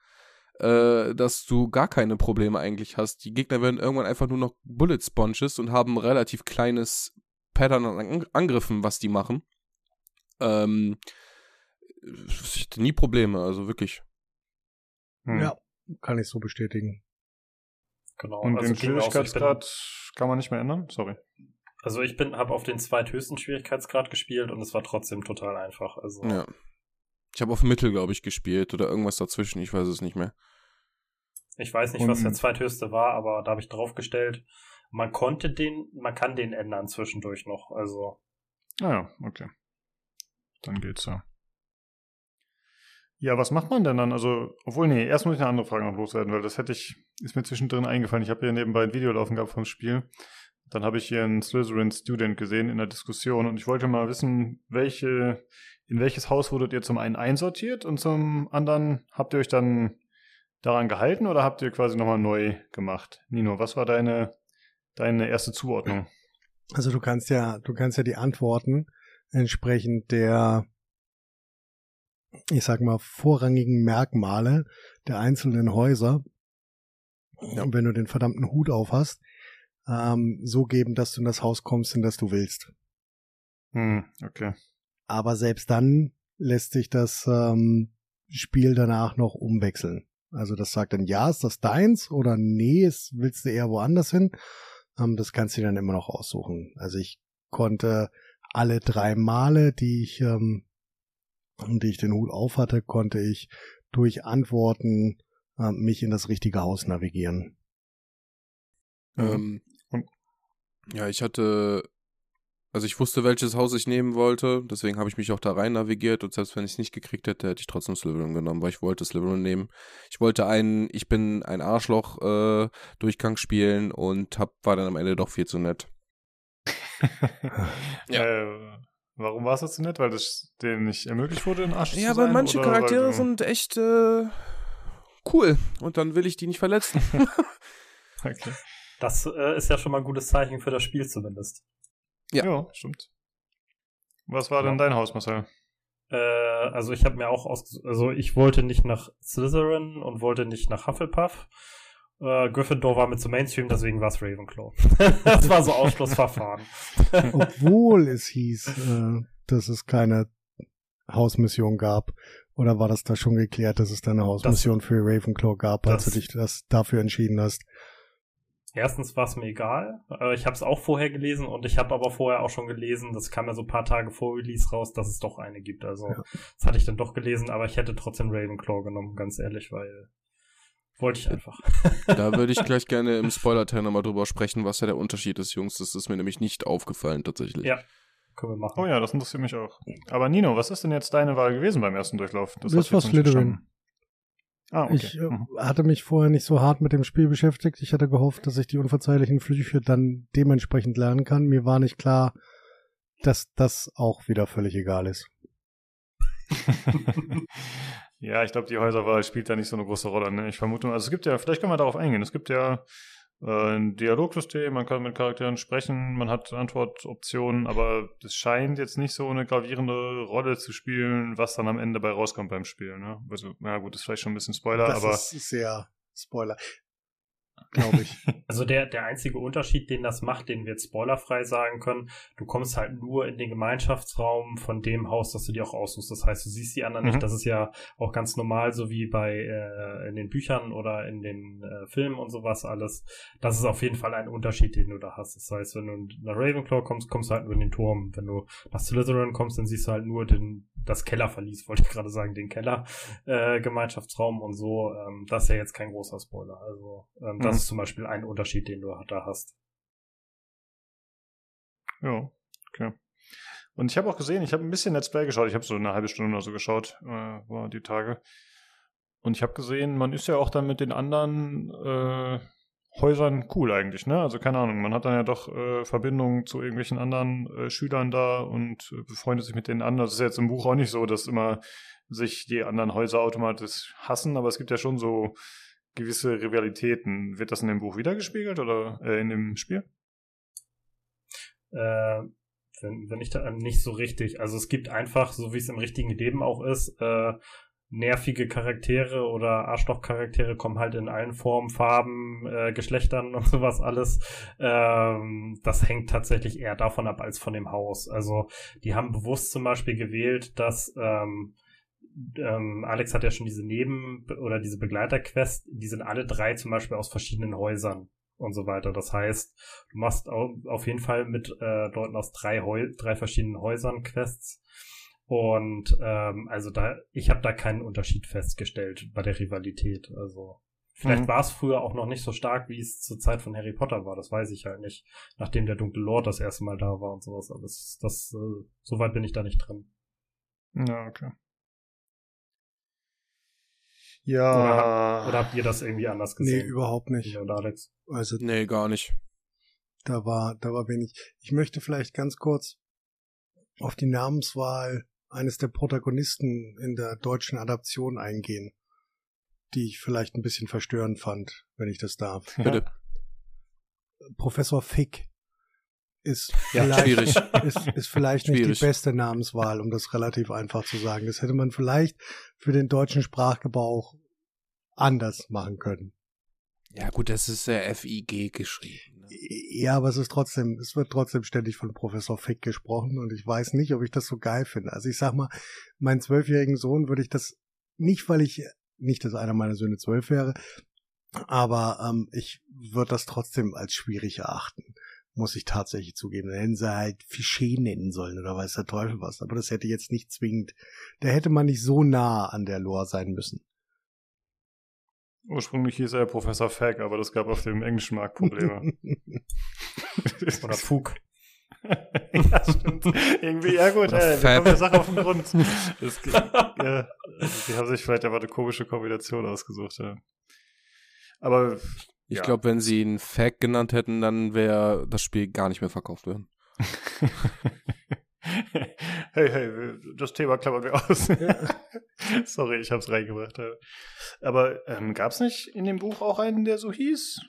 äh, dass du gar keine Probleme eigentlich hast. Die Gegner werden irgendwann einfach nur noch Bullet Sponges und haben ein relativ kleines Pattern an Angriffen, was die machen. Ähm, ich hatte nie Probleme, also wirklich. Hm. Ja, kann ich so bestätigen. Genau. Und also den Schwierigkeitsgrad kann man nicht mehr ändern? Sorry. Also ich bin, habe auf den zweithöchsten Schwierigkeitsgrad gespielt und es war trotzdem total einfach. Also ja. Ich habe auf Mittel, glaube ich, gespielt oder irgendwas dazwischen. Ich weiß es nicht mehr. Ich weiß nicht, und was der zweithöchste war, aber da habe ich draufgestellt. Man konnte den, man kann den ändern zwischendurch noch. Also. Ah ja, okay. Dann geht's ja. Ja, was macht man denn dann? Also, obwohl, nee, erst muss ich eine andere Frage noch loswerden, weil das hätte ich, ist mir zwischendrin eingefallen. Ich habe hier nebenbei ein Video laufen gehabt vom Spiel. Dann habe ich hier einen Slytherin Student gesehen in der Diskussion und ich wollte mal wissen, welche, in welches Haus wurdet ihr zum einen einsortiert und zum anderen habt ihr euch dann daran gehalten oder habt ihr quasi nochmal neu gemacht? Nino, was war deine, deine erste Zuordnung? Also du kannst ja, du kannst ja die Antworten entsprechend der ich sag mal, vorrangigen Merkmale der einzelnen Häuser, ja. wenn du den verdammten Hut auf hast, ähm, so geben, dass du in das Haus kommst, in das du willst. Hm, okay. Aber selbst dann lässt sich das ähm, Spiel danach noch umwechseln. Also das sagt dann, ja, ist das deins oder nee, ist, willst du eher woanders hin? Ähm, das kannst du dann immer noch aussuchen. Also ich konnte alle drei Male, die ich ähm, die ich den Hut auf hatte, konnte ich durch Antworten äh, mich in das richtige Haus navigieren. Ähm, ja, ich hatte, also ich wusste, welches Haus ich nehmen wollte, deswegen habe ich mich auch da rein navigiert und selbst wenn ich es nicht gekriegt hätte, hätte ich trotzdem Slytherin genommen, weil ich wollte Slytherin nehmen. Ich wollte einen, ich bin ein Arschloch äh, Durchgang spielen und hab, war dann am Ende doch viel zu nett. ja. Äh, Warum war es jetzt so nett? Weil das denen nicht ermöglicht wurde, in Arsch ja, zu sein? aber manche oder Charaktere weil du- sind echt äh, cool. Und dann will ich die nicht verletzen. Okay. Das äh, ist ja schon mal ein gutes Zeichen für das Spiel zumindest. Ja. Ja, stimmt. Was war denn dein Haus, Marcel? Äh, also ich habe mir auch aus, also ich wollte nicht nach Slytherin und wollte nicht nach Hufflepuff. Äh, Gryffindor war mit so Mainstream, deswegen war es Ravenclaw. das war so Ausschlussverfahren. Obwohl es hieß, äh, dass es keine Hausmission gab. Oder war das da schon geklärt, dass es da eine Hausmission für Ravenclaw gab, als das- du dich das dafür entschieden hast? Erstens war es mir egal. Äh, ich habe es auch vorher gelesen und ich habe aber vorher auch schon gelesen, das kam ja so ein paar Tage vor Release raus, dass es doch eine gibt. Also Ja. das hatte ich dann doch gelesen, aber ich hätte trotzdem Ravenclaw genommen, ganz ehrlich, weil wollte ich einfach. da würde ich gleich gerne im Spoiler-Teil nochmal drüber sprechen, was ja der Unterschied ist, Jungs. Das ist mir nämlich nicht aufgefallen, tatsächlich. Ja. Können wir machen. Oh ja, das interessiert mich auch. Aber Nino, was ist denn jetzt deine Wahl gewesen beim ersten Durchlauf? Das du war Slytherin. Ah, okay. Ich äh, Mhm. hatte mich vorher nicht so hart mit dem Spiel beschäftigt. Ich hatte gehofft, dass ich die unverzeihlichen Flüche dann dementsprechend lernen kann. Mir war nicht klar, dass das auch wieder völlig egal ist. ja, ich glaube, die Häuserwahl spielt da nicht so eine große Rolle. Ne? Ich vermute, also es gibt ja, vielleicht können wir darauf eingehen. Es gibt ja äh, ein Dialogsystem, man kann mit Charakteren sprechen, man hat Antwortoptionen, aber es scheint jetzt nicht so eine gravierende Rolle zu spielen, was dann am Ende bei rauskommt beim Spiel. Ne? Also, na gut, ist vielleicht schon ein bisschen Spoiler, das aber ist sehr Spoiler, glaube ich. Also der, der einzige Unterschied, den das macht, den wir jetzt spoilerfrei sagen können, du kommst halt nur in den Gemeinschaftsraum von dem Haus, das du dir auch aussuchst. Das heißt, du siehst die anderen Mhm. nicht. Das ist ja auch ganz normal, so wie bei äh, in den Büchern oder in den äh, Filmen und sowas alles. Das ist auf jeden Fall ein Unterschied, den du da hast. Das heißt, wenn du nach Ravenclaw kommst, kommst du halt nur in den Turm. Wenn du nach Slytherin kommst, dann siehst du halt nur den, das Kellerverlies, wollte ich gerade sagen, den Keller, äh, Gemeinschaftsraum und so. Ähm, das ist ja jetzt kein großer Spoiler. Also ähm, das Mhm. ist zum Beispiel ein Unterschied, den du da hast. Ja, okay. Und ich habe auch gesehen, ich habe ein bisschen Let's Play geschaut. Ich habe so eine halbe Stunde oder so geschaut, äh, war die Tage. Und ich habe gesehen, man ist ja auch dann mit den anderen äh, Häusern cool eigentlich, ne? Also keine Ahnung, man hat dann ja doch äh, Verbindungen zu irgendwelchen anderen äh, Schülern da und äh, befreundet sich mit denen an. Das ist jetzt im Buch auch nicht so, dass immer sich die anderen Häuser automatisch hassen, aber es gibt ja schon so gewisse Rivalitäten. Wird das in dem Buch wiedergespiegelt oder äh, in dem Spiel? Äh, wenn, wenn ich da nicht so richtig. Also es gibt einfach, so wie es im richtigen Leben auch ist, äh, nervige Charaktere oder Arschloch-Charaktere kommen halt in allen Formen, Farben, äh, Geschlechtern und sowas alles. Ähm, das hängt tatsächlich eher davon ab als von dem Haus. Also die haben bewusst zum Beispiel gewählt, dass ähm, ähm, Alex hat ja schon diese Neben- oder diese Begleiterquest, die sind alle drei zum Beispiel aus verschiedenen Häusern und so weiter. Das heißt, du machst au- auf jeden Fall mit äh, Leuten aus drei, Heu drei verschiedenen Häusern Quests. Und ähm, also da, ich habe da keinen Unterschied festgestellt bei der Rivalität. Also vielleicht Mhm. war es früher auch noch nicht so stark, wie es zur Zeit von Harry Potter war. Das weiß ich halt nicht. Nachdem der dunkle Lord das erste Mal da war und sowas. Aber das, das äh, so weit bin ich da nicht drin. Ja, okay. Oder, Ja. hab, oder habt ihr das irgendwie anders Nee, gesehen? überhaupt nicht. Oder Alex? Also Nee, gar nicht. da war, da war wenig. Ich möchte vielleicht ganz kurz auf die Namenswahl eines der Protagonisten in der deutschen Adaption eingehen, die ich vielleicht ein bisschen verstörend fand, wenn ich das darf. Bitte. Professor Fick ist Ja, vielleicht, schwierig. ist, ist vielleicht nicht Schwierig. die beste Namenswahl, um das relativ einfach zu sagen. Das hätte man vielleicht für den deutschen Sprachgebrauch anders machen können. Ja, gut, das ist ja FIG geschrieben. Ja, aber es ist trotzdem, es wird trotzdem ständig von Professor Fick gesprochen und ich weiß nicht, ob ich das so geil finde. Also ich sag mal, meinen zwölfjährigen Sohn würde ich das nicht, weil ich nicht, dass einer meiner Söhne zwölf wäre, aber ähm, ich würde das trotzdem als schwierig erachten. Muss ich tatsächlich zugeben. Dann hätten sie halt Fiché nennen sollen oder weiß der Teufel was. Aber das hätte jetzt nicht zwingend, da hätte man nicht so nah an der Lore sein müssen. Ursprünglich hieß er Professor Fag, aber das gab auf dem englischen Markt Probleme. Oder Fug. ja, stimmt. Irgendwie, ja gut, Oder ey, wir kommen der Sache auf den Grund. Es, ja, also die haben sich vielleicht aber eine komische Kombination ausgesucht, ja. Aber Ich Ja. glaube, wenn sie ihn Fact genannt hätten, dann wäre das Spiel gar nicht mehr verkauft worden. hey, hey, das Thema klappern wir aus. Sorry, ich hab's reingebracht. Aber ähm, gab's nicht in dem Buch auch einen, der so hieß?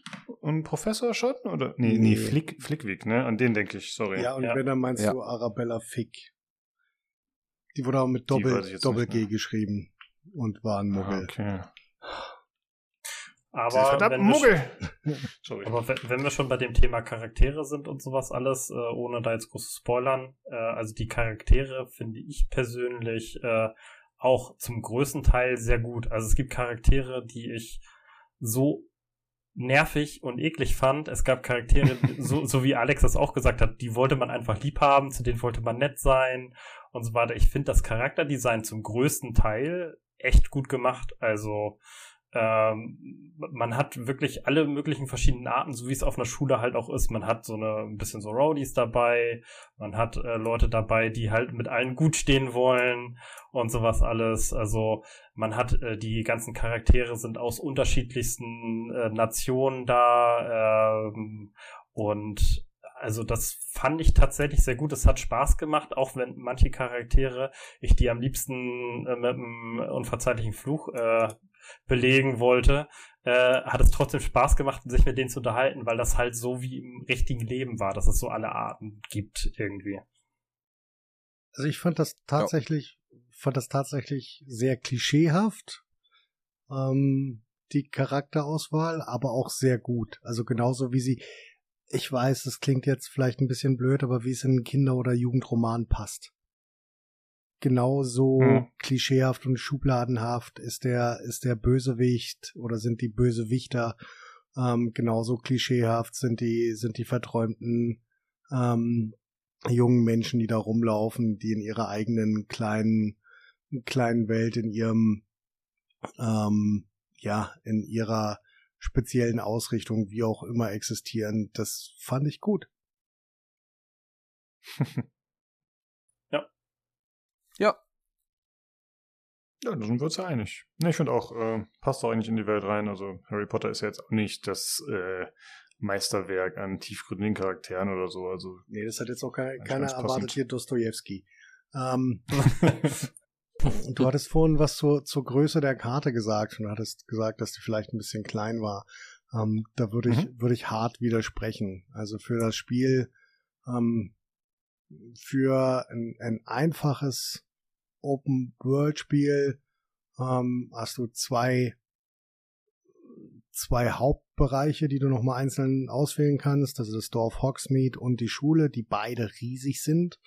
Ein Professor schon? Oder? Nee, nee, nee Flick, Flickwick, ne? An den denke ich, sorry. Ja, und ja. wenn, dann meinst ja. du Arabella Fick. Die wurde auch mit Doppel-G Doppel geschrieben und war ein Muggel. Ah, okay. Aber wenn, Muggel. Wir, aber wenn wir schon bei dem Thema Charaktere sind und sowas alles, äh, ohne da jetzt groß zu spoilern, äh, also die Charaktere finde ich persönlich äh, auch zum größten Teil sehr gut. Also es gibt Charaktere, die ich so nervig und eklig fand. Es gab Charaktere, so, so wie Alex das auch gesagt hat, die wollte man einfach lieb haben, zu denen wollte man nett sein und so weiter. Ich finde das Charakterdesign zum größten Teil echt gut gemacht. Also ähm, man hat wirklich alle möglichen verschiedenen Arten, so wie es auf einer Schule halt auch ist. Man hat so eine ein bisschen so Rowdies dabei, man hat äh, Leute dabei, die halt mit allen gut stehen wollen und sowas alles. Also man hat äh, die ganzen Charaktere sind aus unterschiedlichsten äh, Nationen da ähm, und also das fand ich tatsächlich sehr gut. Es hat Spaß gemacht, auch wenn manche Charaktere ich die am liebsten äh, mit einem unverzeihlichen Fluch äh, belegen wollte, äh, hat es trotzdem Spaß gemacht, sich mit denen zu unterhalten, weil das halt so wie im richtigen Leben war, dass es so alle Arten gibt irgendwie. Also ich fand das tatsächlich, ja. fand das tatsächlich sehr klischeehaft, ähm, die Charakterauswahl, aber auch sehr gut. Also genauso wie sie, ich weiß, es klingt jetzt vielleicht ein bisschen blöd, aber wie es in einen Kinder- oder Jugendroman passt genauso hm. klischeehaft und schubladenhaft ist der, ist der Bösewicht oder sind die Bösewichter ähm, genauso klischeehaft sind die, sind die verträumten ähm, jungen Menschen, die da rumlaufen, die in ihrer eigenen kleinen, kleinen Welt, in ihrem, ähm, ja, in ihrer speziellen Ausrichtung, wie auch immer existieren. Das fand ich gut. Ja. Ja, da sind wir uns ja einig. Ne, ich finde auch, äh, passt auch eigentlich in die Welt rein. Also Harry Potter ist ja jetzt auch nicht das äh, Meisterwerk an tiefgründigen Charakteren oder so. Also, nee, das hat jetzt auch kein, keiner erwartet hier Dostoevsky. Ähm, du hattest vorhin was zur, zur Größe der Karte gesagt und hattest gesagt, dass die vielleicht ein bisschen klein war. Ähm, da würde ich, mhm. würde ich hart widersprechen. Also für das Spiel ähm, für ein, ein einfaches Open-World-Spiel ähm, hast du zwei, zwei Hauptbereiche, die du nochmal einzeln auswählen kannst. Das ist das Dorf Hogsmeade und die Schule, die beide riesig sind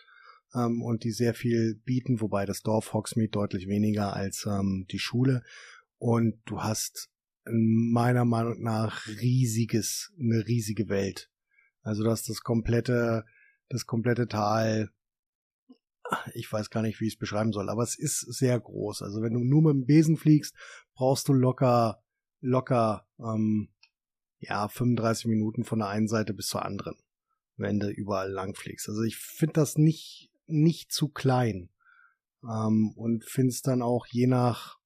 ähm, und die sehr viel bieten, wobei das Dorf Hogsmeade deutlich weniger als ähm, die Schule. Und du hast meiner Meinung nach riesiges, eine riesige Welt. Also du hast das komplette das komplette Tal. Ich weiß gar nicht, wie ich es beschreiben soll, aber es ist sehr groß. Also wenn du nur mit dem Besen fliegst, brauchst du locker, locker, ähm, ja, 35 Minuten von der einen Seite bis zur anderen, wenn du überall lang fliegst. Also ich finde das nicht, nicht zu klein. Ähm, und finde es dann auch je nach,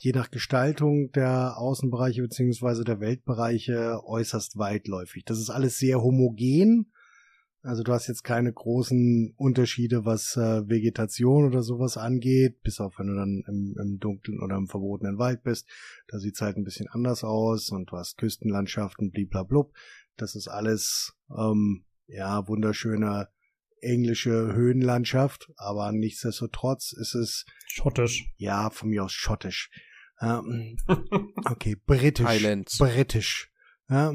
je nach Gestaltung der Außenbereiche beziehungsweise der Weltbereiche äußerst weitläufig. Das ist alles sehr homogen, also du hast jetzt keine großen Unterschiede, was äh, Vegetation oder sowas angeht, bis auf wenn du dann im, im dunklen oder im verbotenen Wald bist. Da sieht's halt ein bisschen anders aus und du hast Küstenlandschaften, bliblablub. Das ist alles, ähm, ja, wunderschöne englische Höhenlandschaft, aber nichtsdestotrotz ist es schottisch. Ja, von mir aus schottisch. Ähm, okay, britisch. Highlands. Britisch. Ja,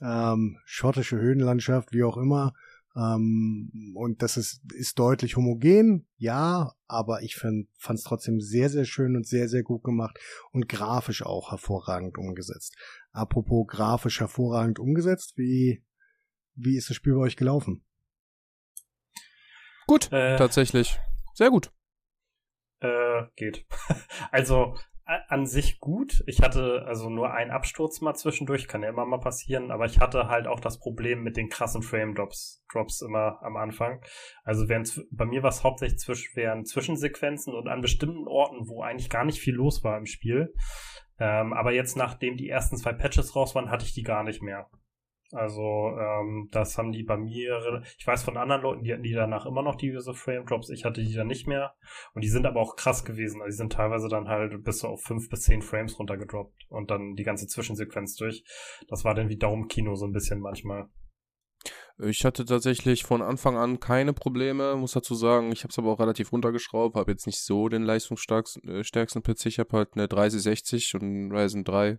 ähm, schottische Höhenlandschaft, wie auch immer. Ähm, und das ist, ist deutlich homogen, ja, aber ich fand es trotzdem sehr, sehr schön und sehr, sehr gut gemacht und grafisch auch hervorragend umgesetzt. Apropos grafisch hervorragend umgesetzt, wie, wie ist das Spiel bei euch gelaufen? Gut, äh, tatsächlich. Sehr gut. Äh, geht. also, an sich gut. Ich hatte also nur einen Absturz mal zwischendurch, kann ja immer mal passieren, aber ich hatte halt auch das Problem mit den krassen Frame Drops, Drops immer am Anfang. Also während, bei mir war es hauptsächlich zwischen, während Zwischensequenzen und an bestimmten Orten, wo eigentlich gar nicht viel los war im Spiel. Ähm, aber jetzt, nachdem die ersten zwei Patches raus waren, hatte ich die gar nicht mehr. Also ähm, das haben die bei mir, ich weiß von anderen Leuten, die hatten die danach immer noch diese Frame Drops, ich hatte die dann nicht mehr. Und die sind aber auch krass gewesen. Also die sind teilweise dann halt bis so auf fünf bis zehn Frames runtergedroppt und dann die ganze Zwischensequenz durch. Das war dann wie Daumenkino so ein bisschen manchmal. Ich hatte tatsächlich von Anfang an keine Probleme, muss dazu sagen. Ich habe es aber auch relativ runtergeschraubt, habe jetzt nicht so den leistungsstärksten äh, PC. Ich habe halt eine 3060 und einen Ryzen 3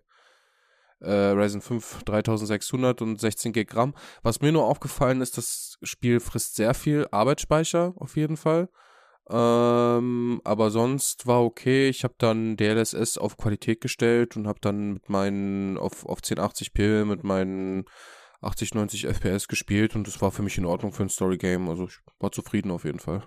äh, Ryzen 5 3600 und 16 GB RAM. Was mir nur aufgefallen ist, das Spiel frisst sehr viel Arbeitsspeicher auf jeden Fall. Ähm, aber sonst war okay. Ich habe dann DLSS auf Qualität gestellt und habe dann mit meinen auf, auf 1080p mit meinen 80, 90 FPS gespielt und das war für mich in Ordnung für ein Story Game. Also ich war zufrieden auf jeden Fall.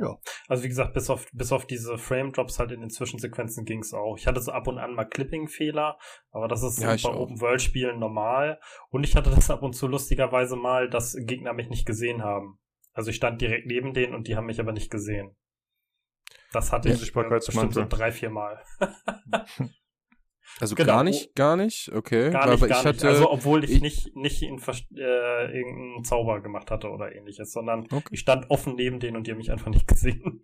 Ja. Also wie gesagt, bis auf, bis auf diese Frame-Drops halt in den Zwischensequenzen ging es auch. Ich hatte so ab und an mal Clipping-Fehler, aber das ist ja, bei Open-World-Spielen normal. Und ich hatte das ab und zu lustigerweise mal, dass Gegner mich nicht gesehen haben. Also ich stand direkt neben denen und die haben mich aber nicht gesehen. Das hatte ich äh, bestimmt so drei, vier Mal. Also genau. gar nicht, gar nicht, okay. Gar nicht, aber gar ich hatte, Also obwohl ich, ich nicht, nicht in, äh, irgendeinen Zauber gemacht hatte oder ähnliches, sondern okay. ich stand offen neben denen und die haben mich einfach nicht gesehen.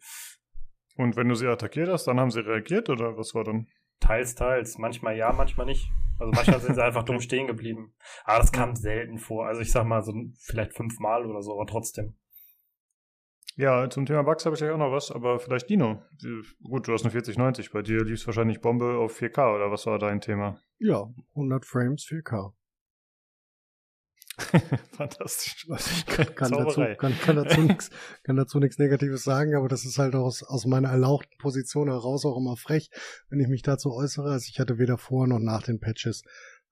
Und wenn du sie attackiert hast, dann haben sie reagiert oder was war dann? Teils, teils. Manchmal ja, manchmal nicht. Also manchmal sind sie einfach dumm stehen geblieben. Aber das kam selten vor. Also ich sag mal so vielleicht fünfmal oder so, aber trotzdem. Ja, zum Thema Bugs habe ich ja auch noch was, aber vielleicht Dino. Gut, du hast eine 4090, bei dir lief es wahrscheinlich Bombe auf 4K oder was war dein Thema? Ja, 100 Frames 4K. Fantastisch. Ich kann, kann dazu, kann, kann dazu nichts kann dazu nichts Negatives sagen, aber das ist halt aus, aus meiner erlauchten Position heraus auch immer frech, wenn ich mich dazu äußere. Also ich hatte weder vor noch nach den Patches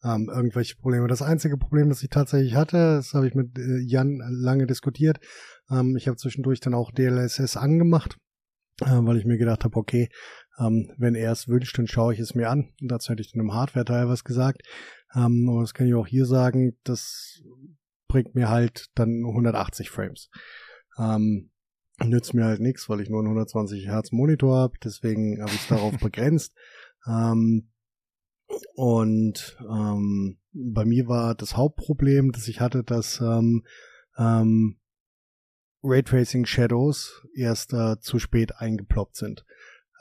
ähm, irgendwelche Probleme. Das einzige Problem, das ich tatsächlich hatte, das habe ich mit äh, Jan lange diskutiert, ähm, ich habe zwischendurch dann auch DLSS angemacht, äh, weil ich mir gedacht habe, okay, ähm, wenn er es wünscht, dann schaue ich es mir an. Und dazu hätte ich dann im Hardware-Teil was gesagt. Ähm, aber das kann ich auch hier sagen, das bringt mir halt dann 180 Frames. Ähm, nützt mir halt nichts, weil ich nur einen 120 Hertz Monitor habe, deswegen habe ich es darauf begrenzt. Ähm, und ähm, bei mir war das Hauptproblem, dass ich hatte, dass ähm, ähm, Raytracing Shadows erst äh, zu spät eingeploppt sind.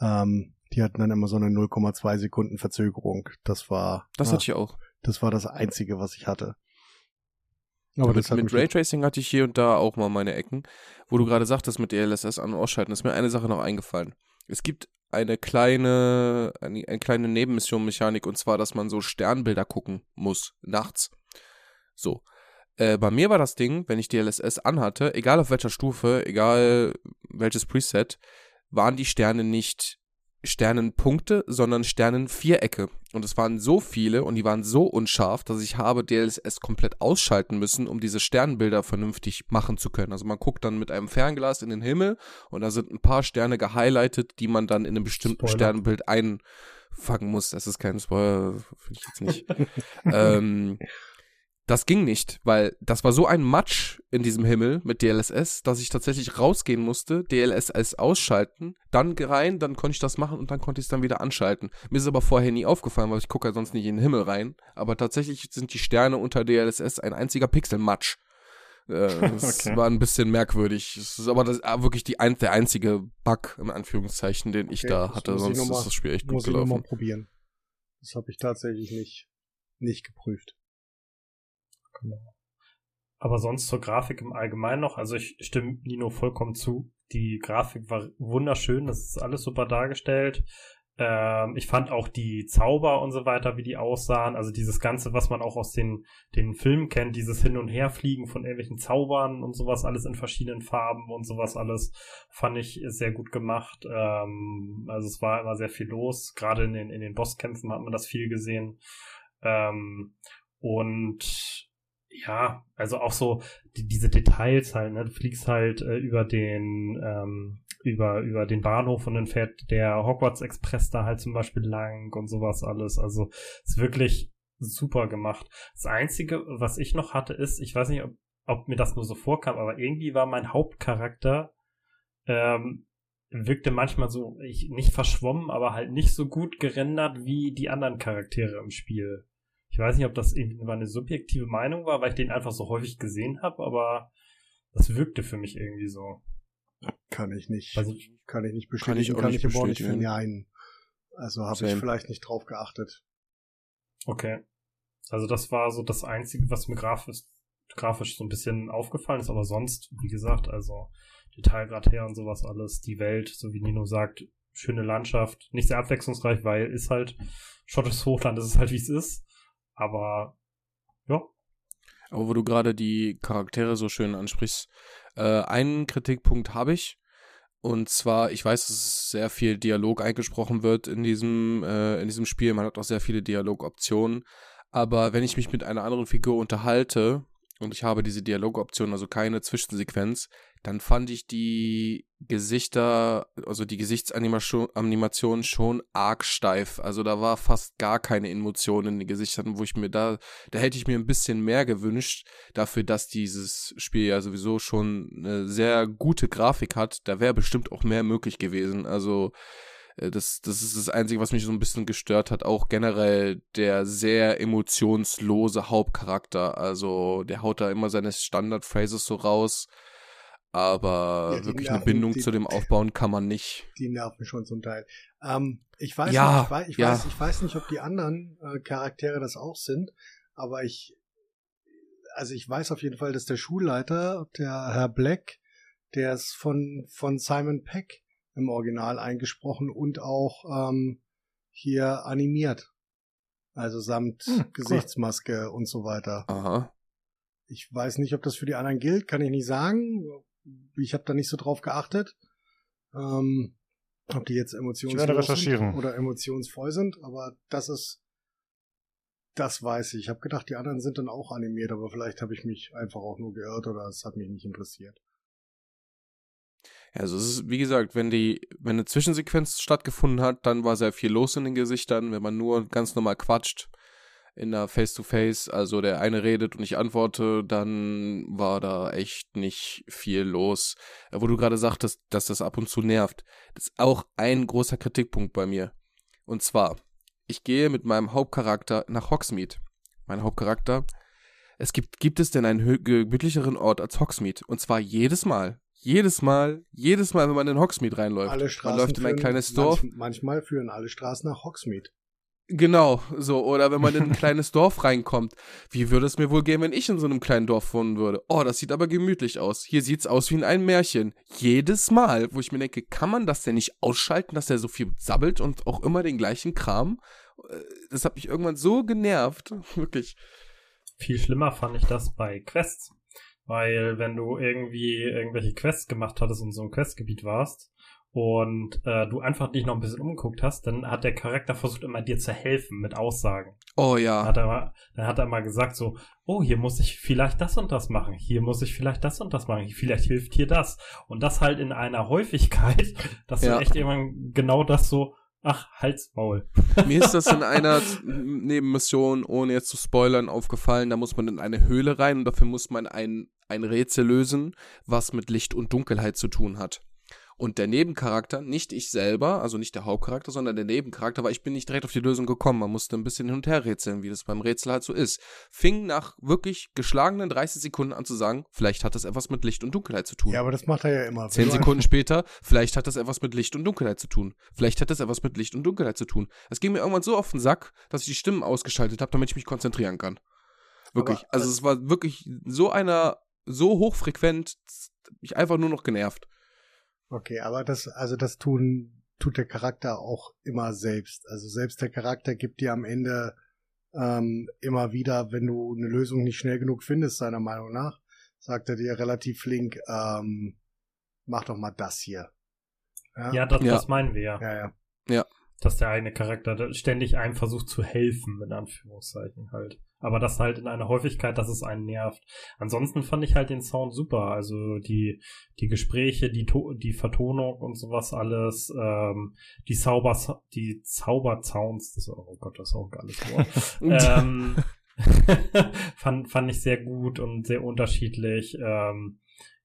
Ähm, die hatten dann immer so eine 0,2 Sekunden Verzögerung. Das war. Das hatte ich auch. Das war das Einzige, was ich hatte. Aber mit, mit Raytracing hatte ich hier und da auch mal meine Ecken. Wo du gerade sagtest mit DLSS an- und ausschalten, ist mir eine Sache noch eingefallen. Es gibt eine kleine, eine, eine kleine Nebenmission-Mechanik und zwar, dass man so Sternbilder gucken muss, nachts. So. Äh, bei mir war das Ding, wenn ich DLSS anhatte, egal auf welcher Stufe, egal welches Preset, waren die Sterne nicht Sternenpunkte, sondern Sternenvierecke. Und es waren so viele und die waren so unscharf, dass ich habe DLSS komplett ausschalten müssen, um diese Sternbilder vernünftig machen zu können. Also man guckt dann mit einem Fernglas in den Himmel und da sind ein paar Sterne gehighlightet, die man dann in einem bestimmten Spoiler. Sternbild einfangen muss. Das ist kein Spoiler, finde ich jetzt nicht. ähm, das ging nicht, weil das war so ein Matsch in diesem Himmel mit DLSS, dass ich tatsächlich rausgehen musste, DLSS ausschalten, dann rein, dann konnte ich das machen und dann konnte ich es dann wieder anschalten. Mir ist aber vorher nie aufgefallen, weil ich gucke ja sonst nicht in den Himmel rein. Aber tatsächlich sind die Sterne unter DLSS ein einziger Pixelmatsch. Äh, das okay. war ein bisschen merkwürdig. Es ist aber das, ah, wirklich die ein, der einzige Bug, in Anführungszeichen, den ich okay, da hatte. Sonst ist das Spiel echt gut gelaufen. Muss ich mal probieren. Das habe ich tatsächlich nicht, nicht geprüft. Genau. Aber sonst zur Grafik im Allgemeinen noch, also ich stimme Nino vollkommen zu. Die Grafik war wunderschön, das ist alles super dargestellt. Ähm, ich fand auch die Zauber und so weiter, wie die aussahen. Also dieses Ganze, was man auch aus den, den Filmen kennt, dieses Hin- und Herfliegen von irgendwelchen Zaubern und sowas, alles in verschiedenen Farben und sowas alles, fand ich sehr gut gemacht. Ähm, also es war immer sehr viel los. Gerade in den, in den Bosskämpfen hat man das viel gesehen. Ähm, und ja, also auch so die, diese Details halt, ne? Du fliegst halt äh, über den ähm, über über den Bahnhof und dann fährt der Hogwarts Express da halt zum Beispiel lang und sowas alles. Also ist wirklich super gemacht. Das Einzige, was ich noch hatte, ist, ich weiß nicht, ob, ob mir das nur so vorkam, aber irgendwie war mein Hauptcharakter ähm, wirkte manchmal so ich, nicht verschwommen, aber halt nicht so gut gerendert wie die anderen Charaktere im Spiel. Ich weiß nicht, ob das irgendwie eine subjektive Meinung war, weil ich den einfach so häufig gesehen habe, aber das wirkte für mich irgendwie so. Kann ich nicht. Also, kann ich nicht bestätigen. Kann ich, auch kann nicht ich aber auch nicht verneinen. Also habe ich vielleicht nicht drauf geachtet. Okay. Also das war so das Einzige, was mir grafisch, grafisch so ein bisschen aufgefallen ist, aber sonst, wie gesagt, also Detailgrad her und sowas alles, die Welt, so wie Nino sagt, schöne Landschaft, nicht sehr abwechslungsreich, weil ist halt schottisches Hochland, ist es halt wie es ist, aber ja. Aber wo du gerade die Charaktere so schön ansprichst, äh, einen Kritikpunkt habe ich. Und zwar, ich weiß, dass sehr viel Dialog eingesprochen wird in diesem, äh, in diesem Spiel. Man hat auch sehr viele Dialogoptionen. Aber wenn ich mich mit einer anderen Figur unterhalte und ich habe diese Dialogoption, also keine Zwischensequenz, dann fand ich die Gesichter, also die Gesichtsanimation schon arg steif. Also da war fast gar keine Emotion in den Gesichtern, wo ich mir da, da hätte ich mir ein bisschen mehr gewünscht, dafür, dass dieses Spiel ja sowieso schon eine sehr gute Grafik hat. Da wäre bestimmt auch mehr möglich gewesen. Also äh, das, das ist das Einzige, was mich so ein bisschen gestört hat. Auch generell der sehr emotionslose Hauptcharakter. Also der haut da immer seine Standard-Phrases so raus aber ja, wirklich nerven, eine Bindung die, zu dem aufbauen kann man nicht. Die nerven schon zum Teil. Ähm, ich weiß ja, nicht, ich, weiß, ich, ja. weiß, ich weiß nicht, ob die anderen äh, Charaktere das auch sind, aber ich, also ich weiß auf jeden Fall, dass der Schulleiter, der Herr Black, der ist von, von Simon Peck im Original eingesprochen und auch ähm, hier animiert. Also samt hm, Gesichtsmaske cool. und so weiter. Aha. Ich weiß nicht, ob das für die anderen gilt, kann ich nicht sagen ich habe da nicht so drauf geachtet, ähm, ob die jetzt emotionslos sind oder emotionsvoll sind, aber das ist, das weiß ich. Ich habe gedacht, die anderen sind dann auch animiert, aber vielleicht habe ich mich einfach auch nur geirrt oder es hat mich nicht interessiert. Also es ist, wie gesagt, wenn die, wenn eine Zwischensequenz stattgefunden hat, dann war sehr viel los in den Gesichtern. Wenn man nur ganz normal quatscht, in der Face-to-Face, -face, also der eine redet und ich antworte, dann war da echt nicht viel los. Wo du gerade sagtest, dass das ab und zu nervt. Das ist auch ein großer Kritikpunkt bei mir. Und zwar, ich gehe mit meinem Hauptcharakter nach Hogsmeade. Mein Hauptcharakter. Es gibt, gibt es denn einen gemütlicheren Ort als Hogsmeade? Und zwar jedes Mal. Jedes Mal, jedes Mal, wenn man in Hogsmeade reinläuft. Alle Straßen man läuft in ein kleines Dorf. Manch, manchmal führen alle Straßen nach Hogsmeade. Genau, so. Oder wenn man in ein kleines Dorf reinkommt. Wie würde es mir wohl gehen, wenn ich in so einem kleinen Dorf wohnen würde? Oh, das sieht aber gemütlich aus. Hier sieht's aus wie in einem Märchen. Jedes Mal, wo ich mir denke, kann man das denn nicht ausschalten, dass der so viel sabbelt und auch immer den gleichen Kram? Äh, das hat mich irgendwann so genervt. Wirklich. Viel schlimmer fand ich das bei Quests. Weil wenn du irgendwie irgendwelche Quests gemacht hattest und so ein Questgebiet warst, und äh, du einfach dich noch ein bisschen umgeguckt hast, dann hat der Charakter versucht immer dir zu helfen mit Aussagen. Oh ja. Dann hat er mal, dann hat er mal gesagt so, oh, hier muss ich vielleicht das und das machen, hier muss ich vielleicht das und das machen, vielleicht hilft hier das. Und das halt in einer Häufigkeit, dass ja. du echt irgendwann genau das so, ach, Halsmaul. Mir ist das in einer Nebenmission, ohne jetzt zu spoilern, aufgefallen, da muss man in eine Höhle rein und dafür muss man ein, ein Rätsel lösen, was mit Licht und Dunkelheit zu tun hat. Und der Nebencharakter, nicht ich selber, also nicht der Hauptcharakter, sondern der Nebencharakter, weil ich bin nicht direkt auf die Lösung gekommen. Man musste ein bisschen hin und her rätseln, wie das beim Rätsel halt so ist. Fing nach wirklich geschlagenen 30 Sekunden an zu sagen, vielleicht hat das etwas mit Licht und Dunkelheit zu tun. Ja, aber das macht er ja immer. Zehn Sekunden später, vielleicht hat das etwas mit Licht und Dunkelheit zu tun. Vielleicht hat das etwas mit Licht und Dunkelheit zu tun. Es ging mir irgendwann so auf den Sack, dass ich die Stimmen ausgeschaltet habe, damit ich mich konzentrieren kann. Wirklich. Aber, also es war wirklich so einer, so hochfrequent, mich einfach nur noch genervt. Okay, aber das, also das tun, tut der Charakter auch immer selbst. Also selbst der Charakter gibt dir am Ende ähm, immer wieder, wenn du eine Lösung nicht schnell genug findest, seiner Meinung nach, sagt er dir relativ flink, ähm, mach doch mal das hier. Ja, ja, das, ja. das meinen wir ja. Ja, ja. Ja. Dass der eine Charakter ständig einem versucht zu helfen, mit Anführungszeichen halt. Aber das halt in einer Häufigkeit, dass es einen nervt. Ansonsten fand ich halt den Sound super. Also die, die Gespräche, die, to die Vertonung und sowas alles, ähm, die Zauber, die Zaubersounds, das, oh Gott, das ist auch ein geiles Wort. ähm, fand, fand ich sehr gut und sehr unterschiedlich. Ähm,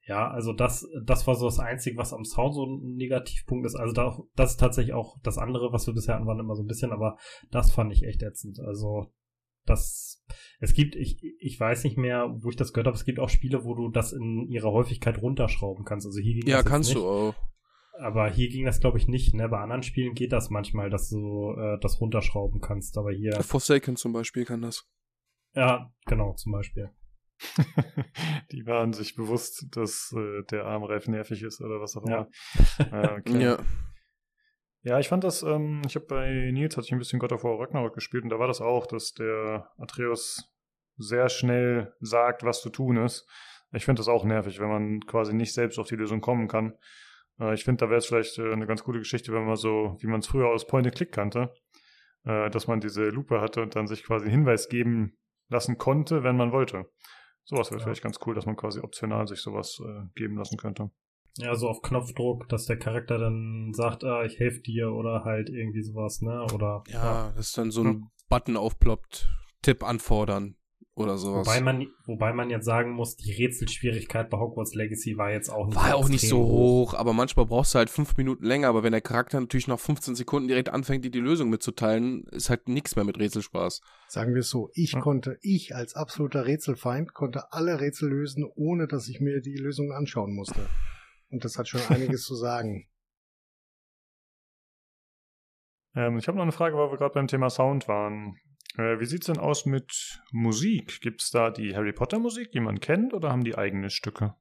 ja, also das, das war so das Einzige, was am Sound so ein Negativpunkt ist. Also da, das ist tatsächlich auch das andere, was wir bisher hatten, waren immer so ein bisschen, aber das fand ich echt ätzend. Also das, es gibt, ich, ich weiß nicht mehr, wo ich das gehört habe, es gibt auch Spiele, wo du das in ihrer Häufigkeit runterschrauben kannst. Also hier ging ja, das kannst nicht. du auch. Aber hier ging das, glaube ich, nicht. Ne? Bei anderen Spielen geht das manchmal, dass du äh, das runterschrauben kannst. Aber hier. Forsaken zum Beispiel kann das. Ja, genau, zum Beispiel. die waren sich bewusst, dass äh, der Armreif nervig ist oder was auch immer. Ja. Ah, okay. Ja. Ja, ich fand das, ähm, ich habe bei Nils hatte ich ein bisschen God of War Ragnarok gespielt und da war das auch, dass der Atreus sehr schnell sagt, was zu tun ist. Ich finde das auch nervig, wenn man quasi nicht selbst auf die Lösung kommen kann. Äh, ich finde, da wäre es vielleicht äh, eine ganz coole Geschichte, wenn man so, wie man es früher aus Point-and-Click kannte, äh, dass man diese Lupe hatte und dann sich quasi einen Hinweis geben lassen konnte, wenn man wollte. Sowas wäre Ja. vielleicht ganz cool, dass man quasi optional sich sowas äh, geben lassen könnte. Ja, so auf Knopfdruck, dass der Charakter dann sagt, ah, ich helfe dir oder halt irgendwie sowas, ne? Oder Ja, dass dann so ein Button aufploppt, Tipp anfordern oder sowas. Wobei man, wobei man jetzt sagen muss, die Rätselschwierigkeit bei Hogwarts Legacy war jetzt auch nicht War auch nicht so hoch, aber manchmal brauchst du halt fünf Minuten länger. Aber wenn der Charakter natürlich nach 15 Sekunden direkt anfängt, dir die Lösung mitzuteilen, ist halt nichts mehr mit Rätselspaß. Sagen wir es so, ich Ja. konnte, ich als absoluter Rätselfeind, konnte alle Rätsel lösen, ohne dass ich mir die Lösung anschauen musste. Und das hat schon einiges zu sagen. Ähm, ich habe noch eine Frage, weil wir gerade beim Thema Sound waren. Äh, wie sieht's denn aus mit Musik? Gibt's da die Harry Potter Musik, die man kennt, oder haben die eigene Stücke?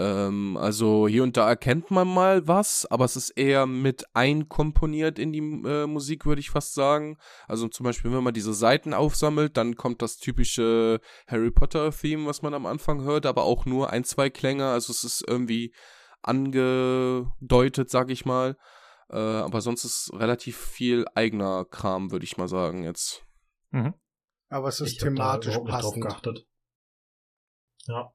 Ähm, also hier und da erkennt man mal was, aber es ist eher mit einkomponiert in die äh, Musik, würde ich fast sagen. Also zum Beispiel, wenn man diese Seiten aufsammelt, dann kommt das typische Harry Potter-Theme, was man am Anfang hört, aber auch nur ein, zwei Klänge. Also es ist irgendwie angedeutet, sag ich mal. Äh, aber sonst ist relativ viel eigener Kram, würde ich mal sagen jetzt. Mhm. Aber es ist Ich hab da thematisch passend. geachtet. Ja.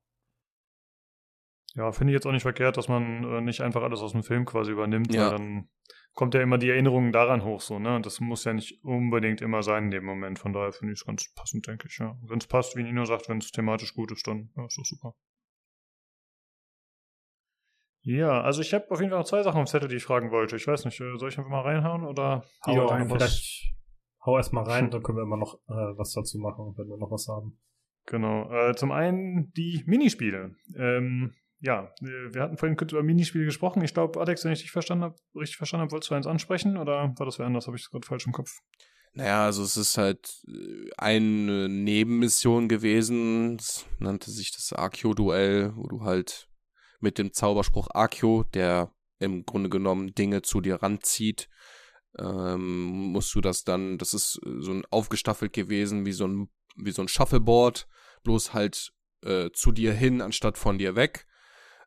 Ja, finde ich jetzt auch nicht verkehrt, dass man äh, nicht einfach alles aus dem Film quasi übernimmt, Ja. weil dann kommt ja immer die Erinnerung daran hoch, so, ne? Und das muss ja nicht unbedingt immer sein in dem Moment. Von daher finde ich es ganz passend, denke ich, ja. Wenn es passt, wie Nino sagt, wenn es thematisch gut ist, dann ja, ist das super. Ja, also ich habe auf jeden Fall noch zwei Sachen auf dem Zettel, die ich fragen wollte. Ich weiß nicht, äh, soll ich einfach mal reinhauen oder Hau rein, noch was? vielleicht hau erst mal rein, dann können wir immer noch äh, was dazu machen, wenn wir noch was haben. Genau. Äh, zum einen die Minispiele. Ähm, ja, äh, wir hatten vorhin kurz über Minispiele gesprochen. Ich glaube, Alex, wenn ich dich verstanden habe, richtig verstanden habe, wolltest du eins ansprechen oder war das wer anders? Habe ich das gerade falsch im Kopf? Naja, also es ist halt äh, eine Nebenmission gewesen. Es nannte sich das Arkio-Duell, wo du halt mit dem Zauberspruch Arkio, der im Grunde genommen Dinge zu dir ranzieht, ähm, musst du das dann, das ist äh, so ein aufgestaffelt gewesen, wie so ein, wie so ein Shuffleboard, bloß halt äh, zu dir hin, anstatt von dir weg.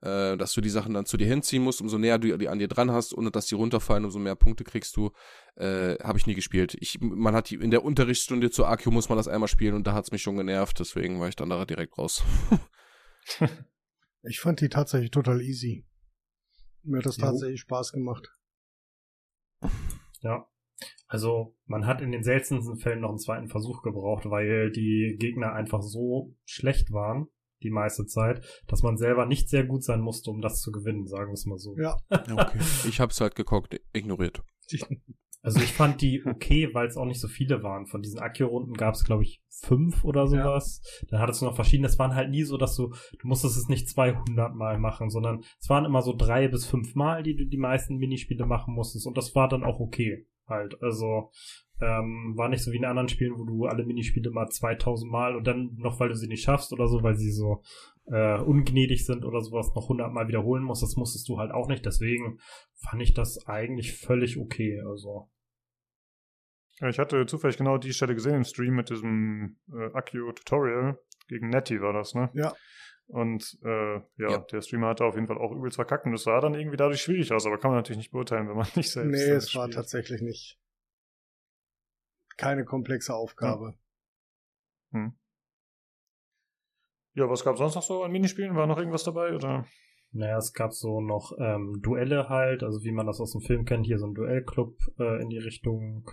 Äh, dass du die Sachen dann zu dir hinziehen musst, umso näher du die an dir dran hast, ohne dass die runterfallen, umso mehr Punkte kriegst du. Äh, habe ich nie gespielt. Ich, man hat die, in der Unterrichtsstunde zu Akio muss man das einmal spielen und da hat's mich schon genervt, deswegen war ich dann da direkt raus. Ich fand die tatsächlich total easy. Mir hat das Jo. tatsächlich Spaß gemacht. Ja. Also, man hat in den seltensten Fällen noch einen zweiten Versuch gebraucht, weil die Gegner einfach so schlecht waren, die meiste Zeit, dass man selber nicht sehr gut sein musste, um das zu gewinnen, sagen wir es mal so. Ja. okay. Ich hab's halt geguckt, ignoriert. Also ich fand die okay, weil es auch nicht so viele waren. Von diesen Akio-Runden gab es, glaube ich, fünf oder sowas. Dann hattest du noch verschiedene. Es waren halt nie so, dass du, du musstest es nicht 200 Mal machen, sondern es waren immer so drei bis fünf Mal, die du die meisten Minispiele machen musstest. Und das war dann auch okay halt. Also ähm, war nicht so wie in anderen Spielen, wo du alle Minispiele mal 2000 Mal und dann noch, weil du sie nicht schaffst oder so, weil sie so äh, ungnädig sind oder sowas, noch 100 Mal wiederholen musst. Das musstest du halt auch nicht. Deswegen fand ich das eigentlich völlig okay. Also Ich hatte zufällig genau die Stelle gesehen im Stream mit diesem äh, Akio-Tutorial. Gegen Netty war das, ne? Ja. Und äh, ja, Ja. der Streamer hatte auf jeden Fall auch übelst verkackt und es sah dann irgendwie dadurch schwierig aus, aber kann man natürlich nicht beurteilen, wenn man nicht selbst Nee, es war tatsächlich nicht. Keine komplexe Aufgabe. Ja, was gab sonst noch so an Minispielen? War noch irgendwas dabei? Oder? Naja, es gab so noch ähm, Duelle halt, also wie man das aus dem Film kennt, hier so ein Duellclub äh, in die Richtung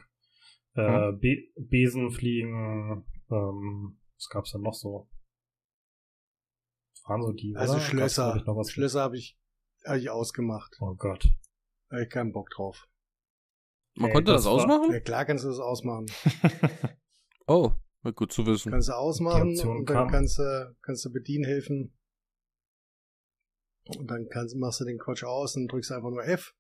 äh, Be Besen fliegen, ähm, was gab's denn noch so? Das waren so die, Also oder? Gab's, Schlösser. glaub ich, noch was? Schlösser habe ich, hab ich ausgemacht. Oh Gott. Da hab ich keinen Bock drauf. Man Ey, konnte das, das war- ausmachen? Ja, klar kannst du das ausmachen. Oh, gut zu wissen. Kannst du ausmachen und dann kannst du, kannst du Bedienhilfen und dann kannst, machst du den Quatsch aus und drückst einfach nur F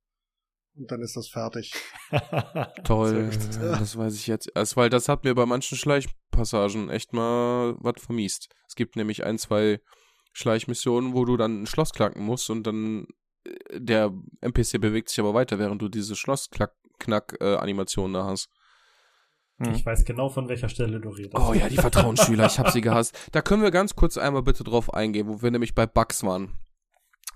und dann ist das fertig. Toll, das weiß ich jetzt. Also, weil das hat mir bei manchen Schleichpassagen echt mal was vermiest. Es gibt nämlich ein, zwei Schleichmissionen, wo du dann ein Schloss knacken musst und dann äh, der NPC bewegt sich aber weiter, während du diese Schlossknack-Animation äh, da hast. Hm. Ich weiß genau, von welcher Stelle du redest. Oh ja, die Vertrauensschüler, ich hab sie gehasst. Da können wir ganz kurz einmal bitte drauf eingehen, wo wir nämlich bei Bugs waren.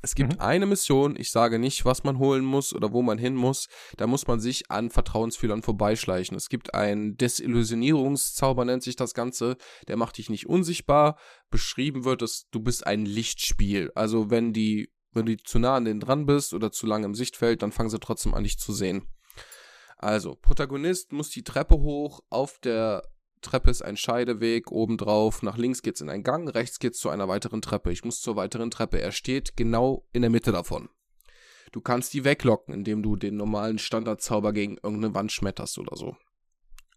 Es gibt mhm. eine Mission, ich sage nicht, was man holen muss oder wo man hin muss. Da muss man sich an Vertrauensfühlern vorbeischleichen. Es gibt einen Desillusionierungszauber, nennt sich das Ganze. Der macht dich nicht unsichtbar. Beschrieben wird es, du bist ein Lichtspiel. Also wenn die, wenn du zu nah an denen dran bist oder zu lange im Sichtfeld, dann fangen sie trotzdem an, dich zu sehen. Also, Protagonist muss die Treppe hoch auf der Treppe ist ein Scheideweg, obendrauf, nach links geht's in einen Gang, rechts geht's zu einer weiteren Treppe. Ich muss zur weiteren Treppe. Er steht genau in der Mitte davon. Du kannst die weglocken, indem du den normalen Standardzauber gegen irgendeine Wand schmetterst oder so.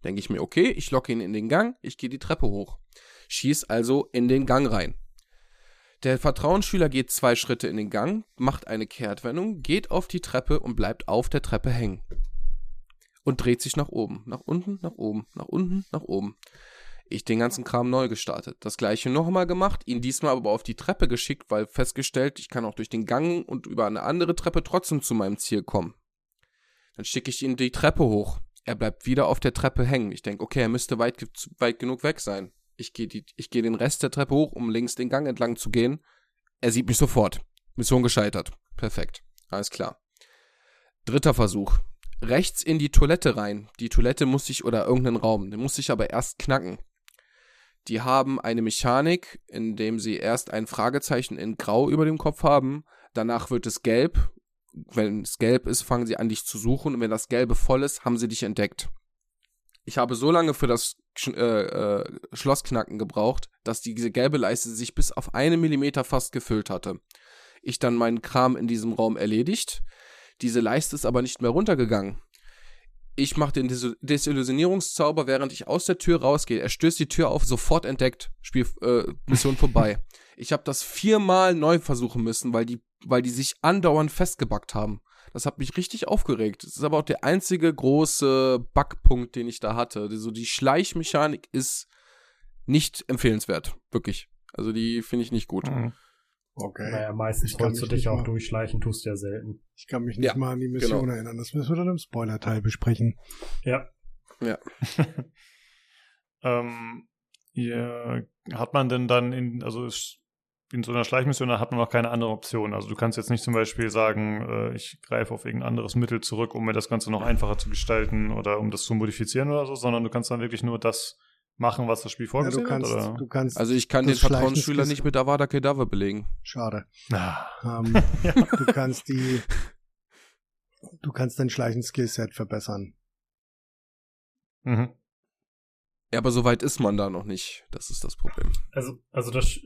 Denke ich mir, okay, ich locke ihn in den Gang, ich gehe die Treppe hoch. Schieß also in den Gang rein. Der Vertrauensschüler geht zwei Schritte in den Gang, macht eine Kehrtwendung, geht auf die Treppe und bleibt auf der Treppe hängen und dreht sich nach oben, nach unten, nach oben, nach unten, nach oben. Ich den ganzen Kram neu gestartet. Das gleiche nochmal gemacht, ihn diesmal aber auf die Treppe geschickt, weil festgestellt, ich kann auch durch den Gang und über eine andere Treppe trotzdem zu meinem Ziel kommen. Dann schicke ich ihn die Treppe hoch. Er bleibt wieder auf der Treppe hängen. Ich denke, okay, er müsste weit, weit genug weg sein. Ich gehe geh den Rest der Treppe hoch, um links den Gang entlang zu gehen. Er sieht mich sofort. Mission gescheitert. Perfekt. Alles klar. Dritter Versuch rechts in die Toilette rein. Die Toilette muss ich, oder irgendeinen Raum, den muss ich aber erst knacken. Die haben eine Mechanik, in dem sie erst ein Fragezeichen in Grau über dem Kopf haben, danach wird es gelb. Wenn es gelb ist, fangen sie an, dich zu suchen, und wenn das Gelbe voll ist, haben sie dich entdeckt. Ich habe so lange für das äh, äh, Schlossknacken gebraucht, dass diese gelbe Leiste sich bis auf einen Millimeter fast gefüllt hatte. Ich dann meinen Kram in diesem Raum erledigt, diese Leiste ist aber nicht mehr runtergegangen. Ich mache den Des Desillusionierungszauber, während ich aus der Tür rausgehe. Er stößt die Tür auf, sofort entdeckt. Spiel, äh, Mission vorbei. Ich habe das viermal neu versuchen müssen, weil die, weil die sich andauernd festgebackt haben. Das hat mich richtig aufgeregt. Das ist aber auch der einzige große Bugpunkt, den ich da hatte. So die Schleichmechanik ist nicht empfehlenswert, wirklich. Also die finde ich nicht gut. Mhm. Okay. Naja, meistens wolltest du dich auch mal, durchschleichen, tust du ja selten. Ich kann mich nicht ja, mal an die Mission genau. erinnern. Das müssen wir dann im Spoiler-Teil besprechen. Ja. Ja. ähm, ja, hat man denn dann in, also in so einer Schleichmission hat man noch keine andere Option. Also du kannst jetzt nicht zum Beispiel sagen, äh, ich greife auf irgendein anderes Mittel zurück, um mir das Ganze noch einfacher zu gestalten oder um das zu modifizieren oder so, sondern du kannst dann wirklich nur das machen, was das Spiel vorgesehen ja, du kannst, hat? Oder? Du kannst also ich kann den Vertrauensschüler nicht mit Avada Kedavra belegen. Schade. Ah. Ähm, ja. Du kannst die, du kannst dein Schleichen-Skillset verbessern. Mhm. Ja, aber so weit ist man da noch nicht. Das ist das Problem. Also, also das,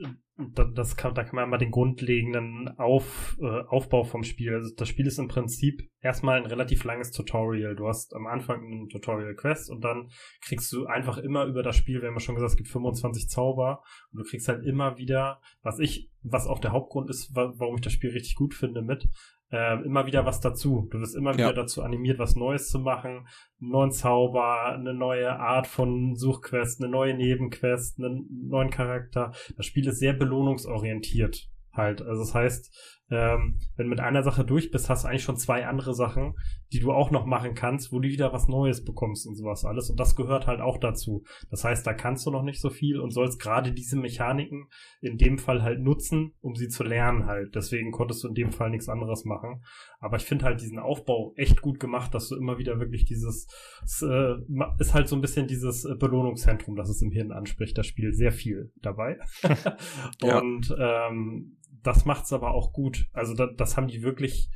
das kann, da kann man mal den grundlegenden Auf, äh, Aufbau vom Spiel. Also das Spiel ist im Prinzip erstmal ein relativ langes Tutorial. Du hast am Anfang einen Tutorial-Quest und dann kriegst du einfach immer über das Spiel, wir haben ja schon gesagt, es gibt 25 Zauber und du kriegst halt immer wieder, was ich, was auch der Hauptgrund ist, warum ich das Spiel richtig gut finde, mit, äh, immer wieder was dazu. Du wirst immer wieder ja. dazu animiert, was Neues zu machen, einen neuen Zauber, eine neue Art von Suchquest, eine neue Nebenquest, einen neuen Charakter. Das Spiel ist sehr belohnungsorientiert halt. Also das heißt, ähm, wenn du mit einer Sache durch bist, hast du eigentlich schon zwei andere Sachen, die du auch noch machen kannst, wo du wieder was Neues bekommst und sowas alles. Und das gehört halt auch dazu. Das heißt, da kannst du noch nicht so viel und sollst gerade diese Mechaniken in dem Fall halt nutzen, um sie zu lernen halt. Deswegen konntest du in dem Fall nichts anderes machen. Aber ich finde halt diesen Aufbau echt gut gemacht, dass du immer wieder wirklich dieses, es, äh, ist halt so ein bisschen dieses äh, Belohnungszentrum, das es im Hirn anspricht. Das Spiel sehr viel dabei. und ähm, das macht's aber auch gut. Also da, das haben die wirklich,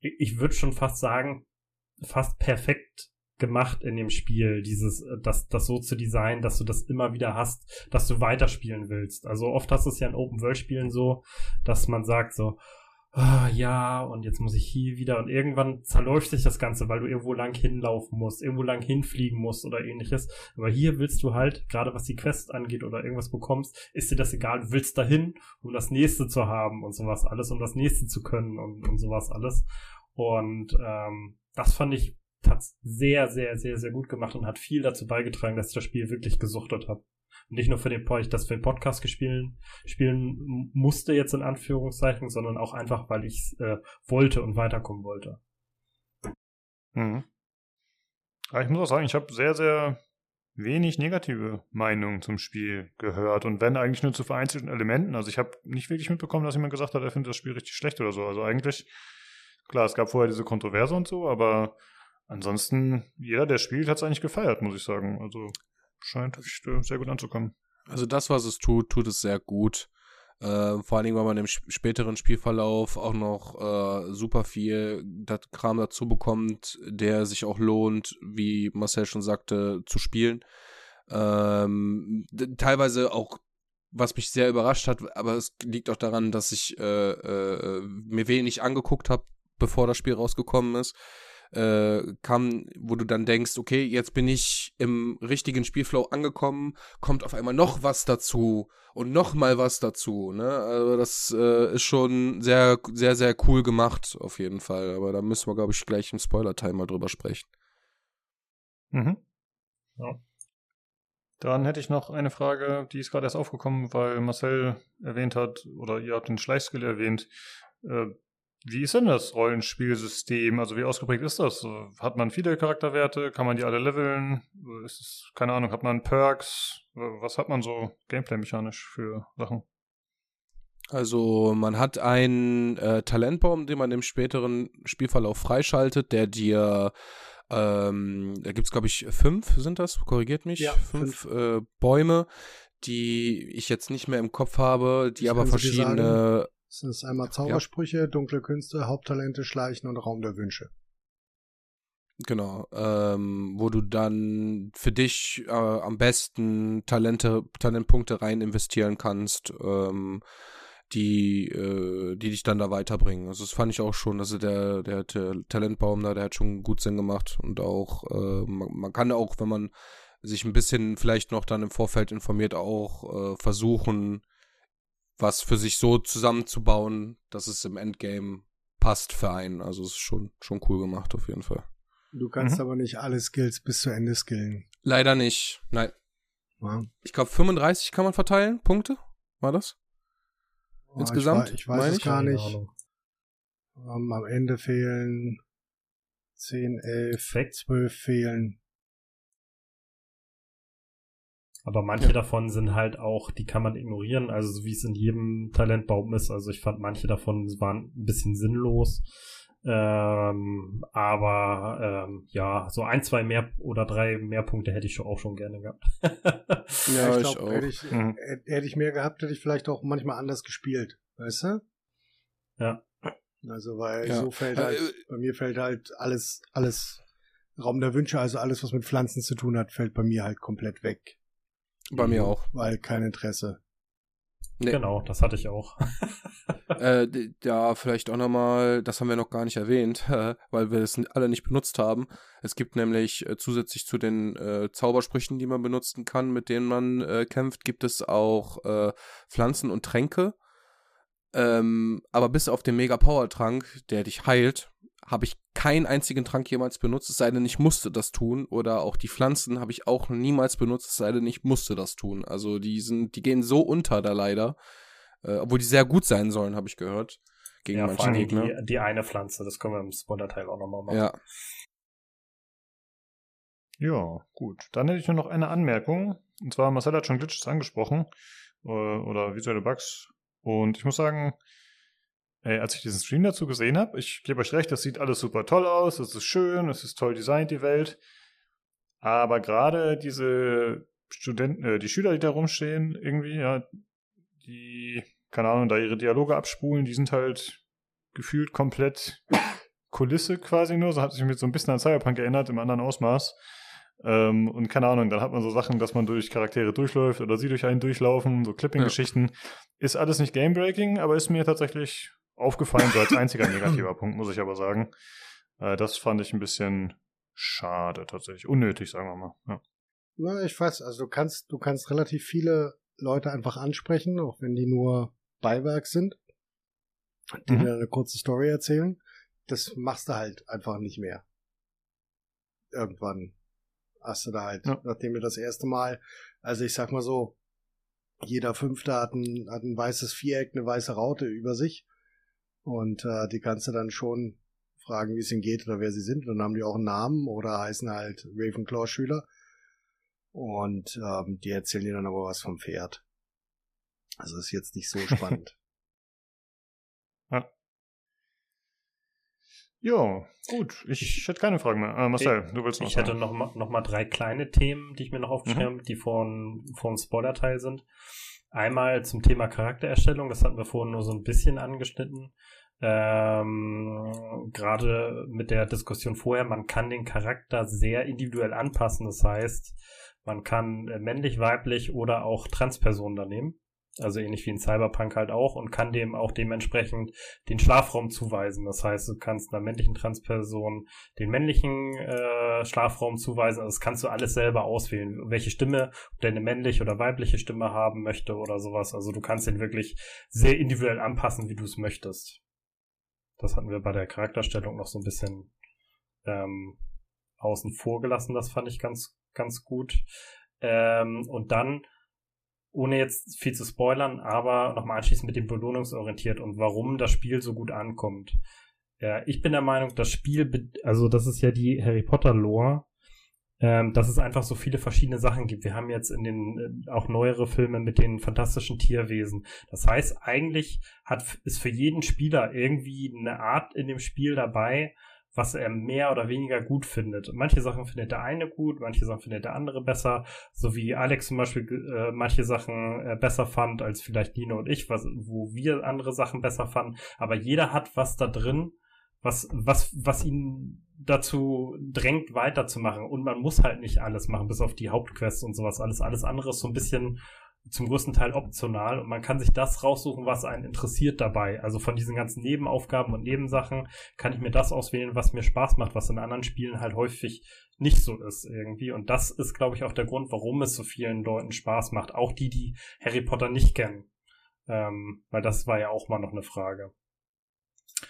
ich würde schon fast sagen, fast perfekt gemacht in dem Spiel, dieses, das, das so zu designen, dass du das immer wieder hast, dass du weiterspielen willst. Also oft hast du es ja in Open-World-Spielen so, dass man sagt so, oh, ja, und jetzt muss ich hier wieder und irgendwann zerläuft sich das Ganze, weil du irgendwo lang hinlaufen musst, irgendwo lang hinfliegen musst oder ähnliches. Aber hier willst du halt, gerade was die Quest angeht oder irgendwas bekommst, ist dir das egal, du willst dahin, um das nächste zu haben und sowas alles, um das nächste zu können und, und sowas alles. Und ähm, das fand ich hat's sehr, sehr, sehr, sehr gut gemacht und hat viel dazu beigetragen, dass ich das Spiel wirklich gesuchtet habe nicht nur für den, ich das für den Podcast gespielen, spielen musste jetzt in Anführungszeichen, sondern auch einfach, weil ich äh, wollte und weiterkommen wollte. Mhm. Aber ich muss auch sagen, ich habe sehr, sehr wenig negative Meinungen zum Spiel gehört und wenn eigentlich nur zu vereinzelten Elementen. Also ich habe nicht wirklich mitbekommen, dass jemand gesagt hat, er findet das Spiel richtig schlecht oder so. Also eigentlich, klar, es gab vorher diese Kontroverse und so, aber ansonsten, jeder, der spielt, hat es eigentlich gefeiert, muss ich sagen. Also scheint sehr gut anzukommen. Also das, was es tut, tut es sehr gut. Äh, vor allen Dingen, weil man im späteren Spielverlauf auch noch äh, super viel Kram dazu bekommt, der sich auch lohnt, wie Marcel schon sagte, zu spielen. Ähm, teilweise auch, was mich sehr überrascht hat, aber es liegt auch daran, dass ich äh, äh mir wenig angeguckt habe, bevor das Spiel rausgekommen ist äh, kam, wo du dann denkst, okay, jetzt bin ich im richtigen Spielflow angekommen, kommt auf einmal noch was dazu und noch mal was dazu. Ne? Also das äh, ist schon sehr, sehr, sehr cool gemacht, auf jeden Fall. Aber da müssen wir, glaube ich, gleich im Spoiler-Time mal drüber sprechen. Mhm. Ja. Dann hätte ich noch eine Frage, die ist gerade erst aufgekommen, weil Marcel erwähnt hat, oder ihr habt den Schleichskill erwähnt. Äh, wie ist denn das Rollenspielsystem? Also wie ausgeprägt ist das? Hat man viele Charakterwerte? Kann man die alle leveln? Ist es, keine Ahnung, hat man Perks? Was hat man so gameplay-mechanisch für Sachen? Also man hat einen äh, Talentbaum, den man im späteren Spielverlauf freischaltet, der dir ähm, da gibt es, glaube ich, fünf sind das, korrigiert mich, ja, fünf, fünf. Äh, Bäume, die ich jetzt nicht mehr im Kopf habe, die ich aber verschiedene es ist einmal Zaubersprüche, ja. dunkle Künste, Haupttalente, Schleichen und Raum der Wünsche. Genau, ähm, wo du dann für dich äh, am besten Talente, Talentpunkte rein investieren kannst, ähm, die, äh, die dich dann da weiterbringen. Also das fand ich auch schon, also der, der, der Talentbaum da, der hat schon gut Sinn gemacht und auch, äh, man, man, kann auch, wenn man sich ein bisschen vielleicht noch dann im Vorfeld informiert, auch äh, versuchen, was für sich so zusammenzubauen, dass es im Endgame passt für einen. Also es ist schon, schon cool gemacht auf jeden Fall. Du kannst mhm. aber nicht alle Skills bis zu Ende skillen. Leider nicht. Nein. Ja. Ich glaube 35 kann man verteilen, Punkte? War das? Oh, Insgesamt? Ich, ich weiß es gar nicht. Um, am Ende fehlen 10, 11, 12 fehlen. Aber manche ja. davon sind halt auch, die kann man ignorieren, also so wie es in jedem Talentbaum ist. Also ich fand manche davon waren ein bisschen sinnlos. Ähm, aber ähm, ja, so ein, zwei mehr oder drei mehr Punkte hätte ich schon auch schon gerne gehabt. ja, ich glaube, hätte ich, mhm. hätte ich mehr gehabt, hätte ich vielleicht auch manchmal anders gespielt, weißt du? Ja. Also weil ja. so fällt halt, äh, bei mir fällt halt alles, alles Raum der Wünsche, also alles, was mit Pflanzen zu tun hat, fällt bei mir halt komplett weg. Bei mir auch. Weil kein Interesse. Nee. Genau, das hatte ich auch. äh, ja, vielleicht auch nochmal, das haben wir noch gar nicht erwähnt, äh, weil wir es alle nicht benutzt haben. Es gibt nämlich äh, zusätzlich zu den äh, Zaubersprüchen, die man benutzen kann, mit denen man äh, kämpft, gibt es auch äh, Pflanzen und Tränke. Ähm, aber bis auf den Mega Power Trank, der dich heilt, habe ich keinen einzigen Trank jemals benutzt, es sei denn, ich musste das tun. Oder auch die Pflanzen habe ich auch niemals benutzt, es sei denn, ich musste das tun. Also die sind, die gehen so unter da leider. Äh, obwohl die sehr gut sein sollen, habe ich gehört. Gegen ja, manche Gegner. Die, die eine Pflanze, das können wir im Spoiler-Teil auch nochmal machen. Ja. Ja, gut. Dann hätte ich nur noch eine Anmerkung. Und zwar, Marcel hat schon Glitches angesprochen. Äh, oder visuelle Bugs. Und ich muss sagen, Ey, als ich diesen Stream dazu gesehen habe, ich gebe euch recht, das sieht alles super toll aus, es ist schön, es ist toll designt, die Welt. Aber gerade diese Studenten, äh, die Schüler, die da rumstehen, irgendwie, ja, die, keine Ahnung, da ihre Dialoge abspulen, die sind halt gefühlt komplett Kulisse quasi nur. So hat sich mir so ein bisschen an Cyberpunk erinnert, im anderen Ausmaß. Ähm, und keine Ahnung, dann hat man so Sachen, dass man durch Charaktere durchläuft oder sie durch einen durchlaufen, so Clipping-Geschichten. Ja. Ist alles nicht Game-Breaking, aber ist mir tatsächlich aufgefallen, so als einziger negativer Punkt, muss ich aber sagen. Äh, das fand ich ein bisschen schade tatsächlich. Unnötig, sagen wir mal. Ja. Na, ich weiß, also du kannst, du kannst relativ viele Leute einfach ansprechen, auch wenn die nur Beiwerk sind, die mhm. dir eine kurze Story erzählen. Das machst du halt einfach nicht mehr. Irgendwann hast du da halt, ja. nachdem du das erste Mal, also ich sag mal so, jeder Fünfte hat ein, hat ein weißes Viereck, eine weiße Raute über sich. Und äh, die kannst du dann schon fragen, wie es ihnen geht oder wer sie sind. Und dann haben die auch einen Namen oder heißen halt Ravenclaw-Schüler. Und ähm, die erzählen dir dann aber was vom Pferd. Also ist jetzt nicht so spannend. ja. Ja, gut. Ich, hätte keine Fragen mehr. Äh, Marcel, ich, du willst noch Ich sagen. hätte noch mal, noch mal drei kleine Themen, die ich mir noch aufgeschrieben mhm. die vor, vor dem Spoiler-Teil sind. Einmal zum Thema Charaktererstellung, das hatten wir vorhin nur so ein bisschen angeschnitten. Ähm, Gerade mit der Diskussion vorher, man kann den Charakter sehr individuell anpassen. Das heißt, man kann äh, männlich, weiblich oder auch Transpersonen da nehmen. Also ähnlich wie in Cyberpunk halt auch und kann dem auch dementsprechend den Schlafraum zuweisen. Das heißt, du kannst einer männlichen Transperson den männlichen äh, Schlafraum zuweisen. Also das kannst du alles selber auswählen, welche Stimme, ob der eine männliche oder weibliche Stimme haben möchte oder sowas. Also du kannst den wirklich sehr individuell anpassen, wie du es möchtest. Das hatten wir bei der Charakterstellung noch so ein bisschen ähm, außen vor gelassen. Das fand ich ganz, ganz gut. Ähm, und dann ohne jetzt viel zu spoilern, aber nochmal anschließend mit dem belohnungsorientiert und warum das Spiel so gut ankommt. Ja, ich bin der Meinung, das Spiel, also das ist ja die Harry Potter Lore, ähm, dass es einfach so viele verschiedene Sachen gibt. Wir haben jetzt in den äh, auch neuere Filme mit den fantastischen Tierwesen. Das heißt, eigentlich hat ist für jeden Spieler irgendwie eine Art in dem Spiel dabei, was er mehr oder weniger gut findet. Manche Sachen findet der eine gut, manche Sachen findet der andere besser, so wie Alex zum Beispiel äh, manche Sachen äh, besser fand als vielleicht Nino und ich, was, wo wir andere Sachen besser fanden. Aber jeder hat was da drin, was, was, was ihn dazu drängt, weiterzumachen. Und man muss halt nicht alles machen, bis auf die Hauptquests und sowas. Alles, alles andere ist so ein bisschen zum größten Teil optional und man kann sich das raussuchen, was einen interessiert dabei. Also von diesen ganzen Nebenaufgaben und Nebensachen kann ich mir das auswählen, was mir Spaß macht, was in anderen Spielen halt häufig nicht so ist irgendwie. Und das ist, glaube ich, auch der Grund, warum es so vielen Leuten Spaß macht. Auch die, die Harry Potter nicht kennen. Ähm, weil das war ja auch mal noch eine Frage.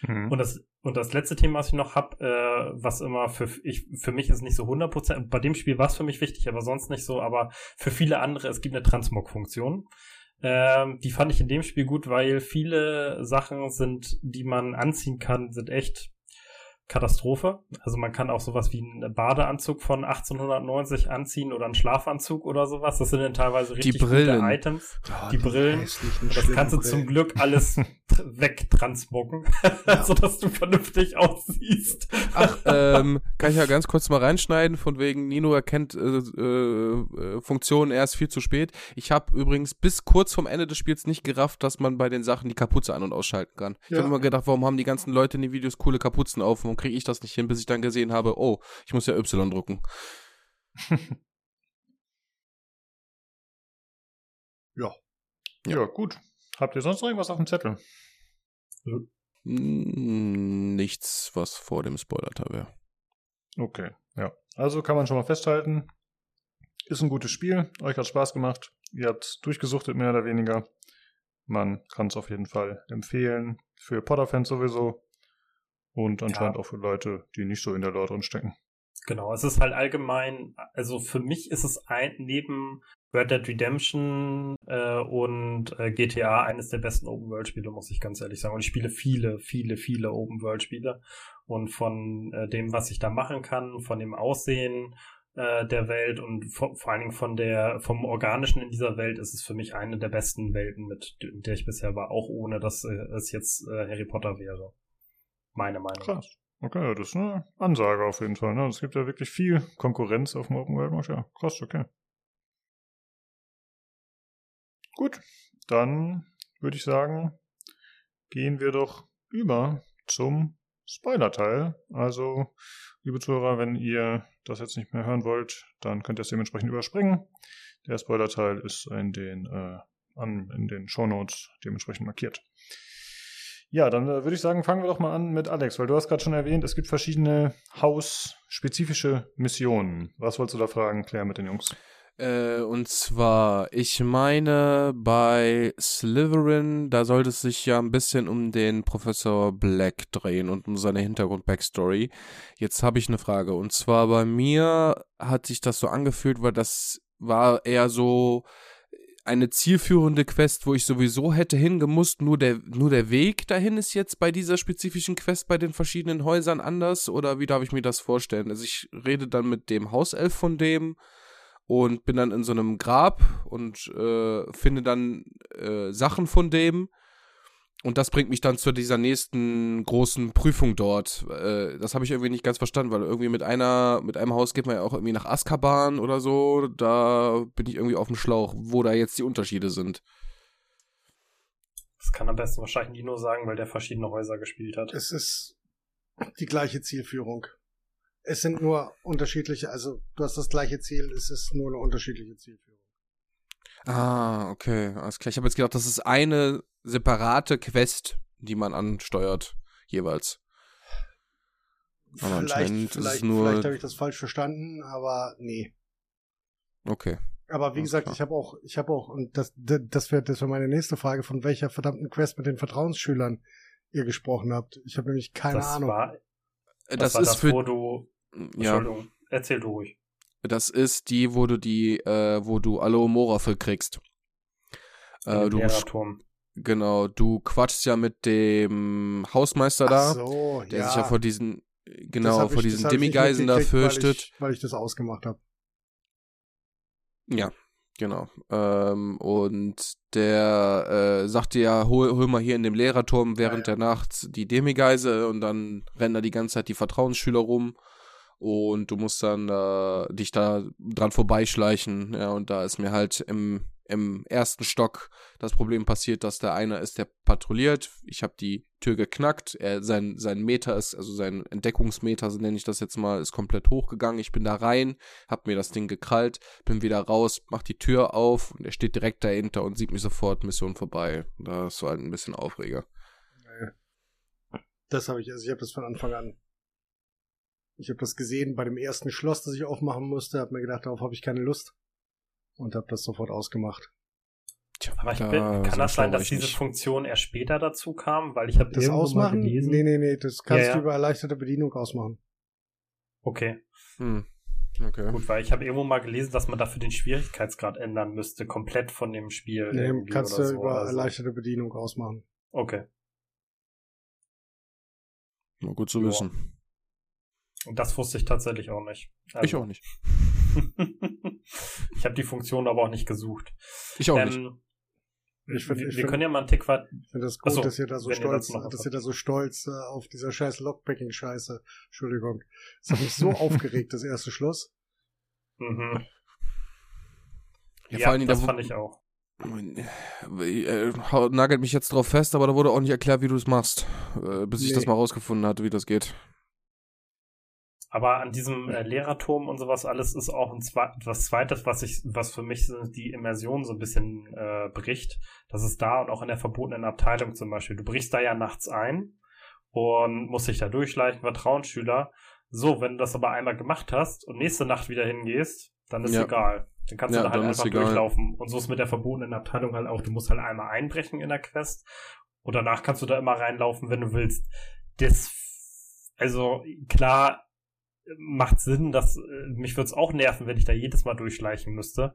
Mhm. Und das und das letzte Thema, was ich noch hab, äh, was immer für ich für mich ist nicht so 100%, bei dem Spiel war es für mich wichtig, aber sonst nicht so, aber für viele andere, es gibt eine Transmog-Funktion. Ähm, die fand ich in dem Spiel gut, weil viele Sachen sind, die man anziehen kann, sind echt Katastrophe. Also man kann auch sowas wie einen Badeanzug von 1890 anziehen oder einen Schlafanzug oder sowas. Das sind dann teilweise richtig die Brillen. gute Items. Oh, die, die, Brillen. Das kannst du zum Glück alles wegtransmocken, ja. sodass du vernünftig aussiehst. Ach, ähm, kann ich ja ganz kurz mal reinschneiden, von wegen Nino erkennt äh, äh, Funktionen erst viel zu spät. Ich habe übrigens bis kurz vom Ende des Spiels nicht gerafft, dass man bei den Sachen die Kapuze an- und ausschalten kann. Ich ja. habe immer gedacht, warum haben die ganzen Leute in den Videos coole Kapuzen auf und kriege ich das nicht hin, bis ich dann gesehen habe, oh, ich muss ja Y drucken. ja. ja. Ja, gut. Habt ihr sonst noch irgendwas auf dem Zettel? Nichts, was vor dem Spoiler-Teil wäre. Okay, ja. Also kann man schon mal festhalten, ist ein gutes Spiel, euch hat Spaß gemacht, ihr habt durchgesuchtet mehr oder weniger. Man kann es auf jeden Fall empfehlen, für Potter-Fans sowieso. Und anscheinend ja. auch für Leute, die nicht so in der Lore drin stecken. Genau, es ist halt allgemein, also für mich ist es ein, neben Red Dead Redemption äh, und äh, GTA eines der besten Open-World-Spiele, muss ich ganz ehrlich sagen. Und ich spiele viele, viele, viele Open-World-Spiele. Und von äh, dem, was ich da machen kann, von dem Aussehen äh, der Welt und vor, vor allen Dingen von der, vom Organischen in dieser Welt ist es für mich eine der besten Welten, mit der ich bisher war, auch ohne dass äh, es jetzt äh, Harry Potter wäre. Meine Meinung. Krass. Okay, das ist eine Ansage auf jeden Fall. Ne? Es gibt ja wirklich viel Konkurrenz auf dem Open World Markt. Ja, krass, okay. Gut, dann würde ich sagen, gehen wir doch über zum Spoiler-Teil. Also, liebe Zuhörer, wenn ihr das jetzt nicht mehr hören wollt, dann könnt ihr es dementsprechend überspringen. Der Spoiler-Teil ist in den, äh, an, in den Shownotes dementsprechend markiert. Ja, dann äh, würde ich sagen, fangen wir doch mal an mit Alex, weil du hast gerade schon erwähnt, es gibt verschiedene hausspezifische Missionen. Was wolltest du da fragen, Claire, mit den Jungs? Äh, und zwar, ich meine, bei Slytherin, da sollte es sich ja ein bisschen um den Professor Black drehen und um seine Hintergrund-Backstory. Jetzt habe ich eine Frage. Und zwar bei mir hat sich das so angefühlt, weil das war eher so eine zielführende Quest, wo ich sowieso hätte hingemusst. Nur der, nur der Weg dahin ist jetzt bei dieser spezifischen Quest bei den verschiedenen Häusern anders? Oder wie darf ich mir das vorstellen? Also ich rede dann mit dem Hauself von dem und bin dann in so einem Grab und äh, finde dann äh, Sachen von dem. Und das bringt mich dann zu dieser nächsten großen Prüfung dort. Äh, das habe ich irgendwie nicht ganz verstanden, weil irgendwie mit einer, mit einem Haus geht man ja auch irgendwie nach Azkaban oder so. Da bin ich irgendwie auf dem Schlauch, wo da jetzt die Unterschiede sind. Das kann am besten wahrscheinlich Nino sagen, weil der verschiedene Häuser gespielt hat. Es ist die gleiche Zielführung. Es sind nur unterschiedliche, also du hast das gleiche Ziel, es ist nur eine unterschiedliche Zielführung. Ah, okay, alles klar. Ich habe jetzt gedacht, das ist eine separate Quest, die man ansteuert, jeweils. Aber vielleicht, vielleicht, vielleicht habe ich das falsch verstanden, aber nee. Okay. Aber wie Alles gesagt, klar. ich habe auch, ich habe auch, und das, das wäre das wär meine nächste Frage, von welcher verdammten Quest mit den Vertrauensschülern ihr gesprochen habt. Ich habe nämlich keine das Ahnung. War, das, das war ist das, für, wo du Entschuldigung, ja. erzähl du ruhig. Das ist die, wo du die, äh, wo du Aloe kriegst. Äh, du. Genau, du quatschst ja mit dem Hausmeister da, so, der ja. sich ja vor diesen, genau, vor ich, diesen Demigeisen da fürchtet. Weil ich, weil ich das ausgemacht habe. Ja, genau. Ähm, und der äh, sagt dir ja, hol, hol mal hier in dem Lehrerturm während ja, ja. der Nacht die Demigeise und dann rennen da die ganze Zeit die Vertrauensschüler rum und du musst dann äh, dich da dran vorbeischleichen. Ja, und da ist mir halt im, im ersten Stock das Problem passiert, dass der eine ist, der patrouilliert. Ich habe die Tür geknackt. Er, sein, sein Meter ist, also sein Entdeckungsmeter, so nenne ich das jetzt mal, ist komplett hochgegangen. Ich bin da rein, hab mir das Ding gekrallt, bin wieder raus, mach die Tür auf und er steht direkt dahinter und sieht mich sofort, Mission vorbei. Das war halt ein bisschen Aufreger. Das habe ich, also ich habe das von Anfang an ich habe das gesehen bei dem ersten Schloss, das ich aufmachen musste, habe mir gedacht, darauf habe ich keine Lust und habe das sofort ausgemacht. Tja, aber ich bin, kann das sein, dass diese nicht. Funktion erst später dazu kam, weil ich habe das ausmachen? Mal gelesen. Nee, nee, nee, das kannst ja, ja. du über erleichterte Bedienung ausmachen. Okay. Hm. Okay. Gut, weil ich habe irgendwo mal gelesen, dass man dafür den Schwierigkeitsgrad ändern müsste, komplett von dem Spiel. Nee, kannst du so über so. erleichterte Bedienung ausmachen. Okay. Nur gut zu Joa. wissen. Und das wusste ich tatsächlich auch nicht. Also, ich auch nicht. ich habe die Funktion aber auch nicht gesucht. Ich auch ähm, nicht. Ich find, wir, ich wir können ja mal einen Tick weit. Ich finde das gut, Achso, dass ihr da so stolz, ihr das dass ihr da so stolz äh, auf dieser scheiß Lockpicking-Scheiße. Entschuldigung. Das hat mich so aufgeregt, das erste Schloss. Mhm. Ja, ja das fand ich auch. Äh, nagelt mich jetzt drauf fest, aber da wurde auch nicht erklärt, wie du es machst, äh, bis nee. ich das mal rausgefunden hatte, wie das geht. Aber an diesem äh, Lehrerturm und sowas alles ist auch ein Zwe was Zweites, was ich, was für mich die Immersion so ein bisschen äh, bricht. Das ist da und auch in der verbotenen Abteilung zum Beispiel. Du brichst da ja nachts ein und musst dich da durchschleichen, Vertrauensschüler. So, wenn du das aber einmal gemacht hast und nächste Nacht wieder hingehst, dann ist ja. egal. Dann kannst ja, du da halt einfach durchlaufen. Und so ist mit der verbotenen Abteilung halt auch. Du musst halt einmal einbrechen in der Quest und danach kannst du da immer reinlaufen, wenn du willst. Das, also klar, macht Sinn, dass äh, mich würde es auch nerven, wenn ich da jedes Mal durchschleichen müsste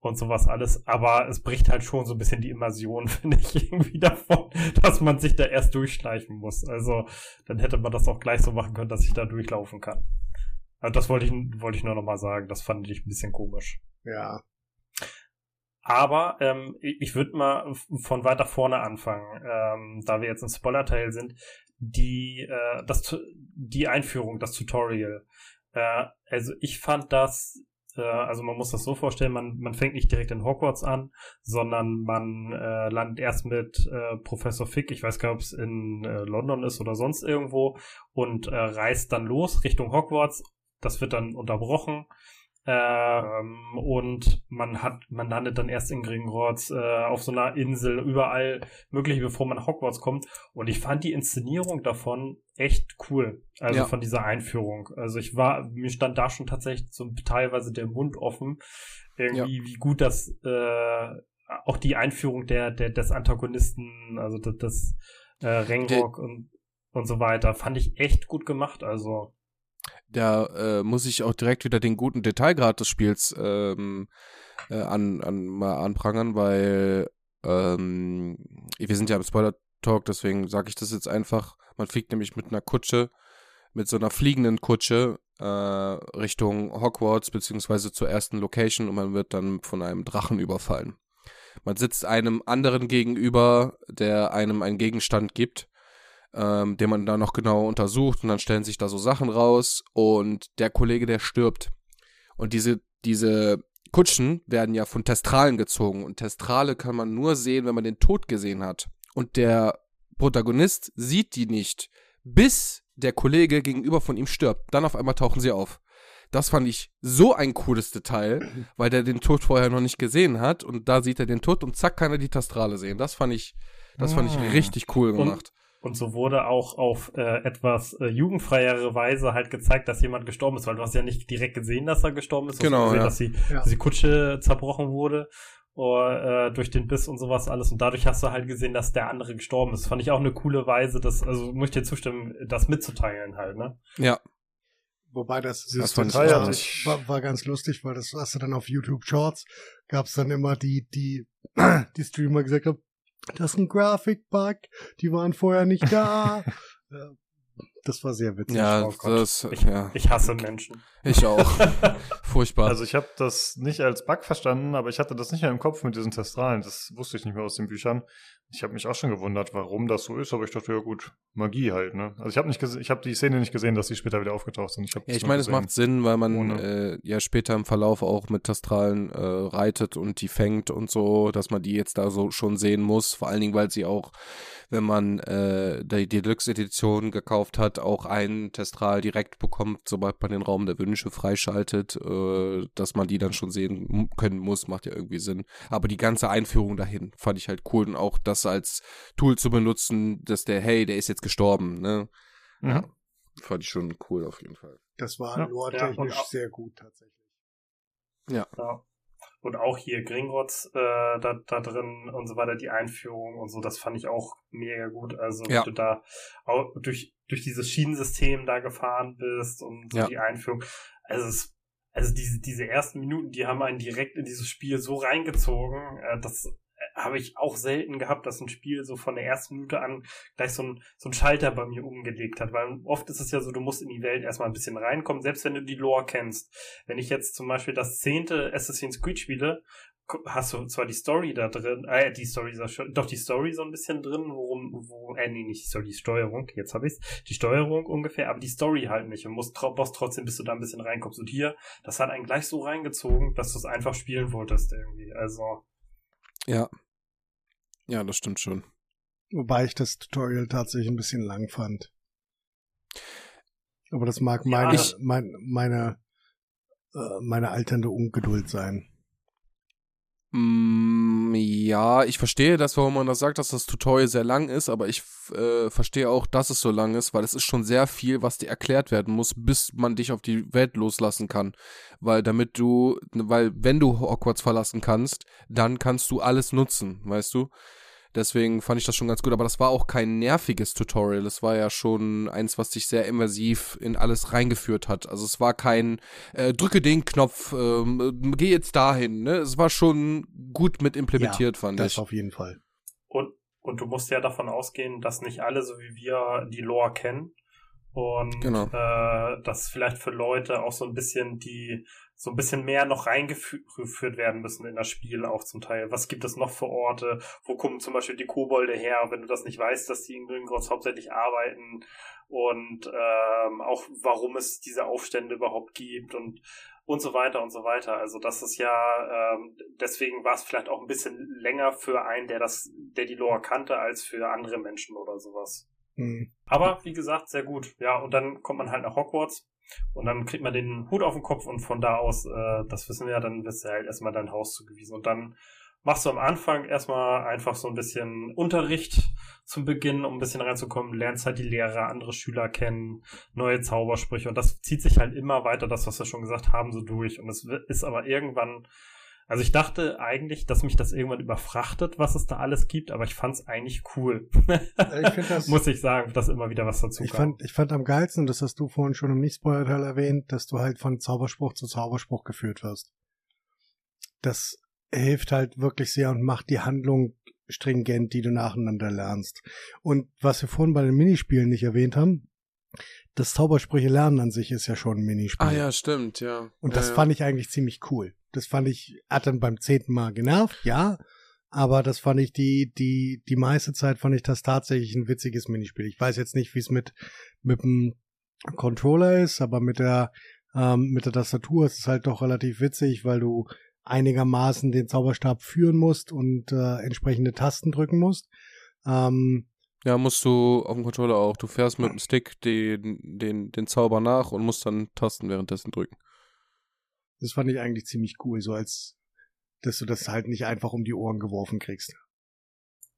und sowas alles, aber es bricht halt schon so ein bisschen die Immersion, finde ich, irgendwie davon, dass man sich da erst durchschleichen muss. Also dann hätte man das auch gleich so machen können, dass ich da durchlaufen kann. Also das wollte ich, wollte ich nur nochmal sagen, das fand ich ein bisschen komisch. Ja. Aber ähm, ich würde mal von weiter vorne anfangen, ähm, da wir jetzt im Spoiler-Teil sind die, äh, das, die Einführung, das Tutorial. Äh, also ich fand das, äh, also man muss das so vorstellen, man, man fängt nicht direkt in Hogwarts an, sondern man äh, landet erst mit äh, Professor Fick, ich weiß gar nicht, ob es in äh, London ist oder sonst irgendwo, und äh, reist dann los Richtung Hogwarts. Das wird dann unterbrochen Ähm, und man hat, man landet dann erst in Gringotts äh, auf so einer Insel, überall möglich, bevor man nach Hogwarts kommt. Und ich fand die Inszenierung davon echt cool. Also ja. von dieser Einführung. Also ich war, mir stand da schon tatsächlich so teilweise der Mund offen, irgendwie, ja. wie gut das äh, auch die Einführung der, der des Antagonisten, also des, des äh, Rengrock und und so weiter, fand ich echt gut gemacht. Also da äh, muss ich auch direkt wieder den guten Detailgrad des Spiels ähm, äh, an, an, mal anprangern, weil ähm, wir sind ja im Spoiler-Talk, deswegen sage ich das jetzt einfach. Man fliegt nämlich mit einer Kutsche, mit so einer fliegenden Kutsche äh, Richtung Hogwarts, beziehungsweise zur ersten Location und man wird dann von einem Drachen überfallen. Man sitzt einem anderen gegenüber, der einem einen Gegenstand gibt ähm, den man da noch genau untersucht und dann stellen sich da so Sachen raus und der Kollege, der stirbt. Und diese, diese Kutschen werden ja von Testralen gezogen und Testrale kann man nur sehen, wenn man den Tod gesehen hat. Und der Protagonist sieht die nicht, bis der Kollege gegenüber von ihm stirbt. Dann auf einmal tauchen sie auf. Das fand ich so ein cooles Detail, weil der den Tod vorher noch nicht gesehen hat und da sieht er den Tod und zack kann er die Testrale sehen. Das fand ich, das fand ich ah. richtig cool gemacht. Und so wurde auch auf äh, etwas äh, jugendfreiere Weise halt gezeigt, dass jemand gestorben ist, weil du hast ja nicht direkt gesehen, dass er gestorben ist. Genau. Gesehen, ja. dass, die, ja. dass die Kutsche zerbrochen wurde oder, äh, durch den Biss und sowas alles. Und dadurch hast du halt gesehen, dass der andere gestorben ist. Fand ich auch eine coole Weise, das, also muss ich dir zustimmen, das mitzuteilen halt, ne? Ja. Wobei das, das, das war, war, war, ganz lustig, weil das hast du dann auf YouTube Shorts, gab es dann immer die, die, die Streamer gesagt haben, das ist ein Graphic-Bug, die waren vorher nicht da. das war sehr witzig. Ja, oh das, ich, ja. ich hasse Menschen. Ich auch. Furchtbar. Also ich habe das nicht als Bug verstanden, aber ich hatte das nicht mehr im Kopf mit diesen Testralen. Das wusste ich nicht mehr aus den Büchern. Ich habe mich auch schon gewundert, warum das so ist, aber ich dachte, ja gut, Magie halt, ne? Also ich habe nicht ich habe die Szene nicht gesehen, dass die später wieder aufgetaucht sind. Ich ja, ich meine, es macht Sinn, weil man äh, ja später im Verlauf auch mit Testralen äh, reitet und die fängt und so, dass man die jetzt da so schon sehen muss. Vor allen Dingen, weil sie auch, wenn man äh, die Deluxe-Edition gekauft hat, auch einen Testral direkt bekommt, sobald man den Raum der Wünsche freischaltet, äh, dass man die dann schon sehen können muss, macht ja irgendwie Sinn. Aber die ganze Einführung dahin fand ich halt cool und auch das das als Tool zu benutzen, dass der, hey, der ist jetzt gestorben, ne? Mhm. Ja, fand ich schon cool auf jeden Fall. Das war ja. lore-technisch ja, sehr gut tatsächlich. Ja. ja. Und auch hier Gringotts äh, da, da drin und so weiter, die Einführung und so, das fand ich auch mega gut. Also, ja. du da auch durch, durch dieses Schienensystem da gefahren bist und so ja. die Einführung. Also, es, also diese, diese ersten Minuten, die haben einen direkt in dieses Spiel so reingezogen, äh, das habe ich auch selten gehabt, dass ein Spiel so von der ersten Minute an gleich so ein, so ein Schalter bei mir umgelegt hat. Weil oft ist es ja so, du musst in die Welt erstmal ein bisschen reinkommen, selbst wenn du die Lore kennst. Wenn ich jetzt zum Beispiel das zehnte Assassin's Creed spiele, hast du zwar die Story da drin, äh, die Story, doch die Story so ein bisschen drin, worum, wo, äh, nee, nicht die die Steuerung, jetzt habe ich's, die Steuerung ungefähr, aber die Story halt nicht und musst brauchst trotzdem, bis du da ein bisschen reinkommst. Und hier, das hat einen gleich so reingezogen, dass du es einfach spielen wolltest irgendwie, also. Ja, ja, das stimmt schon. Wobei ich das Tutorial tatsächlich ein bisschen lang fand. Aber das mag meine, ja, mein, meine, äh, meine alternde Ungeduld sein. Mm, ja, ich verstehe das, warum man das sagt, dass das Tutorial sehr lang ist, aber ich äh, verstehe auch, dass es so lang ist, weil es ist schon sehr viel, was dir erklärt werden muss, bis man dich auf die Welt loslassen kann. Weil damit du, weil wenn du Hogwarts verlassen kannst, dann kannst du alles nutzen, weißt du? Deswegen fand ich das schon ganz gut. Aber das war auch kein nerviges Tutorial. Es war ja schon eins, was dich sehr immersiv in alles reingeführt hat. Also es war kein äh, drücke den Knopf, ähm, geh jetzt dahin. Ne? Es war schon gut mit implementiert, ja, fand das ich. Das auf jeden Fall. Und, und du musst ja davon ausgehen, dass nicht alle, so wie wir, die Lore kennen. Und genau. äh, dass vielleicht für Leute auch so ein bisschen die so ein bisschen mehr noch reingeführt werden müssen in das Spiel auch zum Teil. Was gibt es noch für Orte? Wo kommen zum Beispiel die Kobolde her? Wenn du das nicht weißt, dass die in Gringotts hauptsächlich arbeiten und ähm, auch warum es diese Aufstände überhaupt gibt und und so weiter und so weiter. Also das ist ja ähm, deswegen war es vielleicht auch ein bisschen länger für einen, der das, der die Lore kannte, als für andere Menschen oder sowas. Mhm. Aber wie gesagt, sehr gut. Ja, und dann kommt man halt nach Hogwarts Und dann kriegt man den Hut auf den Kopf und von da aus, äh, das wissen wir ja, dann wirst du halt erstmal dein Haus zugewiesen. Und dann machst du am Anfang erstmal einfach so ein bisschen Unterricht zum Beginn, um ein bisschen reinzukommen, lernst halt die Lehrer, andere Schüler kennen, neue Zaubersprüche und das zieht sich halt immer weiter, das, was wir schon gesagt haben, so durch. Und es ist aber irgendwann, also ich dachte eigentlich, dass mich das irgendwann überfrachtet, was es da alles gibt, aber ich fand es eigentlich cool. Ich das, Muss ich sagen, dass immer wieder was dazu ich kam. Fand, ich fand am geilsten, das hast du vorhin schon im Nicht-Spoiler-Teil erwähnt, dass du halt von Zauberspruch zu Zauberspruch geführt wirst. Das hilft halt wirklich sehr und macht die Handlung stringent, die du nacheinander lernst. Und was wir vorhin bei den Minispielen nicht erwähnt haben, das Zaubersprüche lernen an sich ist ja schon ein Minispiel. Ah ja, stimmt, ja. Und ja, das ja. fand ich eigentlich ziemlich cool. Das fand ich, hat dann beim zehnten Mal genervt, ja. Aber das fand ich die, die, die meiste Zeit fand ich das tatsächlich ein witziges Minispiel. Ich weiß jetzt nicht, wie es mit, mit dem Controller ist, aber mit der, ähm, mit der Tastatur ist es halt doch relativ witzig, weil du einigermaßen den Zauberstab führen musst und äh, entsprechende Tasten drücken musst. Ähm, ja, musst du auf dem Controller auch. Du fährst mit dem Stick den, den, den Zauber nach und musst dann Tasten währenddessen drücken. Das fand ich eigentlich ziemlich cool, so als dass du das halt nicht einfach um die Ohren geworfen kriegst.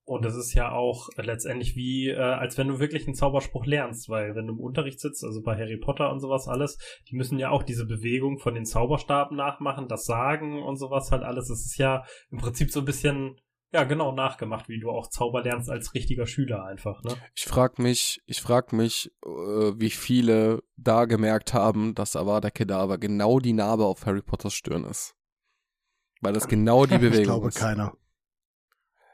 Und das ist ja auch letztendlich wie, äh, als wenn du wirklich einen Zauberspruch lernst, weil wenn du im Unterricht sitzt, also bei Harry Potter und sowas alles, die müssen ja auch diese Bewegung von den Zauberstaben nachmachen, das Sagen und sowas halt alles. Das ist ja im Prinzip so ein bisschen, ja genau, nachgemacht, wie du auch Zauber lernst als richtiger Schüler einfach, ne? Ich frag mich, ich frag mich, äh, wie viele da gemerkt haben, dass Avada Kedavra genau die Narbe auf Harry Potters Stirn ist. Weil das genau die Bewegung ist. Ich glaube ist. keiner.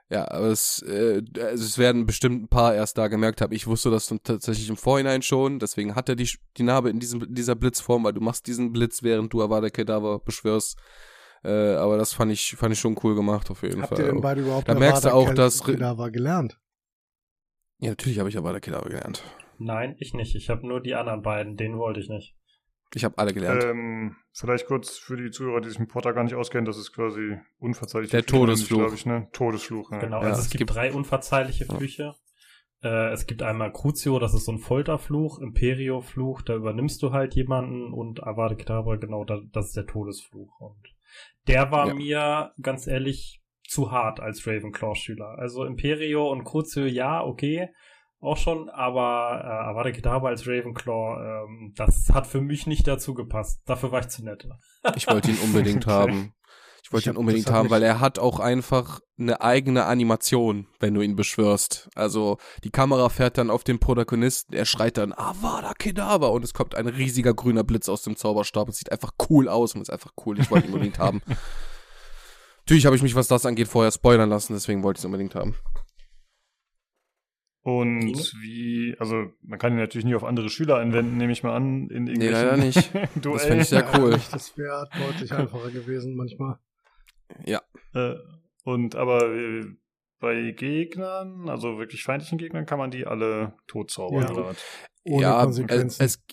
Ja, aber es, äh, also es werden bestimmt ein paar erst da gemerkt haben. Ich wusste das tatsächlich im Vorhinein schon, deswegen hat er die, die Narbe in diesem, dieser Blitzform, weil du machst diesen Blitz, während du Avada Kedavra beschwörst. Äh, aber das fand ich, fand ich schon cool gemacht, auf jeden Habt Fall. Habt ihr denn beide überhaupt da merkst du auch, dass Kedavra gelernt? Ja, natürlich habe ich Avada Kedavra gelernt. Nein, ich nicht. Ich habe nur die anderen beiden, den wollte ich nicht. Ich habe alle gelernt. Ähm, vielleicht kurz für die Zuhörer, die sich mit Potter gar nicht auskennen, das ist quasi unverzeihlich. Der Todesfluch. glaube ich, ne? Todesfluch. Ja. Genau, also ja, es, es gibt, gibt, drei unverzeihliche Flüche. Ja. Äh, es gibt einmal Crucio, das ist so ein Folterfluch, Imperio-Fluch, da übernimmst du halt jemanden und Avada Kedavra, genau, da, das ist der Todesfluch. Und der war mir, ganz ehrlich, zu hart als Ravenclaw-Schüler. Also Imperio und Crucio, ja, okay, auch schon, aber äh, Avada Kedavra als Ravenclaw, ähm, das hat für mich nicht dazu gepasst. Dafür war ich zu nett. Ich wollte ihn unbedingt okay. haben. Ich wollte ihn unbedingt haben, weil er hat auch einfach eine eigene Animation, wenn du ihn beschwörst. Also die Kamera fährt dann auf den Protagonisten, er schreit dann Avada Kedavra und es kommt ein riesiger grüner Blitz aus dem Zauberstab. Es sieht einfach cool aus und ist einfach cool. Ich wollte ihn unbedingt haben. Natürlich habe ich mich, was das angeht, vorher spoilern lassen, deswegen wollte ich es unbedingt haben. Und wie, also man kann ihn natürlich nie auf andere Schüler anwenden, nehme ich mal an. In nee, leider nicht. das finde ich sehr cool. Das wäre deutlich einfacher gewesen manchmal. Ja. Äh, und aber äh, bei Gegnern, also wirklich feindlichen Gegnern, kann man die alle totzaubern. Ja, Ohne ja Konsequenzen. Es,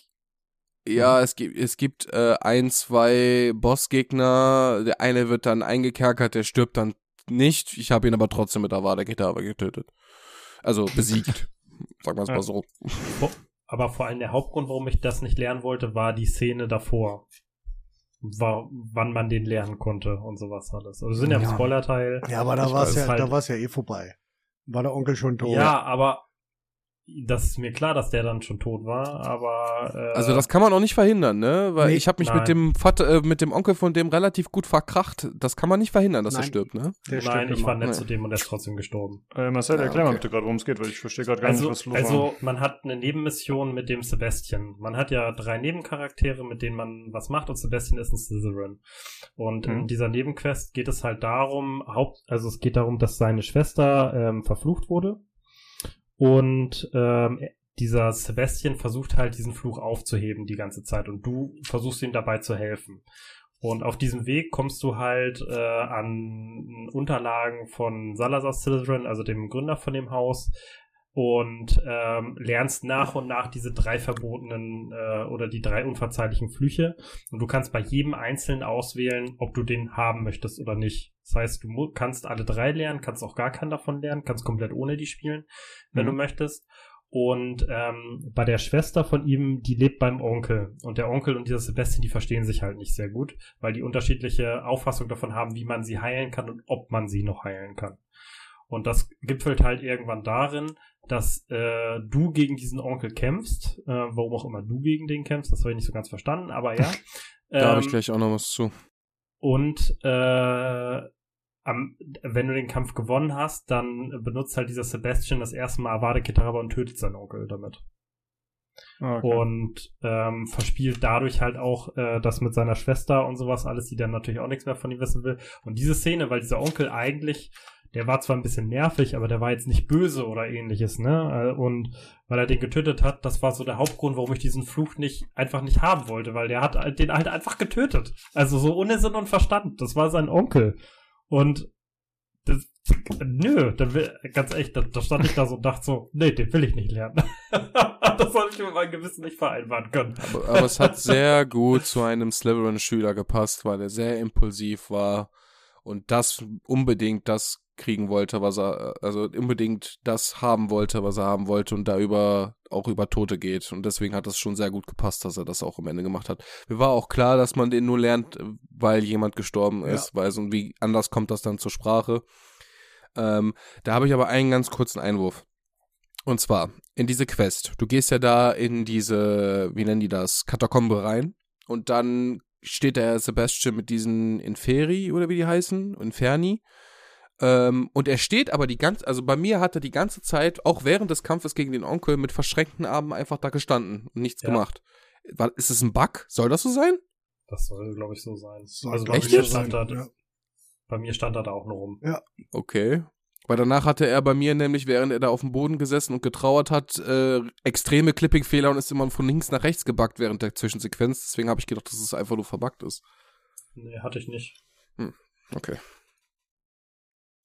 ja, es gibt, es gibt äh, ein, zwei Bossgegner. Der eine wird dann eingekerkert, der stirbt dann nicht. Ich habe ihn aber trotzdem mit Avada Kedavra getötet. Also besiegt. Sagen wir es mal so. Aber vor allem der Hauptgrund, warum ich das nicht lernen wollte, war die Szene davor. War, wann man den lernen konnte und sowas alles. Also wir sind ja, im Spoiler-Teil. Ja, aber da war es ja, halt, da war's ja eh vorbei. War der Onkel schon tot. Ja, aber das ist mir klar, dass der dann schon tot war, aber äh, also das kann man auch nicht verhindern, ne? Weil nee, ich habe mich nein. mit dem Vater, äh, mit dem Onkel von dem relativ gut verkracht. Das kann man nicht verhindern, dass nein. er stirbt, ne? Der nein, ich war nett nee. zu dem und er ist trotzdem gestorben. Äh, Marcel, erklär ja, okay. mal bitte gerade, worum es geht, weil ich verstehe gerade gar also, nicht, was los Also war. man hat eine Nebenmission mit dem Sebastian. Man hat ja drei Nebencharaktere, mit denen man was macht und Sebastian ist ein Slytherin. Und mhm. in dieser Nebenquest geht es halt darum, Haupt, also es geht darum, dass seine Schwester ähm, verflucht wurde und ähm, dieser Sebastian versucht halt diesen Fluch aufzuheben die ganze Zeit und du versuchst ihm dabei zu helfen. Und auf diesem Weg kommst du halt äh, an Unterlagen von Salazar Slytherin, also dem Gründer von dem Haus, und ähm, lernst nach und nach diese drei verbotenen äh, oder die drei unverzeihlichen Flüche. Und du kannst bei jedem einzelnen auswählen, ob du den haben möchtest oder nicht. Das heißt, du kannst alle drei lernen, kannst auch gar keinen davon lernen, kannst komplett ohne die spielen, wenn mhm. du möchtest. Und ähm, bei der Schwester von ihm, die lebt beim Onkel. Und der Onkel und dieser Sebastian, die verstehen sich halt nicht sehr gut, weil die unterschiedliche Auffassung davon haben, wie man sie heilen kann und ob man sie noch heilen kann. Und das gipfelt halt irgendwann darin, dass äh, du gegen diesen Onkel kämpfst, äh, warum auch immer du gegen den kämpfst, das habe ich nicht so ganz verstanden, aber ja. da ähm, habe ich gleich auch noch was zu. Und äh, am, wenn du den Kampf gewonnen hast, dann benutzt halt dieser Sebastian das erste Mal Avada Kedavra und tötet seinen Onkel damit. Okay. Und ähm, verspielt dadurch halt auch äh, das mit seiner Schwester und sowas alles, die dann natürlich auch nichts mehr von ihm wissen will. Und diese Szene, weil dieser Onkel eigentlich, der war zwar ein bisschen nervig, aber der war jetzt nicht böse oder ähnliches, ne? Äh, und weil er den getötet hat, das war so der Hauptgrund, warum ich diesen Fluch nicht einfach nicht haben wollte, weil der hat den halt einfach getötet. Also so ohne Sinn und Verstand. Das war sein Onkel. Und das, nö, dann will, ganz echt, da, da, stand ich da so und dachte so, nee, den will ich nicht lernen. das soll ich mit meinem Gewissen nicht vereinbaren können. Aber, aber es hat sehr gut zu einem Slytherin-Schüler gepasst, weil er sehr impulsiv war und das unbedingt das kriegen wollte, was er, also unbedingt das haben wollte, was er haben wollte und da über, auch über Tote geht. Und deswegen hat das schon sehr gut gepasst, dass er das auch am Ende gemacht hat. Mir war auch klar, dass man den nur lernt, weil jemand gestorben ist, ja. weil so wie anders kommt das dann zur Sprache. Ähm, da habe ich aber einen ganz kurzen Einwurf. Und zwar, in diese Quest. Du gehst ja da in diese, wie nennen die das, Katakombe rein. Und dann steht der Sebastian mit diesen Inferi, oder wie die heißen, Inferni. Ähm, und er steht aber die ganze, also bei mir hat er die ganze Zeit, auch während des Kampfes gegen den Onkel, mit verschränkten Armen einfach da gestanden und nichts ja. gemacht. War, ist es ein Bug? Soll das so sein? Das soll, glaube ich, so sein. Soll, also bei mir, stand da, ja. bei mir stand er da auch nur rum. Ja. Okay. Weil danach hatte er bei mir nämlich, während er da auf dem Boden gesessen und getrauert hat, äh, extreme Clipping-Fehler und ist immer von links nach rechts gebackt während der Zwischensequenz. Deswegen habe ich gedacht, dass es einfach nur verbuggt ist. Nee, hatte ich nicht. Hm. Okay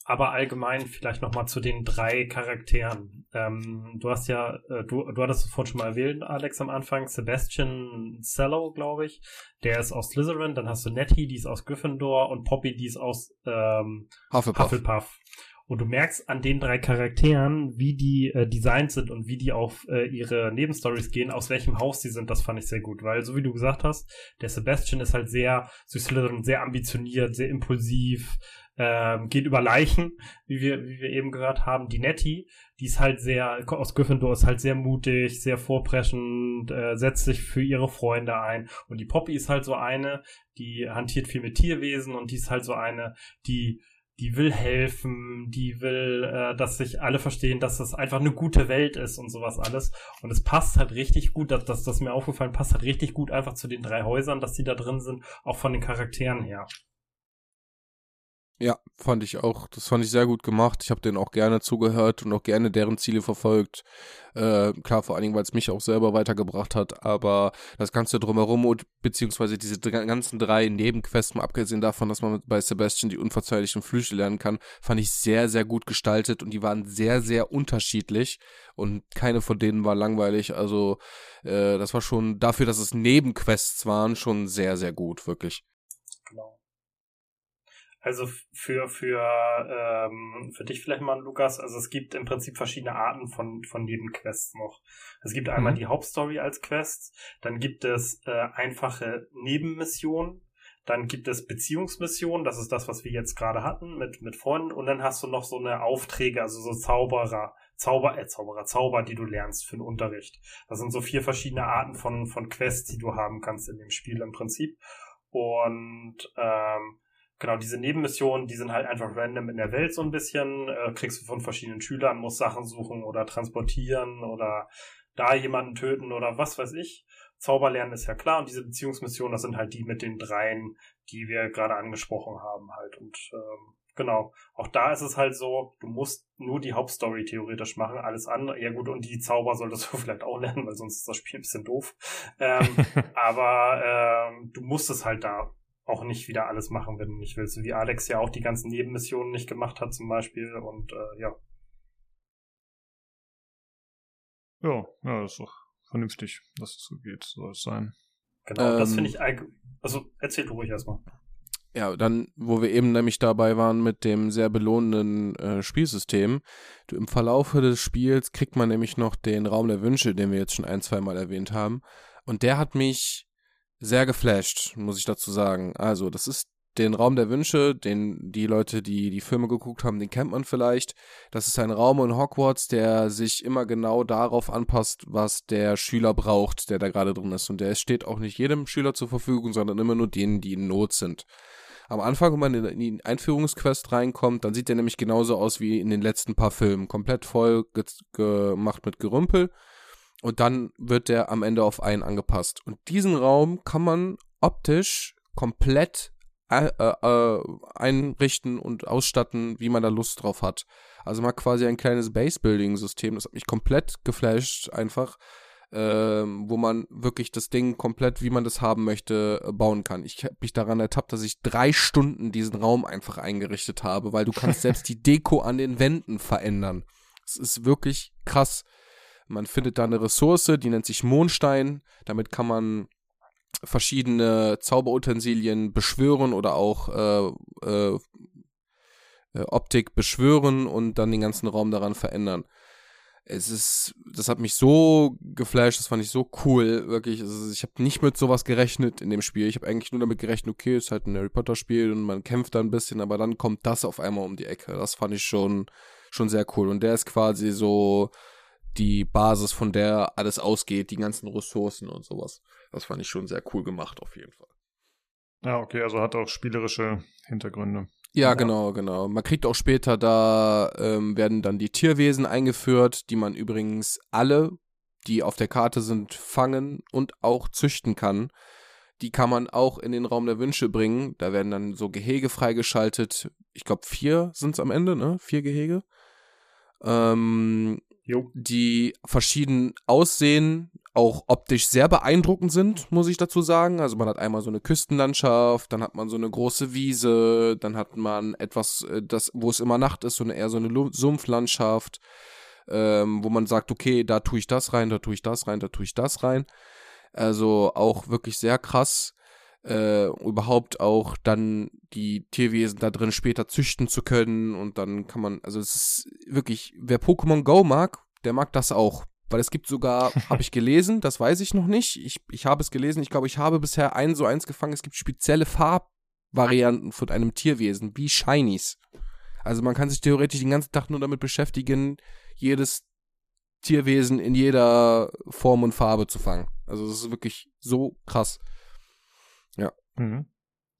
aber allgemein vielleicht nochmal zu den drei Charakteren. Ähm, du hast ja, äh, du, du hattest es vorhin schon mal erwähnt, Alex, am Anfang, Sebastian Cello, glaube ich. Der ist aus Slytherin, dann hast du Nettie, die ist aus Gryffindor und Poppy, die ist aus ähm, Hufflepuff. Hufflepuff. Und du merkst an den drei Charakteren, wie die äh, designt sind und wie die auf äh, ihre Nebenstories gehen, aus welchem Haus sie sind, das fand ich sehr gut. Weil, so wie du gesagt hast, der Sebastian ist halt sehr, so Slytherin, sehr ambitioniert, sehr impulsiv, ähm, geht über Leichen, wie wir, wie wir eben gehört haben. Die Nettie, die ist halt sehr, aus Gryffindor ist halt sehr mutig, sehr vorpreschend, äh, setzt sich für ihre Freunde ein. Und die Poppy ist halt so eine, die hantiert viel mit Tierwesen und die ist halt so eine, die die will helfen, die will, äh, dass sich alle verstehen, dass das einfach eine gute Welt ist und sowas alles. Und es passt halt richtig gut, dass das, das mir aufgefallen passt halt richtig gut einfach zu den drei Häusern, dass die da drin sind, auch von den Charakteren her. Ja, fand ich auch. Das fand ich sehr gut gemacht. Ich habe denen auch gerne zugehört und auch gerne deren Ziele verfolgt. Äh, klar, vor allen Dingen, weil es mich auch selber weitergebracht hat. Aber das Ganze drumherum und beziehungsweise diese ganzen drei Nebenquests, mal abgesehen davon, dass man bei Sebastian die unverzeihlichen Flüche lernen kann, fand ich sehr, sehr gut gestaltet und die waren sehr, sehr unterschiedlich und keine von denen war langweilig. Also äh, das war schon dafür, dass es Nebenquests waren, schon sehr, sehr gut, wirklich. Also für für ähm, für dich vielleicht mal, Lukas. Also es gibt im Prinzip verschiedene Arten von von Nebenquests noch. Es gibt einmal mhm. die Hauptstory als Quest, dann gibt es äh, einfache Nebenmissionen, dann gibt es Beziehungsmissionen. Das ist das, was wir jetzt gerade hatten mit mit Freunden. Und dann hast du noch so eine Aufträge, also so Zauberer, Zauber, äh, Zauberer, Zauber, die du lernst für den Unterricht. Das sind so vier verschiedene Arten von von Quests, die du haben kannst in dem Spiel im Prinzip. Und ähm, genau, diese Nebenmissionen, die sind halt einfach random in der Welt so ein bisschen, äh, kriegst du von verschiedenen Schülern, musst Sachen suchen oder transportieren oder da jemanden töten oder was weiß ich. Zauberlernen ist ja klar und diese Beziehungsmissionen, das sind halt die mit den dreien, die wir gerade angesprochen haben halt und ähm, genau, auch da ist es halt so, du musst nur die Hauptstory theoretisch machen, alles andere, ja gut, und die Zauber solltest du vielleicht auch lernen, weil sonst ist das Spiel ein bisschen doof. Ähm, aber ähm, du musst es halt da auch nicht wieder alles machen, wenn du nicht willst. Wie Alex ja auch die ganzen Nebenmissionen nicht gemacht hat zum Beispiel und äh, ja. Ja, ja, das ist doch vernünftig, dass es so geht, soll es sein. Genau, ähm, das finde ich, also erzähl du ruhig erstmal. Ja, dann, wo wir eben nämlich dabei waren mit dem sehr belohnenden äh, Spielsystem. Du, Im Verlaufe des Spiels kriegt man nämlich noch den Raum der Wünsche, den wir jetzt schon ein, zwei Mal erwähnt haben. Und der hat mich sehr geflasht, muss ich dazu sagen. Also, das ist den Raum der Wünsche, den die Leute, die die Filme geguckt haben, den kennt man vielleicht. Das ist ein Raum in Hogwarts, der sich immer genau darauf anpasst, was der Schüler braucht, der da gerade drin ist. Und der steht auch nicht jedem Schüler zur Verfügung, sondern immer nur denen, die in Not sind. Am Anfang, wenn man in die Einführungsquest reinkommt, dann sieht der nämlich genauso aus wie in den letzten paar Filmen. Komplett voll ge gemacht mit Gerümpel. Und dann wird der am Ende auf einen angepasst. Und diesen Raum kann man optisch komplett äh, äh, einrichten und ausstatten, wie man da Lust drauf hat. Also mal quasi ein kleines Base-Building-System. Das hat mich komplett geflasht, einfach. Ähm, wo man wirklich das Ding komplett, wie man das haben möchte, äh, bauen kann. Ich habe mich daran ertappt, dass ich drei Stunden diesen Raum einfach eingerichtet habe, weil du kannst selbst die Deko an den Wänden verändern. Es ist wirklich krass. Man findet da eine Ressource, die nennt sich Mondstein. Damit kann man verschiedene Zauberutensilien beschwören oder auch äh, äh, äh, Optik beschwören und dann den ganzen Raum daran verändern. Es ist, das hat mich so geflasht, das fand ich so cool, wirklich. Also ich habe nicht mit sowas gerechnet in dem Spiel. Ich habe eigentlich nur damit gerechnet, okay, ist halt ein Harry Potter Spiel und man kämpft da ein bisschen, aber dann kommt das auf einmal um die Ecke. Das fand ich schon, schon sehr cool. Und der ist quasi so die Basis, von der alles ausgeht, die ganzen Ressourcen und sowas. Das fand ich schon sehr cool gemacht, auf jeden Fall. Ja, okay, also hat auch spielerische Hintergründe. Ja, genau, genau. Man kriegt auch später, da ähm, werden dann die Tierwesen eingeführt, die man übrigens alle, die auf der Karte sind, fangen und auch züchten kann. Die kann man auch in den Raum der Wünsche bringen. Da werden dann so Gehege freigeschaltet. Ich glaube, vier sind es am Ende, ne? Vier Gehege. Ähm, Jo. die verschieden aussehen, auch optisch sehr beeindruckend sind, muss ich dazu sagen. Also man hat einmal so eine Küstenlandschaft, dann hat man so eine große Wiese, dann hat man etwas, äh, das, wo es immer Nacht ist, so eine eher so eine Sumpflandschaft, ähm, wo man sagt, okay, da tue ich das rein, da tue ich das rein, da tue ich das rein. Also auch wirklich sehr krass äh, überhaupt auch dann die Tierwesen da drin später züchten zu können und dann kann man, also es ist wirklich, wer Pokémon Go mag, der mag das auch. Weil es gibt sogar, habe ich gelesen, das weiß ich noch nicht. Ich, ich habe es gelesen, ich glaube, ich habe bisher ein so eins gefangen. Es gibt spezielle Farbvarianten von einem Tierwesen, wie Shinies. Also man kann sich theoretisch den ganzen Tag nur damit beschäftigen, jedes Tierwesen in jeder Form und Farbe zu fangen. Also es ist wirklich so krass. Ja. Mhm.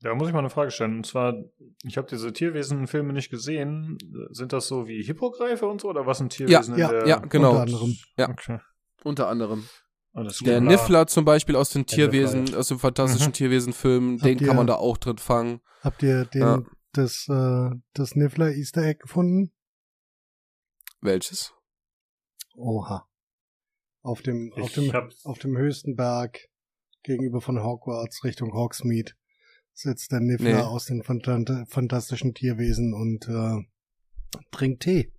Da muss ich mal eine Frage stellen. Und zwar, ich habe diese Tierwesen-Filme nicht gesehen. Sind das so wie Hippogreife und so? Oder was sind Tierwesen ja, in ja, der... Ja, genau. Unter anderem. Ja, okay. unter anderem. Alles der klar. Niffler zum Beispiel aus den Tierwesen, aus dem fantastischen Mhm. Tierwesen-Film, den ihr- kann man da auch drin fangen. Habt ihr den, Ja. das, äh, das Niffler Easter Egg gefunden? Welches? Oha. Auf dem, auf dem, auf dem höchsten Berg gegenüber von Hogwarts Richtung Hogsmeade sitzt der Niffler Nee. aus den fantastischen Tierwesen und äh, trinkt Tee.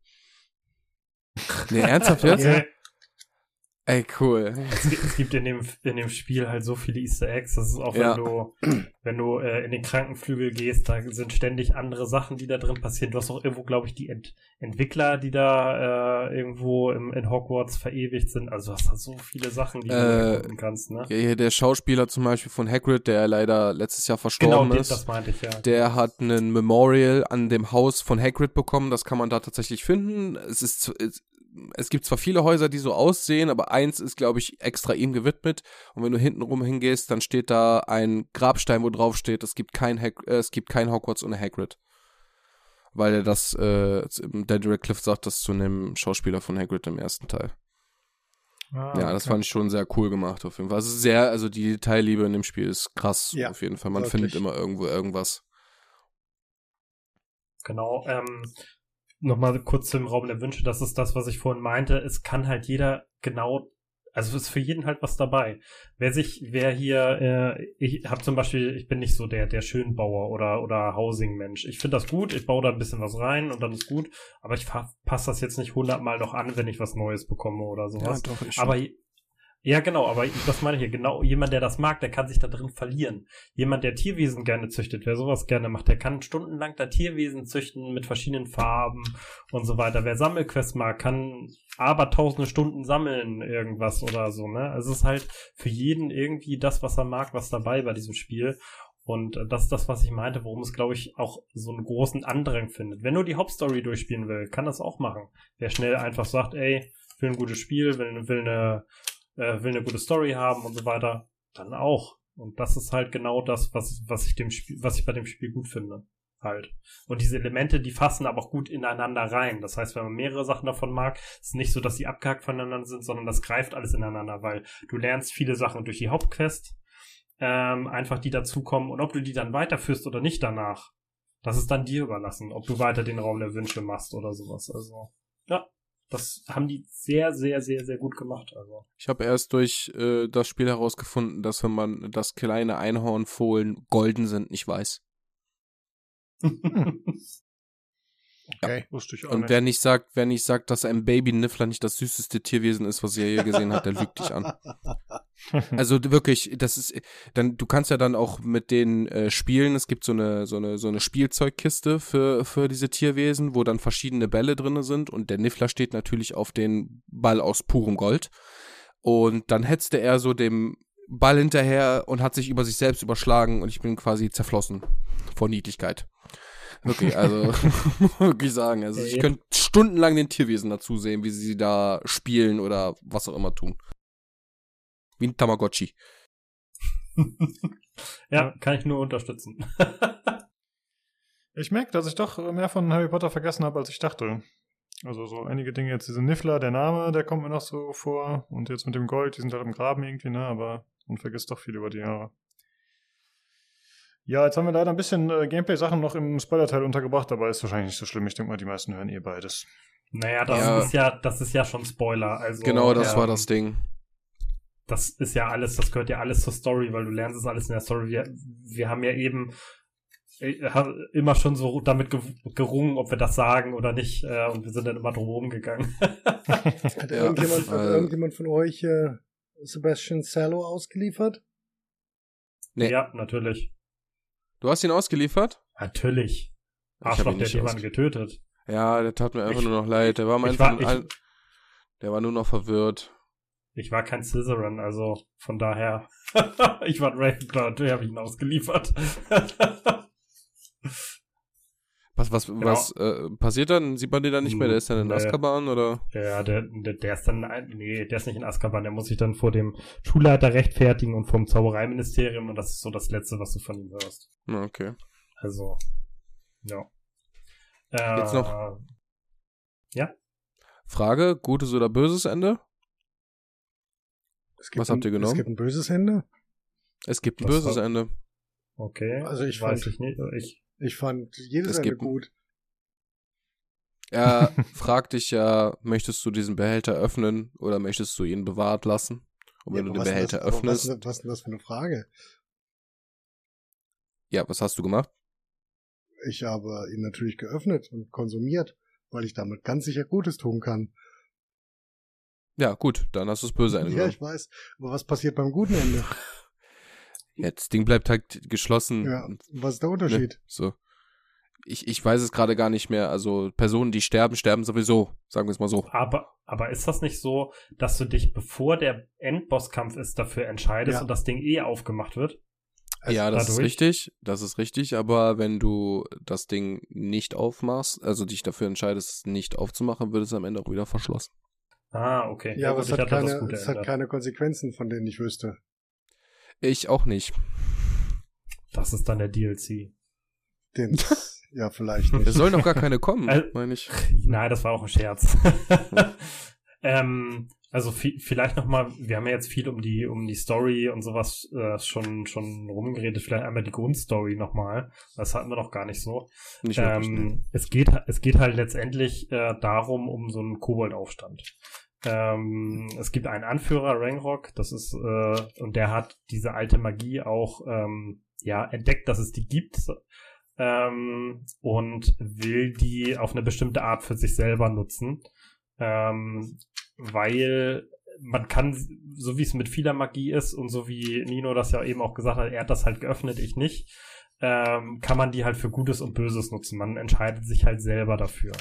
Nee, ernsthaft jetzt? Ja. Ey, cool. Es gibt, es gibt in dem, in dem Spiel halt so viele Easter Eggs. Das ist auch, wenn Ja. du, wenn du äh, in den Krankenflügel gehst, da sind ständig andere Sachen, die da drin passieren. Du hast auch irgendwo, glaube ich, die Ent Entwickler, die da äh, irgendwo im, in Hogwarts verewigt sind. Also du hast da so viele Sachen, die du Äh, erkunden kannst, ne? Ja, der Schauspieler zum Beispiel von Hagrid, der leider letztes Jahr Genau, verstorben die- ist. das meinte ich, ja. Der hat einen Memorial an dem Haus von Hagrid bekommen. Das kann man da tatsächlich finden. Es ist, es, gibt zwar viele Häuser, die so aussehen, aber eins ist, glaube ich, extra ihm gewidmet. Und wenn du hinten rum hingehst, dann steht da ein Grabstein, wo drauf steht, es gibt kein, Hag äh, es gibt kein Hogwarts ohne Hagrid. Weil er das, äh, Daniel Radcliffe sagt das zu einem Schauspieler von Hagrid im ersten Teil. Ah, ja, das okay. fand ich schon sehr cool gemacht auf jeden Fall. Also sehr, also die Detailliebe in dem Spiel ist krass Ja, auf jeden Fall. Man wirklich. findet immer irgendwo irgendwas. Genau. Ähm, Nochmal kurz zum Raum der Wünsche. Das ist das, was ich vorhin meinte. Es kann halt jeder genau, also es ist für jeden halt was dabei. Wer sich, wer hier, äh, ich habe zum Beispiel, ich bin nicht so der der Schönbauer oder oder Housing-Mensch. Ich finde das gut. Ich baue da ein bisschen was rein und dann ist gut. Aber ich passe das jetzt nicht hundertmal noch an, wenn ich was Neues bekomme oder sowas. doch, ich Aber, Ja, genau, aber das meine ich hier. Genau, jemand, der das mag, der kann sich da drin verlieren. Jemand, der Tierwesen gerne züchtet, wer sowas gerne macht, der kann stundenlang da Tierwesen züchten mit verschiedenen Farben und so weiter. Wer Sammelquests mag, kann aber tausende Stunden sammeln, irgendwas oder so, ne? Also es ist halt für jeden irgendwie das, was er mag, was dabei bei diesem Spiel. Und das ist das, was ich meinte, worum es, glaube ich, auch so einen großen Andrang findet. Wenn nur die Hauptstory durchspielen will, kann das auch machen. Wer schnell einfach sagt, ey, will ein gutes Spiel, will, will eine äh, will eine gute Story haben und so weiter, dann auch. Und das ist halt genau das, was, was ich dem Spiel, was ich bei dem Spiel gut finde. Halt. Und diese Elemente, die fassen aber auch gut ineinander rein. Das heißt, wenn man mehrere Sachen davon mag, ist nicht so, dass sie abgehackt voneinander sind, sondern das greift alles ineinander, weil du lernst viele Sachen durch die Hauptquest, ähm, einfach die dazukommen und ob du die dann weiterführst oder nicht danach, das ist dann dir überlassen, ob du weiter den Raum der Wünsche machst oder sowas. Also, ja, das haben die sehr, sehr, sehr, sehr gut gemacht. Also. Ich habe erst durch äh, das Spiel herausgefunden, dass wenn man das kleine Einhornfohlen golden sind, nicht weiß. Okay, ja. wusste ich auch Und nicht. wer nicht sagt, wer nicht sagt, dass ein Baby-Niffler nicht das süßeste Tierwesen ist, was er je gesehen hat, der lügt dich an. Also wirklich, das ist, dann, du kannst ja dann auch mit den äh, spielen. Es gibt so eine, so eine, so eine Spielzeugkiste für, für diese Tierwesen, wo dann verschiedene Bälle drinne sind und der Niffler steht natürlich auf den Ball aus purem Gold. Und dann hetzte er so dem Ball hinterher und hat sich über sich selbst überschlagen und ich bin quasi zerflossen vor Niedlichkeit. Wirklich, also wirklich sagen. Also ich könnte stundenlang den Tierwesen dazu sehen, wie sie da spielen oder was auch immer tun. Wie ein Tamagotchi. ja, kann ich nur unterstützen. ich merke, dass ich doch mehr von Harry Potter vergessen habe, als ich dachte. Also so einige Dinge, jetzt diese Niffler, der Name, der kommt mir noch so vor. Und jetzt mit dem Gold, die sind halt im Graben irgendwie, ne? Aber man vergisst doch viel über die Jahre. Ja, jetzt haben wir leider ein bisschen äh, Gameplay-Sachen noch im Spoiler-Teil untergebracht, aber ist wahrscheinlich nicht so schlimm. Ich denke mal, die meisten hören eh beides. Naja, das ja. ist ja, das ist ja schon Spoiler. Also, genau, das ähm, war das Ding. Das ist ja alles, das gehört ja alles zur Story, weil du lernst es alles in der Story. Wir, wir haben ja eben äh, immer schon so damit gerungen, ob wir das sagen oder nicht, äh, und wir sind dann immer drum rumgegangen. hat, irgendjemand, ja, hat äh, irgendjemand von euch äh, Sebastian Sallow ausgeliefert? Nee. Ja, natürlich. Du hast ihn ausgeliefert? Natürlich. Arschloch, der hat jemanden getötet. Ja, der tat mir einfach ich, nur noch leid. Der war am Anfang, war, ich, der war nur noch verwirrt. Ich war kein Slytherin, also von daher. ich war Ravenclaw, der habe ich ihn ausgeliefert. was, was, genau. was äh, passiert dann? Sieht man den dann nicht mehr? Der ist dann in Azkaban, oder? Ja, der, der, der ist dann, nee, der ist nicht in Azkaban. Der muss sich dann vor dem Schulleiter rechtfertigen und vom Zaubereiministerium und das ist so das Letzte, was du von ihm hörst. Okay. Also, ja. Äh, Jetzt noch. Ja. Frage, gutes oder böses Ende? Was habt ihr genommen? Es gibt ein böses Ende. Es gibt ein Was böses war... Ende. Okay. Also ich weiß fand, ich nicht. Ich, ich fand jedes es Ende gut. Er fragt dich ja, möchtest du diesen Behälter öffnen oder möchtest du ihn bewahrt lassen? Und wenn ja, du den Behälter das, öffnest. Was, was ist denn das für eine Frage? Ja, was hast du gemacht? Ich habe ihn natürlich geöffnet und konsumiert, weil ich damit ganz sicher Gutes tun kann. Ja, gut, dann hast du das böse Ende. ja, ich weiß. Aber was passiert beim guten Ende? Ja, das Ding bleibt halt geschlossen. Ja, was ist der Unterschied? Ne? So. Ich, ich weiß es gerade gar nicht mehr. Also Personen, die sterben, sterben sowieso, sagen wir es mal so. Aber, aber ist das nicht so, dass du dich, bevor der Endbosskampf ist, dafür entscheidest ja. und das Ding eh aufgemacht wird? Also ja, das dadurch? ist richtig, das ist richtig, aber wenn du das Ding nicht aufmachst, also dich dafür entscheidest, es nicht aufzumachen, wird es am Ende auch wieder verschlossen. Ah, okay. Ja, ja aber es, hat keine, es hat keine Konsequenzen, von denen ich wüsste. Ich auch nicht. Das ist dann der DLC. Den, ja, vielleicht nicht. Es sollen noch gar keine kommen, also, meine ich. Nein, das war auch ein Scherz. ähm, also vielleicht noch mal, wir haben ja jetzt viel um die um die Story und sowas äh, schon schon rumgeredet. Vielleicht einmal die Grundstory noch mal. Das hatten wir noch gar nicht so. Nicht ähm. Es geht es geht halt letztendlich äh, darum um so einen Koboldaufstand. Ähm, es gibt einen Anführer Rangrock, das ist äh, und der hat diese alte Magie auch ähm, ja entdeckt, dass es die gibt ähm, und will die auf eine bestimmte Art für sich selber nutzen. Ähm, weil man kann, so wie es mit vieler Magie ist und so wie Nino das ja eben auch gesagt hat, er hat das halt geöffnet, ich nicht, ähm, kann man die halt für Gutes und Böses nutzen. Man entscheidet sich halt selber dafür.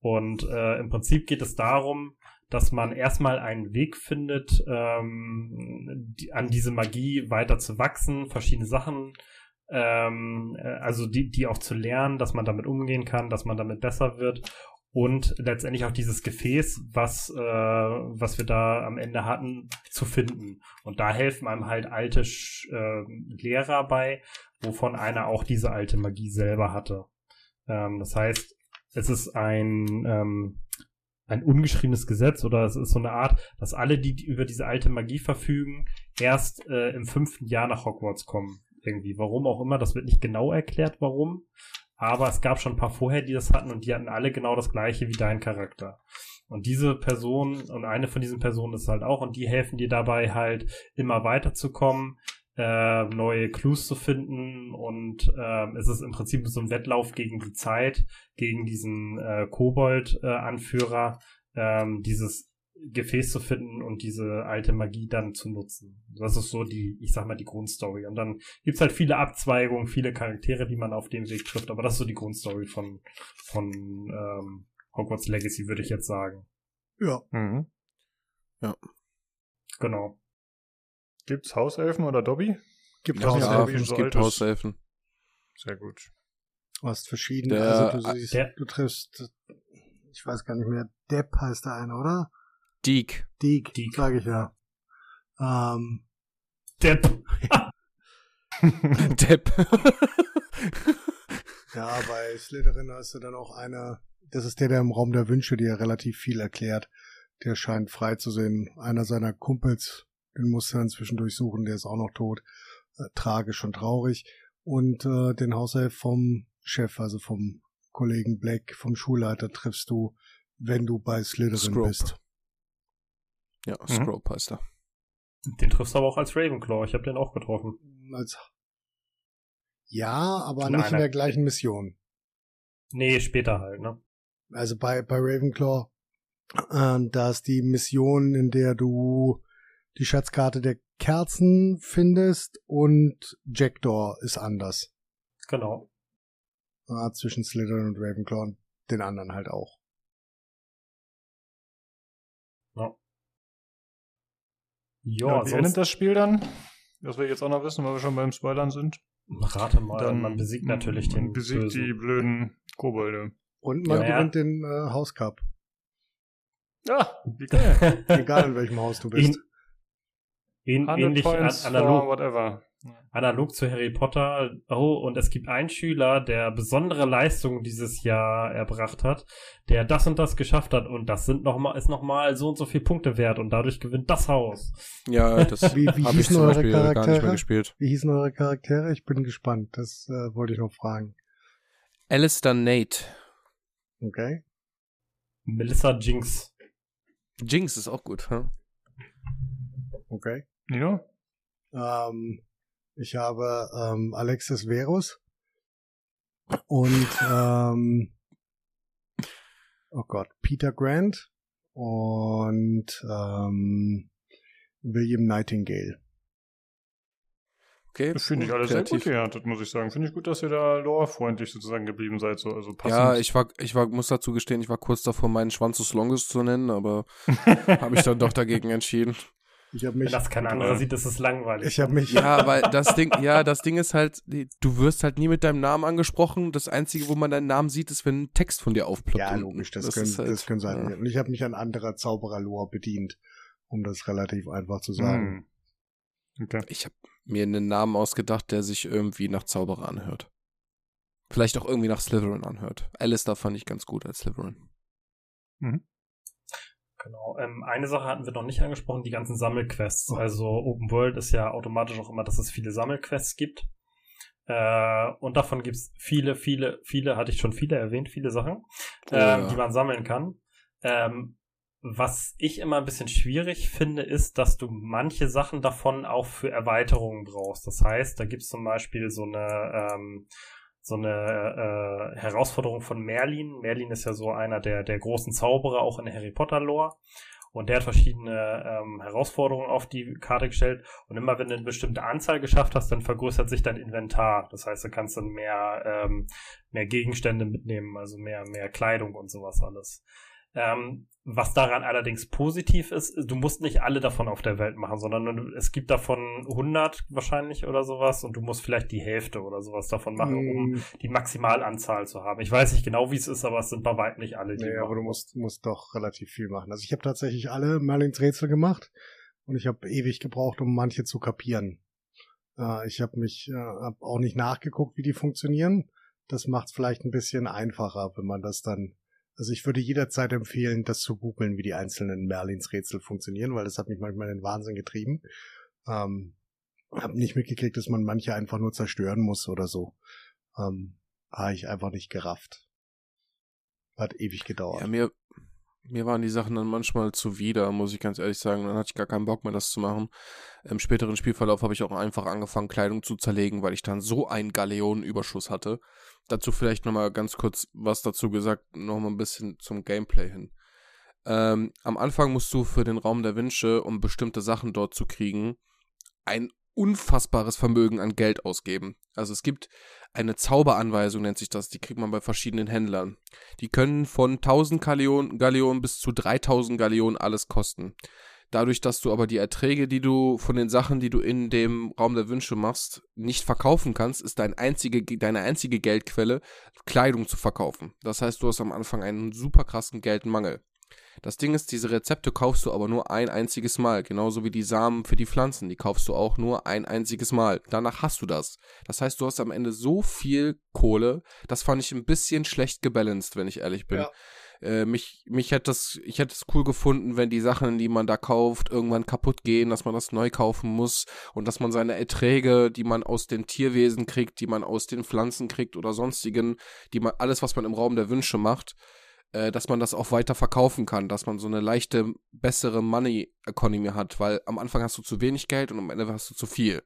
Und äh, im Prinzip geht es darum, dass man erstmal einen Weg findet, ähm, die, an diese Magie weiter zu wachsen, verschiedene Sachen, ähm, äh, also die, die auch zu lernen, dass man damit umgehen kann, dass man damit besser wird und letztendlich auch dieses Gefäß, was, äh, was wir da am Ende hatten, zu finden. Und da helfen einem halt alte äh, Lehrer bei, wovon einer auch diese alte Magie selber hatte. Ähm, das heißt, es ist ein, ähm, ein ungeschriebenes Gesetz oder es ist so eine Art, dass alle, die über diese alte Magie verfügen, erst äh, im fünften Jahr nach Hogwarts kommen. Irgendwie. Warum auch immer, das wird nicht genau erklärt, warum. Aber es gab schon ein paar vorher, die das hatten und die hatten alle genau das gleiche wie dein Charakter. Und diese Person und eine von diesen Personen ist halt auch und die helfen dir dabei halt immer weiterzukommen, äh, neue Clues zu finden und äh, es ist im Prinzip so ein Wettlauf gegen die Zeit, gegen diesen äh, Kobold-Anführer, äh, dieses Gefäß zu finden und diese alte Magie dann zu nutzen. Das ist so die, ich sag mal, die Grundstory. Und dann gibt's halt viele Abzweigungen, viele Charaktere, die man auf dem Weg trifft, aber das ist so die Grundstory von, von ähm, Hogwarts Legacy, würde ich jetzt sagen. Ja. Mhm. Ja. Genau. Gibt's Hauselfen oder Dobby? Gibt ja, Hauselfen, es gibt Hauselfen. Sehr gut. Du hast verschiedene, der, also du siehst, der, du triffst, ich weiß gar nicht mehr, Depp heißt der eine, oder? Deek. Deek, Deek. sage ich ja. Ähm, Depp. Depp. ja, bei Slytherin hast du dann auch einer, das ist der, der im Raum der Wünsche dir relativ viel erklärt. Der scheint frei zu sehen. Einer seiner Kumpels, den musst du dann zwischendurch suchen, der ist auch noch tot. Äh, tragisch und traurig. Und äh, den Haushalt vom Chef, also vom Kollegen Black, vom Schulleiter, triffst du, wenn du bei Slytherin Scrope. bist. Ja, mhm. Scrope mhm. heißt er. Den triffst du aber auch als Ravenclaw. Ich habe den auch getroffen. Als ja, aber Nein, nicht in der gleichen Mission. Nee, später halt, ne? Also bei, bei Ravenclaw, äh, da ist die Mission, in der du die Schatzkarte der Kerzen findest und Jackdaw ist anders. Genau. Ja, zwischen Slytherin und Ravenclaw und den anderen halt auch. Ja. Ja, ja wie endet das Spiel dann? Das will ich jetzt auch noch wissen, weil wir schon beim Spoilern sind. Rate mal, dann man besiegt natürlich den besiegt Bösen. die blöden Kobolde. Und man ja. gewinnt den äh, Hauscup. Wie geil. Egal in welchem Haus du bist. In, ähnlich an, analog, whatever. analog zu Harry Potter. Oh, und es gibt einen Schüler, der besondere Leistungen dieses Jahr erbracht hat, der das und das geschafft hat und das sind noch mal, ist nochmal so und so viel Punkte wert und dadurch gewinnt das Haus. Ja, das wie, wie hießen eure Charaktere? gar nicht mehr gespielt. Wie hießen eure Charaktere? Ich bin gespannt. Das äh, wollte ich noch fragen. Alistair Nate. Okay. Melissa Jinx. Jinx ist auch gut, hm? Okay. Ja. Ähm, ich habe ähm, Alexis Verus und ähm, oh Gott, Peter Grant und ähm, William Nightingale. Okay, das finde ich alles kreativ. sehr gut geerntet, muss ich sagen. Finde ich gut, dass ihr da lore-freundlich sozusagen geblieben seid, so, also passend. Ja, ich war, ich war, muss dazu gestehen, ich war kurz davor, meinen Schwanz des Longest zu nennen, aber habe ich dann doch dagegen entschieden. Ich habe mich. Wenn das kein anderer sieht, ist es langweilig. Ich habe mich. Ja, weil das Ding, ja, das Ding ist halt, du wirst halt nie mit deinem Namen angesprochen. Das Einzige, wo man deinen Namen sieht, ist, wenn ein Text von dir aufploppt. Ja, logisch, das, das können, halt, das können sein. Ja. Und ich habe mich an anderer Zauberer-Lore bedient, um das relativ einfach zu sagen. Hm. Okay. Ich habe mir einen Namen ausgedacht, der sich irgendwie nach Zauberer anhört. Vielleicht auch irgendwie nach Slytherin anhört. Alistair fand ich ganz gut als Slytherin. Mhm. Genau. Ähm, eine Sache hatten wir noch nicht angesprochen, die ganzen Sammelquests. Oh. Also Open World ist ja automatisch auch immer, dass es viele Sammelquests gibt. Äh, und davon gibt es viele, viele, viele, hatte ich schon viele erwähnt, viele Sachen, ähm, ja. die man sammeln kann. Ähm, was ich immer ein bisschen schwierig finde, ist, dass du manche Sachen davon auch für Erweiterungen brauchst. Das heißt, da gibt es zum Beispiel so eine ähm, so eine äh, Herausforderung von Merlin. Merlin ist ja so einer der, der großen Zauberer, auch in Harry Potter Lore. Und der hat verschiedene ähm, Herausforderungen auf die Karte gestellt. Und immer wenn du eine bestimmte Anzahl geschafft hast, dann vergrößert sich dein Inventar. Das heißt, du kannst dann mehr, ähm, mehr Gegenstände mitnehmen, also mehr, mehr Kleidung und sowas alles. Ähm, was daran allerdings positiv ist, du musst nicht alle davon auf der Welt machen, sondern es gibt davon 100 wahrscheinlich oder sowas und du musst vielleicht die Hälfte oder sowas davon machen, um die Maximalanzahl zu haben. Ich weiß nicht genau, wie es ist, aber es sind bei weitem nicht alle. Die nee, aber du musst, musst doch relativ viel machen. Also ich habe tatsächlich alle Merlins Rätsel gemacht und ich habe ewig gebraucht, um manche zu kapieren. Äh, ich habe mich äh, hab auch nicht nachgeguckt, wie die funktionieren. Das macht es vielleicht ein bisschen einfacher, wenn man das dann also ich würde jederzeit empfehlen, das zu googeln, wie die einzelnen Merlins Rätsel funktionieren, weil das hat mich manchmal in den Wahnsinn getrieben. Ähm, hab nicht mitgekriegt, dass man manche einfach nur zerstören muss oder so. Ähm, habe ich einfach nicht gerafft. Hat ewig gedauert. Ja, mir, mir waren die Sachen dann manchmal zuwider, muss ich ganz ehrlich sagen. Dann hatte ich gar keinen Bock mehr, das zu machen. Im späteren Spielverlauf habe ich auch einfach angefangen, Kleidung zu zerlegen, weil ich dann so einen Galeonenüberschuss hatte. Dazu vielleicht nochmal ganz kurz was dazu gesagt, nochmal ein bisschen zum Gameplay hin. Ähm, am Anfang musst du für den Raum der Wünsche, um bestimmte Sachen dort zu kriegen, ein unfassbares Vermögen an Geld ausgeben. Also es gibt eine Zauberanweisung, nennt sich das, die kriegt man bei verschiedenen Händlern. Die können von 1000 Galeonen, Galeonen bis zu 3000 Galeonen alles kosten. Dadurch, dass du aber die Erträge, die du von den Sachen, die du in dem Raum der Wünsche machst, nicht verkaufen kannst, ist dein einzige, deine einzige Geldquelle, Kleidung zu verkaufen. Das heißt, du hast am Anfang einen super krassen Geldmangel. Das Ding ist, diese Rezepte kaufst du aber nur ein einziges Mal, genauso wie die Samen für die Pflanzen, die kaufst du auch nur ein einziges Mal. Danach hast du das. Das heißt, du hast am Ende so viel Kohle, das fand ich ein bisschen schlecht gebalanced, wenn ich ehrlich bin. Ja. Äh, mich, mich hätte das, ich hätte es cool gefunden, wenn die Sachen, die man da kauft, irgendwann kaputt gehen, dass man das neu kaufen muss und dass man seine Erträge, die man aus den Tierwesen kriegt, die man aus den Pflanzen kriegt oder sonstigen, die man, alles, was man im Raum der Wünsche macht, äh, dass man das auch weiter verkaufen kann, dass man so eine leichte, bessere Money Economy hat, weil am Anfang hast du zu wenig Geld und am Ende hast du zu viel.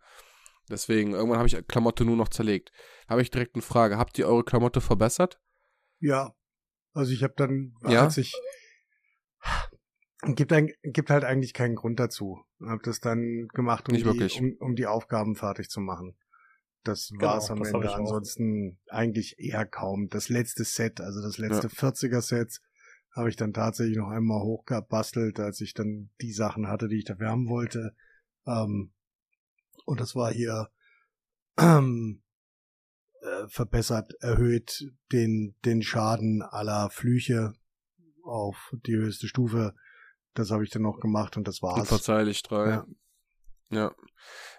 Deswegen, irgendwann habe ich Klamotte nur noch zerlegt. Habe ich direkt eine Frage. Habt ihr eure Klamotte verbessert? Ja. Also ich habe dann, ja? als ich gibt, ein, gibt halt eigentlich keinen Grund dazu. Hab das dann gemacht, um, die, um, um die Aufgaben fertig zu machen. Das genau, war's am Ende. Ansonsten eigentlich eher kaum. Das letzte Set, also das letzte ja. 40er Set, habe ich dann tatsächlich noch einmal hochgebastelt, als ich dann die Sachen hatte, die ich dafür haben wollte. Ähm, und das war hier ähm, äh, verbessert, erhöht den, den Schaden aller Flüche auf die höchste Stufe. Das habe ich dann noch gemacht und das war's. Unverzeihlich drei. Ja. Ja.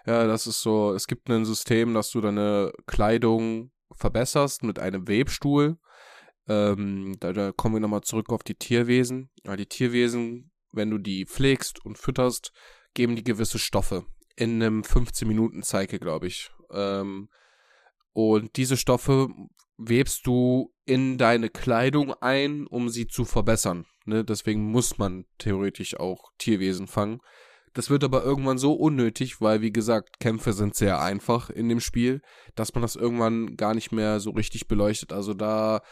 Ja, das ist so, es gibt ein System, dass du deine Kleidung verbesserst mit einem Webstuhl. Ähm, da, da kommen wir nochmal zurück auf die Tierwesen. Ja, die Tierwesen, wenn du die pflegst und fütterst, geben die gewisse Stoffe. In einem 15-Minuten-Cycle, glaube ich. Ähm, und diese Stoffe webst du in deine Kleidung ein, um sie zu verbessern. Ne? Deswegen muss man theoretisch auch Tierwesen fangen. Das wird aber irgendwann so unnötig, weil, wie gesagt, Kämpfe sind sehr einfach in dem Spiel, dass man das irgendwann gar nicht mehr so richtig beleuchtet. Also da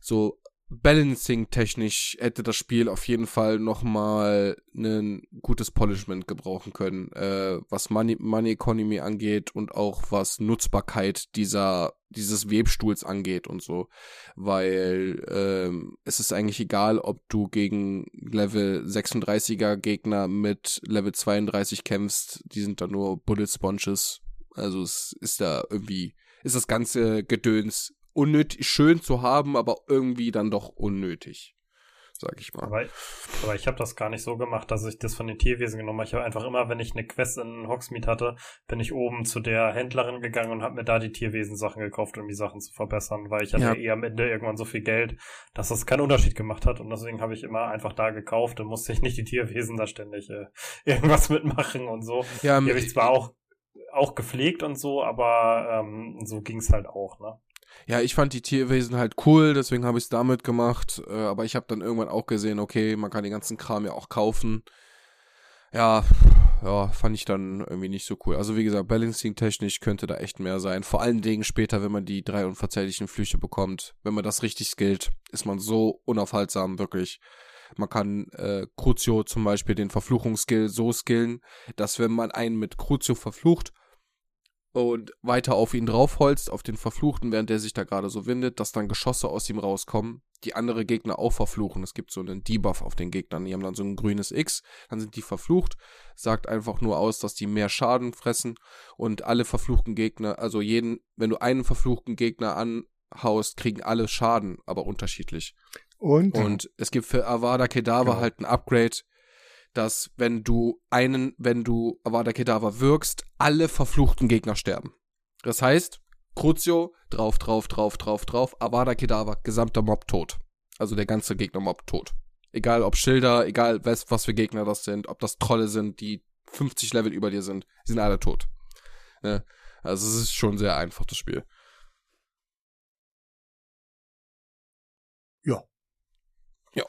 so Balancing-technisch hätte das Spiel auf jeden Fall nochmal ein gutes Polishment gebrauchen können, äh, was Money, Money Economy angeht und auch was Nutzbarkeit dieser, dieses Webstuhls angeht und so. Weil ähm, es ist eigentlich egal, ob du gegen Level 36er Gegner mit Level 32 kämpfst, die sind da nur Bullet Sponges. Also es ist da irgendwie, ist das ganze Gedöns unnötig, schön zu haben, aber irgendwie dann doch unnötig. Sag ich mal. Aber, aber ich habe das gar nicht so gemacht, dass ich das von den Tierwesen genommen habe. Ich habe einfach immer, wenn ich eine Quest in Hogsmeade hatte, bin ich oben zu der Händlerin gegangen und habe mir da die Tierwesen-Sachen gekauft, um die Sachen zu verbessern, weil ich hatte ja. eh am Ende irgendwann so viel Geld, dass das keinen Unterschied gemacht hat. Und deswegen habe ich immer einfach da gekauft und musste ich nicht die Tierwesen da ständig äh, irgendwas mitmachen und so. Ja, die habe ich zwar auch auch gepflegt und so, aber ähm, so ging's halt auch, ne? Ja, ich fand die Tierwesen halt cool, deswegen habe ich es damit gemacht. Äh, aber ich habe dann irgendwann auch gesehen, okay, man kann den ganzen Kram ja auch kaufen. Ja, ja, fand ich dann irgendwie nicht so cool. Also wie gesagt, Balancing-technisch könnte da echt mehr sein. Vor allen Dingen später, wenn man die drei unverzeihlichen Flüche bekommt. Wenn man das richtig skillt, ist man so unaufhaltsam, wirklich. Man kann äh, Crucio zum Beispiel den Verfluchungsskill so skillen, dass wenn man einen mit Crucio verflucht und weiter auf ihn draufholzt, auf den Verfluchten, während der sich da gerade so windet, dass dann Geschosse aus ihm rauskommen, die andere Gegner auch verfluchen. Es gibt so einen Debuff auf den Gegnern. Die haben dann so ein grünes X, dann sind die verflucht, sagt einfach nur aus, dass die mehr Schaden fressen und alle verfluchten Gegner, also jeden, wenn du einen verfluchten Gegner anhaust, kriegen alle Schaden, aber unterschiedlich. Und? Und es gibt für Avada Kedavra genau. halt ein Upgrade, dass wenn du einen, wenn du Avada Kedavra wirkst, alle verfluchten Gegner sterben. Das heißt, Crucio, drauf, drauf, drauf, drauf, drauf, Avada Kedavra, gesamter Mob tot. Also der ganze Gegner-Mob tot. Egal ob Schilder, egal was, was für Gegner das sind, ob das Trolle sind, die 50 Level über dir sind, die sind alle tot. Ne? Also es ist schon sehr einfach, das Spiel. Ja. Ja.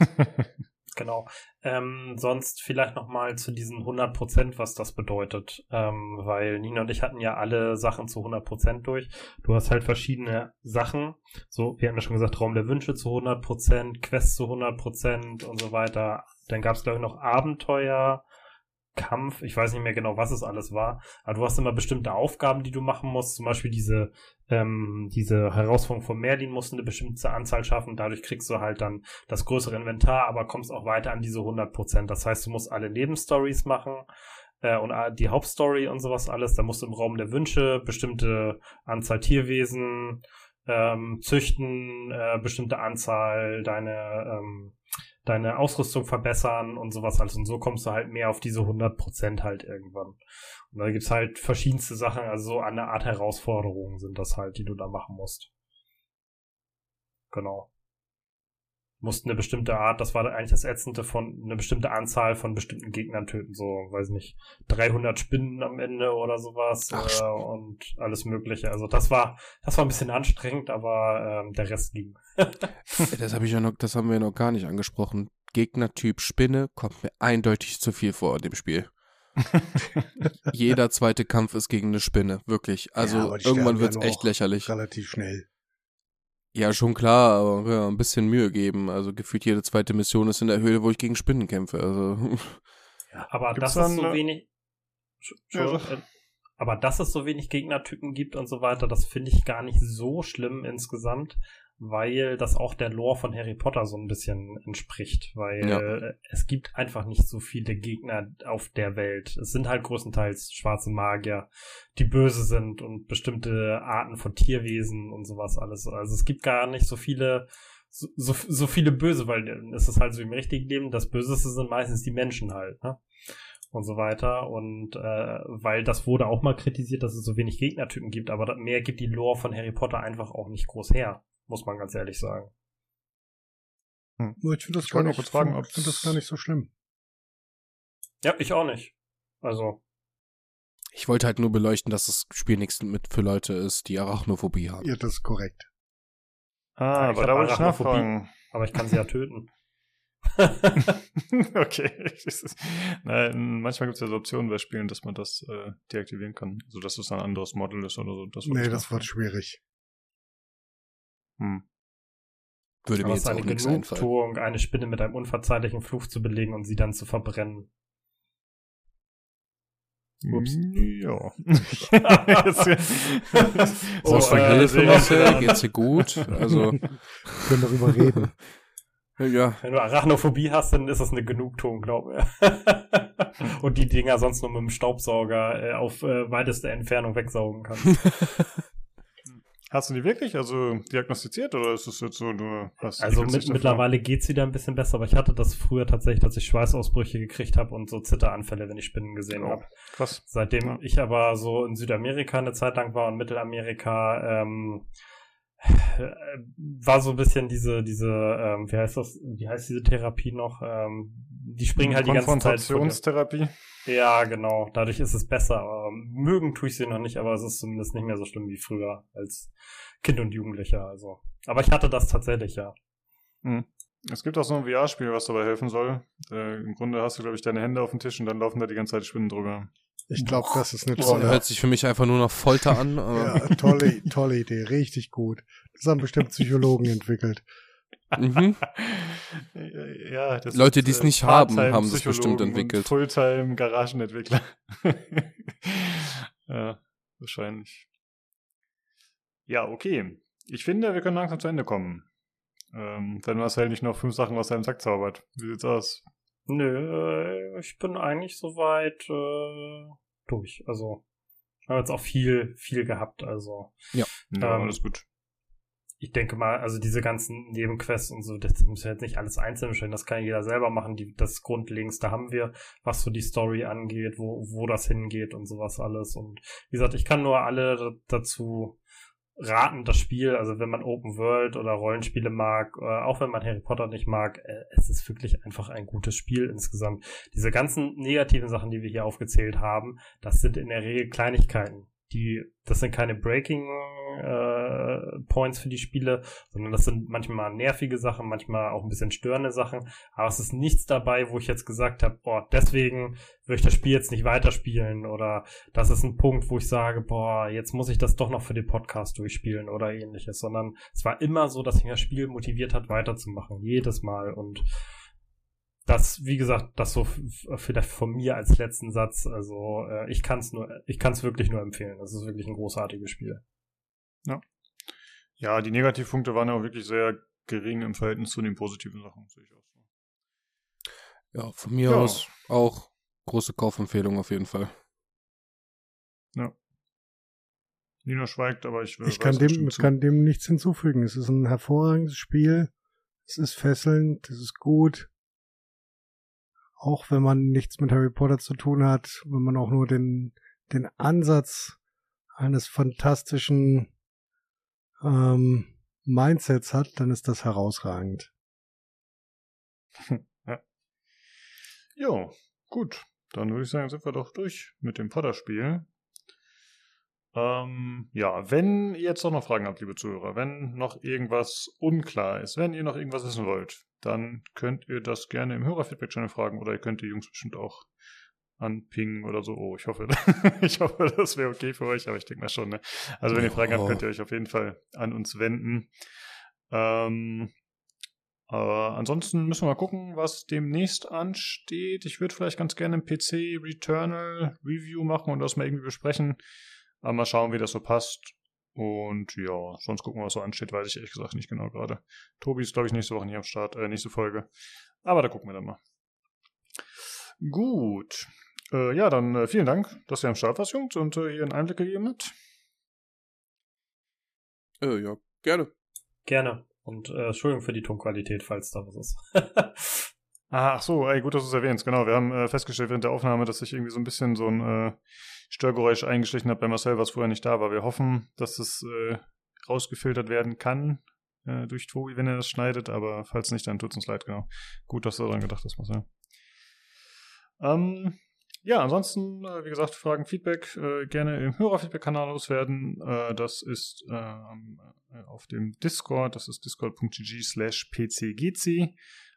Genau. Ähm, sonst vielleicht nochmal zu diesen 100%, was das bedeutet. Ähm, weil Nina und ich hatten ja alle Sachen zu 100% durch. Du hast halt verschiedene Sachen. So, wir hatten ja schon gesagt, Raum der Wünsche zu 100%, Quest zu 100% und so weiter. Dann gab es, glaube ich, noch Abenteuer, Kampf, ich weiß nicht mehr genau, was es alles war, aber du hast immer bestimmte Aufgaben, die du machen musst, zum Beispiel diese, ähm, diese Herausforderung von Merlin musst du eine bestimmte Anzahl schaffen, dadurch kriegst du halt dann das größere Inventar, aber kommst auch weiter an diese 100%. Das heißt, du musst alle Nebenstories machen äh, und die Hauptstory und sowas alles, da musst du im Raum der Wünsche bestimmte Anzahl Tierwesen ähm, züchten, äh, bestimmte Anzahl deine ähm, deine Ausrüstung verbessern und sowas alles. Und so kommst du halt mehr auf diese 100% halt irgendwann. Und da gibt's halt verschiedenste Sachen, also so eine Art Herausforderungen sind das halt, die du da machen musst. Genau mussten eine bestimmte Art, das war eigentlich das Ätzende von eine bestimmte Anzahl von bestimmten Gegnern töten, so, weiß nicht, 300 Spinnen am Ende oder sowas Ach, äh, und alles mögliche. Also das war, das war ein bisschen anstrengend, aber ähm, der Rest ging. das habe ich ja noch, das haben wir noch gar nicht angesprochen. Gegnertyp Spinne kommt mir eindeutig zu viel vor in dem Spiel. Jeder zweite Kampf ist gegen eine Spinne, wirklich. Also ja, irgendwann wird's ja echt lächerlich. Relativ schnell. Ja, schon klar, aber ja, ein bisschen Mühe geben. Also gefühlt jede zweite Mission ist in der Höhle, wo ich gegen Spinnen kämpfe. Also. Ja, aber Gibt's dass es so wenig. Ja, so. Äh, aber dass es so wenig Gegnertypen gibt und so weiter, das finde ich gar nicht so schlimm insgesamt weil das auch der Lore von Harry Potter so ein bisschen entspricht, weil ja. es gibt einfach nicht so viele Gegner auf der Welt. Es sind halt größtenteils schwarze Magier, die böse sind und bestimmte Arten von Tierwesen und sowas alles. Also es gibt gar nicht so viele so, so, so viele Böse, weil es ist halt so im richtigen Leben, das Böseste sind meistens die Menschen halt, ne? und so weiter. Und äh, weil das wurde auch mal kritisiert, dass es so wenig Gegnertypen gibt, aber mehr gibt die Lore von Harry Potter einfach auch nicht groß her muss man ganz ehrlich sagen. Hm. Ich finde das, gar nicht, fragen, ob find das gar nicht so schlimm. Ja, ich auch nicht. Also. Ich wollte halt nur beleuchten, dass das Spiel nichts mit für Leute ist, die Arachnophobie haben. Ja, das ist korrekt. Ah, ja, aber da wollte ich nachfragen. Aber ich kann sie ja töten. okay. Nein, manchmal gibt es ja so Optionen bei Spielen, dass man das äh, deaktivieren kann. Also dass es ein anderes Model ist oder so. Das nee, das wird schwierig. Hm. Würde mir jetzt eine Genugtuung, eine Spinne mit einem unverzeihlichen Fluch zu belegen und sie dann zu verbrennen. Ups. Ja. oh, so, äh, Hilfe, Marcel, geht's dir gut? Also. Wir können darüber reden. Ja. Wenn du Arachnophobie hast, dann ist das eine Genugtuung, glaube ich. und die Dinger sonst nur mit dem Staubsauger äh, auf äh, weiteste Entfernung wegsaugen kannst. Hast du die wirklich also diagnostiziert oder ist es jetzt so nur was? Also mit, mittlerweile geht es wieder ein bisschen besser, aber ich hatte das früher tatsächlich, dass ich Schweißausbrüche gekriegt habe und so Zitteranfälle, wenn ich Spinnen gesehen oh, habe. Krass. Seitdem ja. ich aber so in Südamerika eine Zeit lang war und Mittelamerika, ähm, war so ein bisschen diese, diese, ähm, wie heißt das, wie heißt diese Therapie noch? Ähm, die springen halt die ganze Zeit. Konfrontationstherapie. Ja, genau. Dadurch ist es besser. Aber mögen tue ich sie noch nicht, aber es ist zumindest nicht mehr so schlimm wie früher als Kind und Jugendlicher. Also. Aber ich hatte das tatsächlich, ja. Hm. Es gibt auch so ein VR-Spiel, was dabei helfen soll. Äh, Im Grunde hast du, glaube ich, deine Hände auf dem Tisch und dann laufen da die ganze Zeit Spinnen drüber. Ich glaube, das ist eine tolle. Das hört sich für mich einfach nur noch Folter an. ja, tolle, tolle Idee, richtig gut. Das haben bestimmt Psychologen entwickelt. Mhm. ja, das Leute, die es äh, nicht haben, haben es bestimmt entwickelt. Fulltime Garagenentwickler. ja, wahrscheinlich. Ja, okay. Ich finde, wir können langsam zu Ende kommen. Ähm, wenn Marcel nicht noch fünf Sachen aus seinem Sack zaubert. Wie sieht's aus? Nö, äh, ich bin eigentlich soweit äh, durch. Also, ich habe jetzt auch viel, viel gehabt. Also, ja, ja ähm, alles gut ich denke mal, also diese ganzen Nebenquests und so, das muss ja jetzt nicht alles einzeln bestellen, das kann jeder selber machen. Die, das Grundlegendste haben wir, was so die Story angeht, wo, wo das hingeht und sowas alles. Und wie gesagt, ich kann nur alle dazu raten, das Spiel, also wenn man Open World oder Rollenspiele mag, äh, auch wenn man Harry Potter nicht mag, äh, es ist wirklich einfach ein gutes Spiel insgesamt. Diese ganzen negativen Sachen, die wir hier aufgezählt haben, das sind in der Regel Kleinigkeiten die, das sind keine Breaking äh, Points für die Spiele, sondern das sind manchmal nervige Sachen, manchmal auch ein bisschen störende Sachen. Aber es ist nichts dabei, wo ich jetzt gesagt habe, boah, deswegen würde ich das Spiel jetzt nicht weiterspielen oder das ist ein Punkt, wo ich sage, boah, jetzt muss ich das doch noch für den Podcast durchspielen oder ähnliches, sondern es war immer so, dass mich das Spiel motiviert hat, weiterzumachen, jedes Mal und das, wie gesagt, das so vielleicht von mir als letzten Satz. Also äh, ich kann es nur, ich kann es wirklich nur empfehlen. Das ist wirklich ein großartiges Spiel. Ja. Ja, die Negativpunkte waren ja auch wirklich sehr gering im Verhältnis zu den positiven Sachen, sehe ich auch so. Ja, von mir ja. aus auch große Kaufempfehlung auf jeden Fall. Ja. Nina schweigt, aber ich will. Ich kann dem, kann dem nichts hinzufügen. Es ist ein hervorragendes Spiel. Es ist fesselnd, es ist gut auch wenn man nichts mit Harry Potter zu tun hat, wenn man auch nur den, den Ansatz eines fantastischen ähm, Mindsets hat, dann ist das herausragend. ja. Jo, gut. Dann würde ich sagen, sind wir doch durch mit dem Potter-Spiel. Ähm, ja, wenn ihr jetzt auch noch Fragen habt, liebe Zuhörer, wenn noch irgendwas unklar ist, wenn ihr noch irgendwas wissen wollt, dann könnt ihr das gerne im Hörerfeedback-Channel fragen oder ihr könnt die Jungs bestimmt auch anpingen oder so. Oh, ich hoffe, ich hoffe, das wäre okay für euch, aber ich denke mal schon. Ne? Also wenn ihr Fragen habt, könnt ihr euch auf jeden Fall an uns wenden. Ähm, äh, ansonsten müssen wir mal gucken, was demnächst ansteht. Ich würde vielleicht ganz gerne ein PC Returnal Review machen und das mal irgendwie besprechen. Aber mal schauen, wie das so passt. Und ja, sonst gucken wir, was so ansteht, weiß ich ehrlich gesagt nicht genau gerade. Tobi ist, glaube ich, nächste Woche nicht am Start, äh, nächste Folge. Aber da gucken wir dann mal. Gut. Äh, ja, dann äh, vielen Dank, dass ihr am Start warst, Jungs, und äh, hier einen Einblick gegeben habt. Äh, ja, gerne. Gerne. Und äh, Entschuldigung für die Tonqualität, falls da was ist. Ach so, ey, gut, dass du es erwähnst. Genau, wir haben äh, festgestellt während der Aufnahme, dass sich irgendwie so ein bisschen so ein äh, Störgeräusch eingeschlichen hat bei Marcel, was vorher nicht da war. Wir hoffen, dass es äh, rausgefiltert werden kann äh, durch Tobi, wenn er das schneidet, aber falls nicht, dann tut es uns leid, genau. Gut, dass du daran gedacht hast, Marcel. Ähm, ja, ansonsten, äh, wie gesagt, Fragen, Feedback äh, gerne im Hörerfeedback-Kanal loswerden. Äh, das ist ähm, äh, auf dem Discord, das ist discord.gg slash pcgc.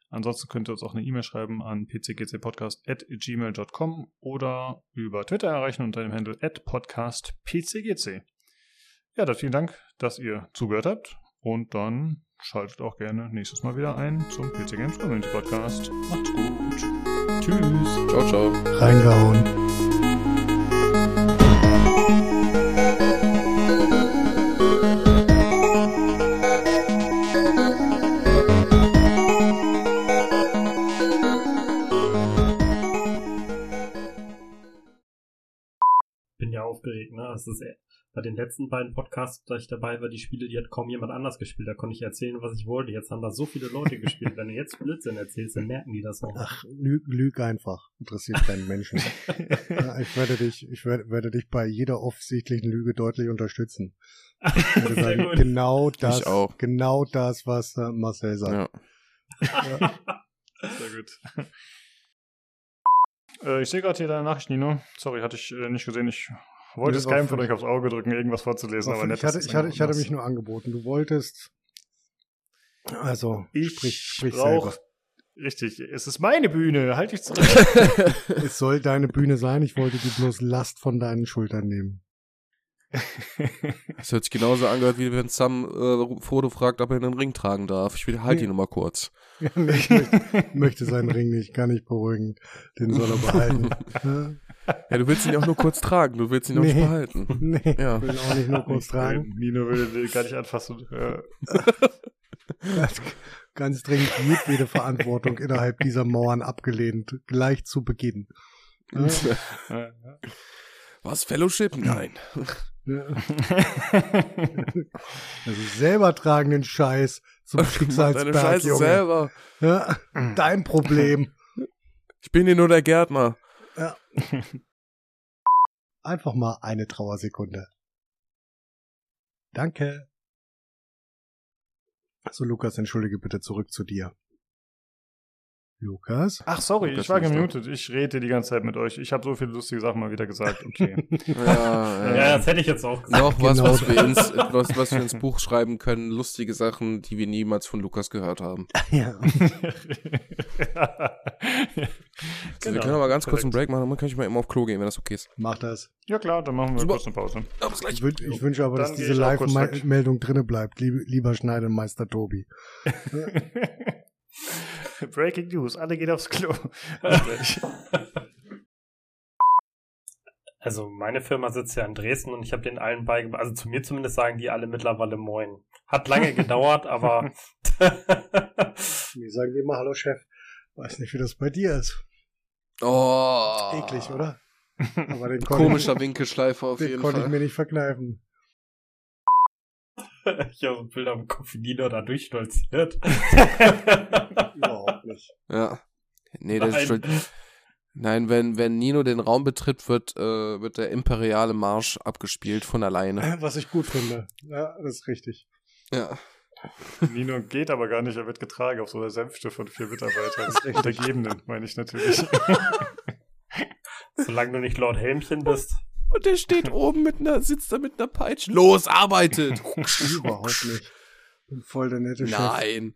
Ansonsten könnt ihr uns auch eine E-Mail schreiben an pcgcpodcast.gmail.com oder über Twitter erreichen unter dem Handle podcastpcgc. Ja, dann vielen Dank, dass ihr zugehört habt und dann schaltet auch gerne nächstes Mal wieder ein zum PC Games Community Podcast. Macht's gut. Tschüss. Ciao, ciao. Reingehauen. Das ist bei den letzten beiden Podcasts, da ich dabei war, die Spiele, die hat kaum jemand anders gespielt. Da konnte ich erzählen, was ich wollte. Jetzt haben da so viele Leute gespielt. Wenn du jetzt Blödsinn erzählst, dann merken die das noch. Ach, lüg, lüg einfach. Interessiert keinen Menschen. ja, ich werde dich, ich werde, werde dich bei jeder offensichtlichen Lüge deutlich unterstützen. Sagen, genau das, genau das, was äh, Marcel sagt. Ja. ja. Sehr gut. Äh, ich sehe gerade hier deine Nachricht, Nino. Sorry, hatte ich äh, nicht gesehen. Ich wollte es keinem von euch aufs Auge drücken, irgendwas vorzulesen, aber nett. Ich hatte, ich hatte, ich hatte mich nur angeboten. Du wolltest. Also, ich sprich, sprich brauch, selber. Richtig, es ist meine Bühne, halt dich zurück. es soll deine Bühne sein, ich wollte die bloß Last von deinen Schultern nehmen. Das hört sich genauso angehört, wie wenn Sam äh, Frodo fragt, ob er einen Ring tragen darf. Ich will halt Nee. ihn nur mal kurz. Ja, nee, ich möchte, möchte seinen Ring nicht, kann ich beruhigen. Den soll er behalten. Ja? Du willst ihn ja auch nur kurz tragen, du willst ihn auch nicht Nee. behalten. nee, Ja. ich will ihn auch nicht nur kurz tragen. Nino will den gar nicht anfassen. Ja. Ganz, ganz dringend jedwede Verantwortung innerhalb dieser Mauern abgelehnt, gleich zu Beginn. Ja. Was, Fellowship? Nein. Also selber tragen den Scheiß zum Mach deine Schicksalsberg, Scheiße Junge. selber. Ja, dein Problem. Ich bin hier nur der Gärtner. Einfach mal eine Trauersekunde. Danke. So, Lukas, entschuldige bitte zurück zu dir. Lukas? Ach, sorry, Lukas ich war gemutet. Ich rede die ganze Zeit mit euch. Ich habe so viele lustige Sachen mal wieder gesagt. Okay. Ja, Ja, das hätte ich jetzt auch gesagt. Noch was, Genau. was wir, ins, was, was wir ins Buch schreiben können. Lustige Sachen, die wir niemals von Lukas gehört haben. Ja. Also wir können aber ganz kurz einen Break machen, dann kann ich mal eben auf Klo gehen, wenn das okay ist. Mach das. Ja klar, dann machen wir Super. kurz eine Pause. Ja, bis gleich. Ich, wün- ich wünsche aber, Dann dass diese. Live-Meldung drinne bleibt. Liebe, lieber Schneidemeister Tobi. Breaking News, alle gehen aufs Klo. Also meine Firma sitzt ja in Dresden und ich habe den allen beigebracht, also zu mir zumindest sagen die alle mittlerweile Moin. Hat lange gedauert, aber Wir sagen dir mal Hallo Chef. Weiß nicht, wie das bei dir ist. Oh. Eklig, oder? Aber den Komischer Winkelschleifer auf ich, den jeden konnte ich Fall. mir nicht verkneifen. ich habe so ein Bild am Kopf, wie Nino da durchstolziert. Überhaupt nicht. Ja. Nee, das Nein. ist schon. Nein, wenn, wenn Nino den Raum betritt, wird, äh, wird der imperiale Marsch abgespielt von alleine. Was ich gut finde. Ja, das ist richtig. Ja. Nino geht aber gar nicht, er wird getragen auf so einer Sänfte von vier Mitarbeitern. Das ist richtig. Untergebenen, meine ich natürlich. Solange du nicht Lord Helmchen bist. Und der steht oben mit einer, sitzt da mit einer Peitsche. Los, arbeitet! Überhaupt nicht. Bin voll der nette Chef. Nein.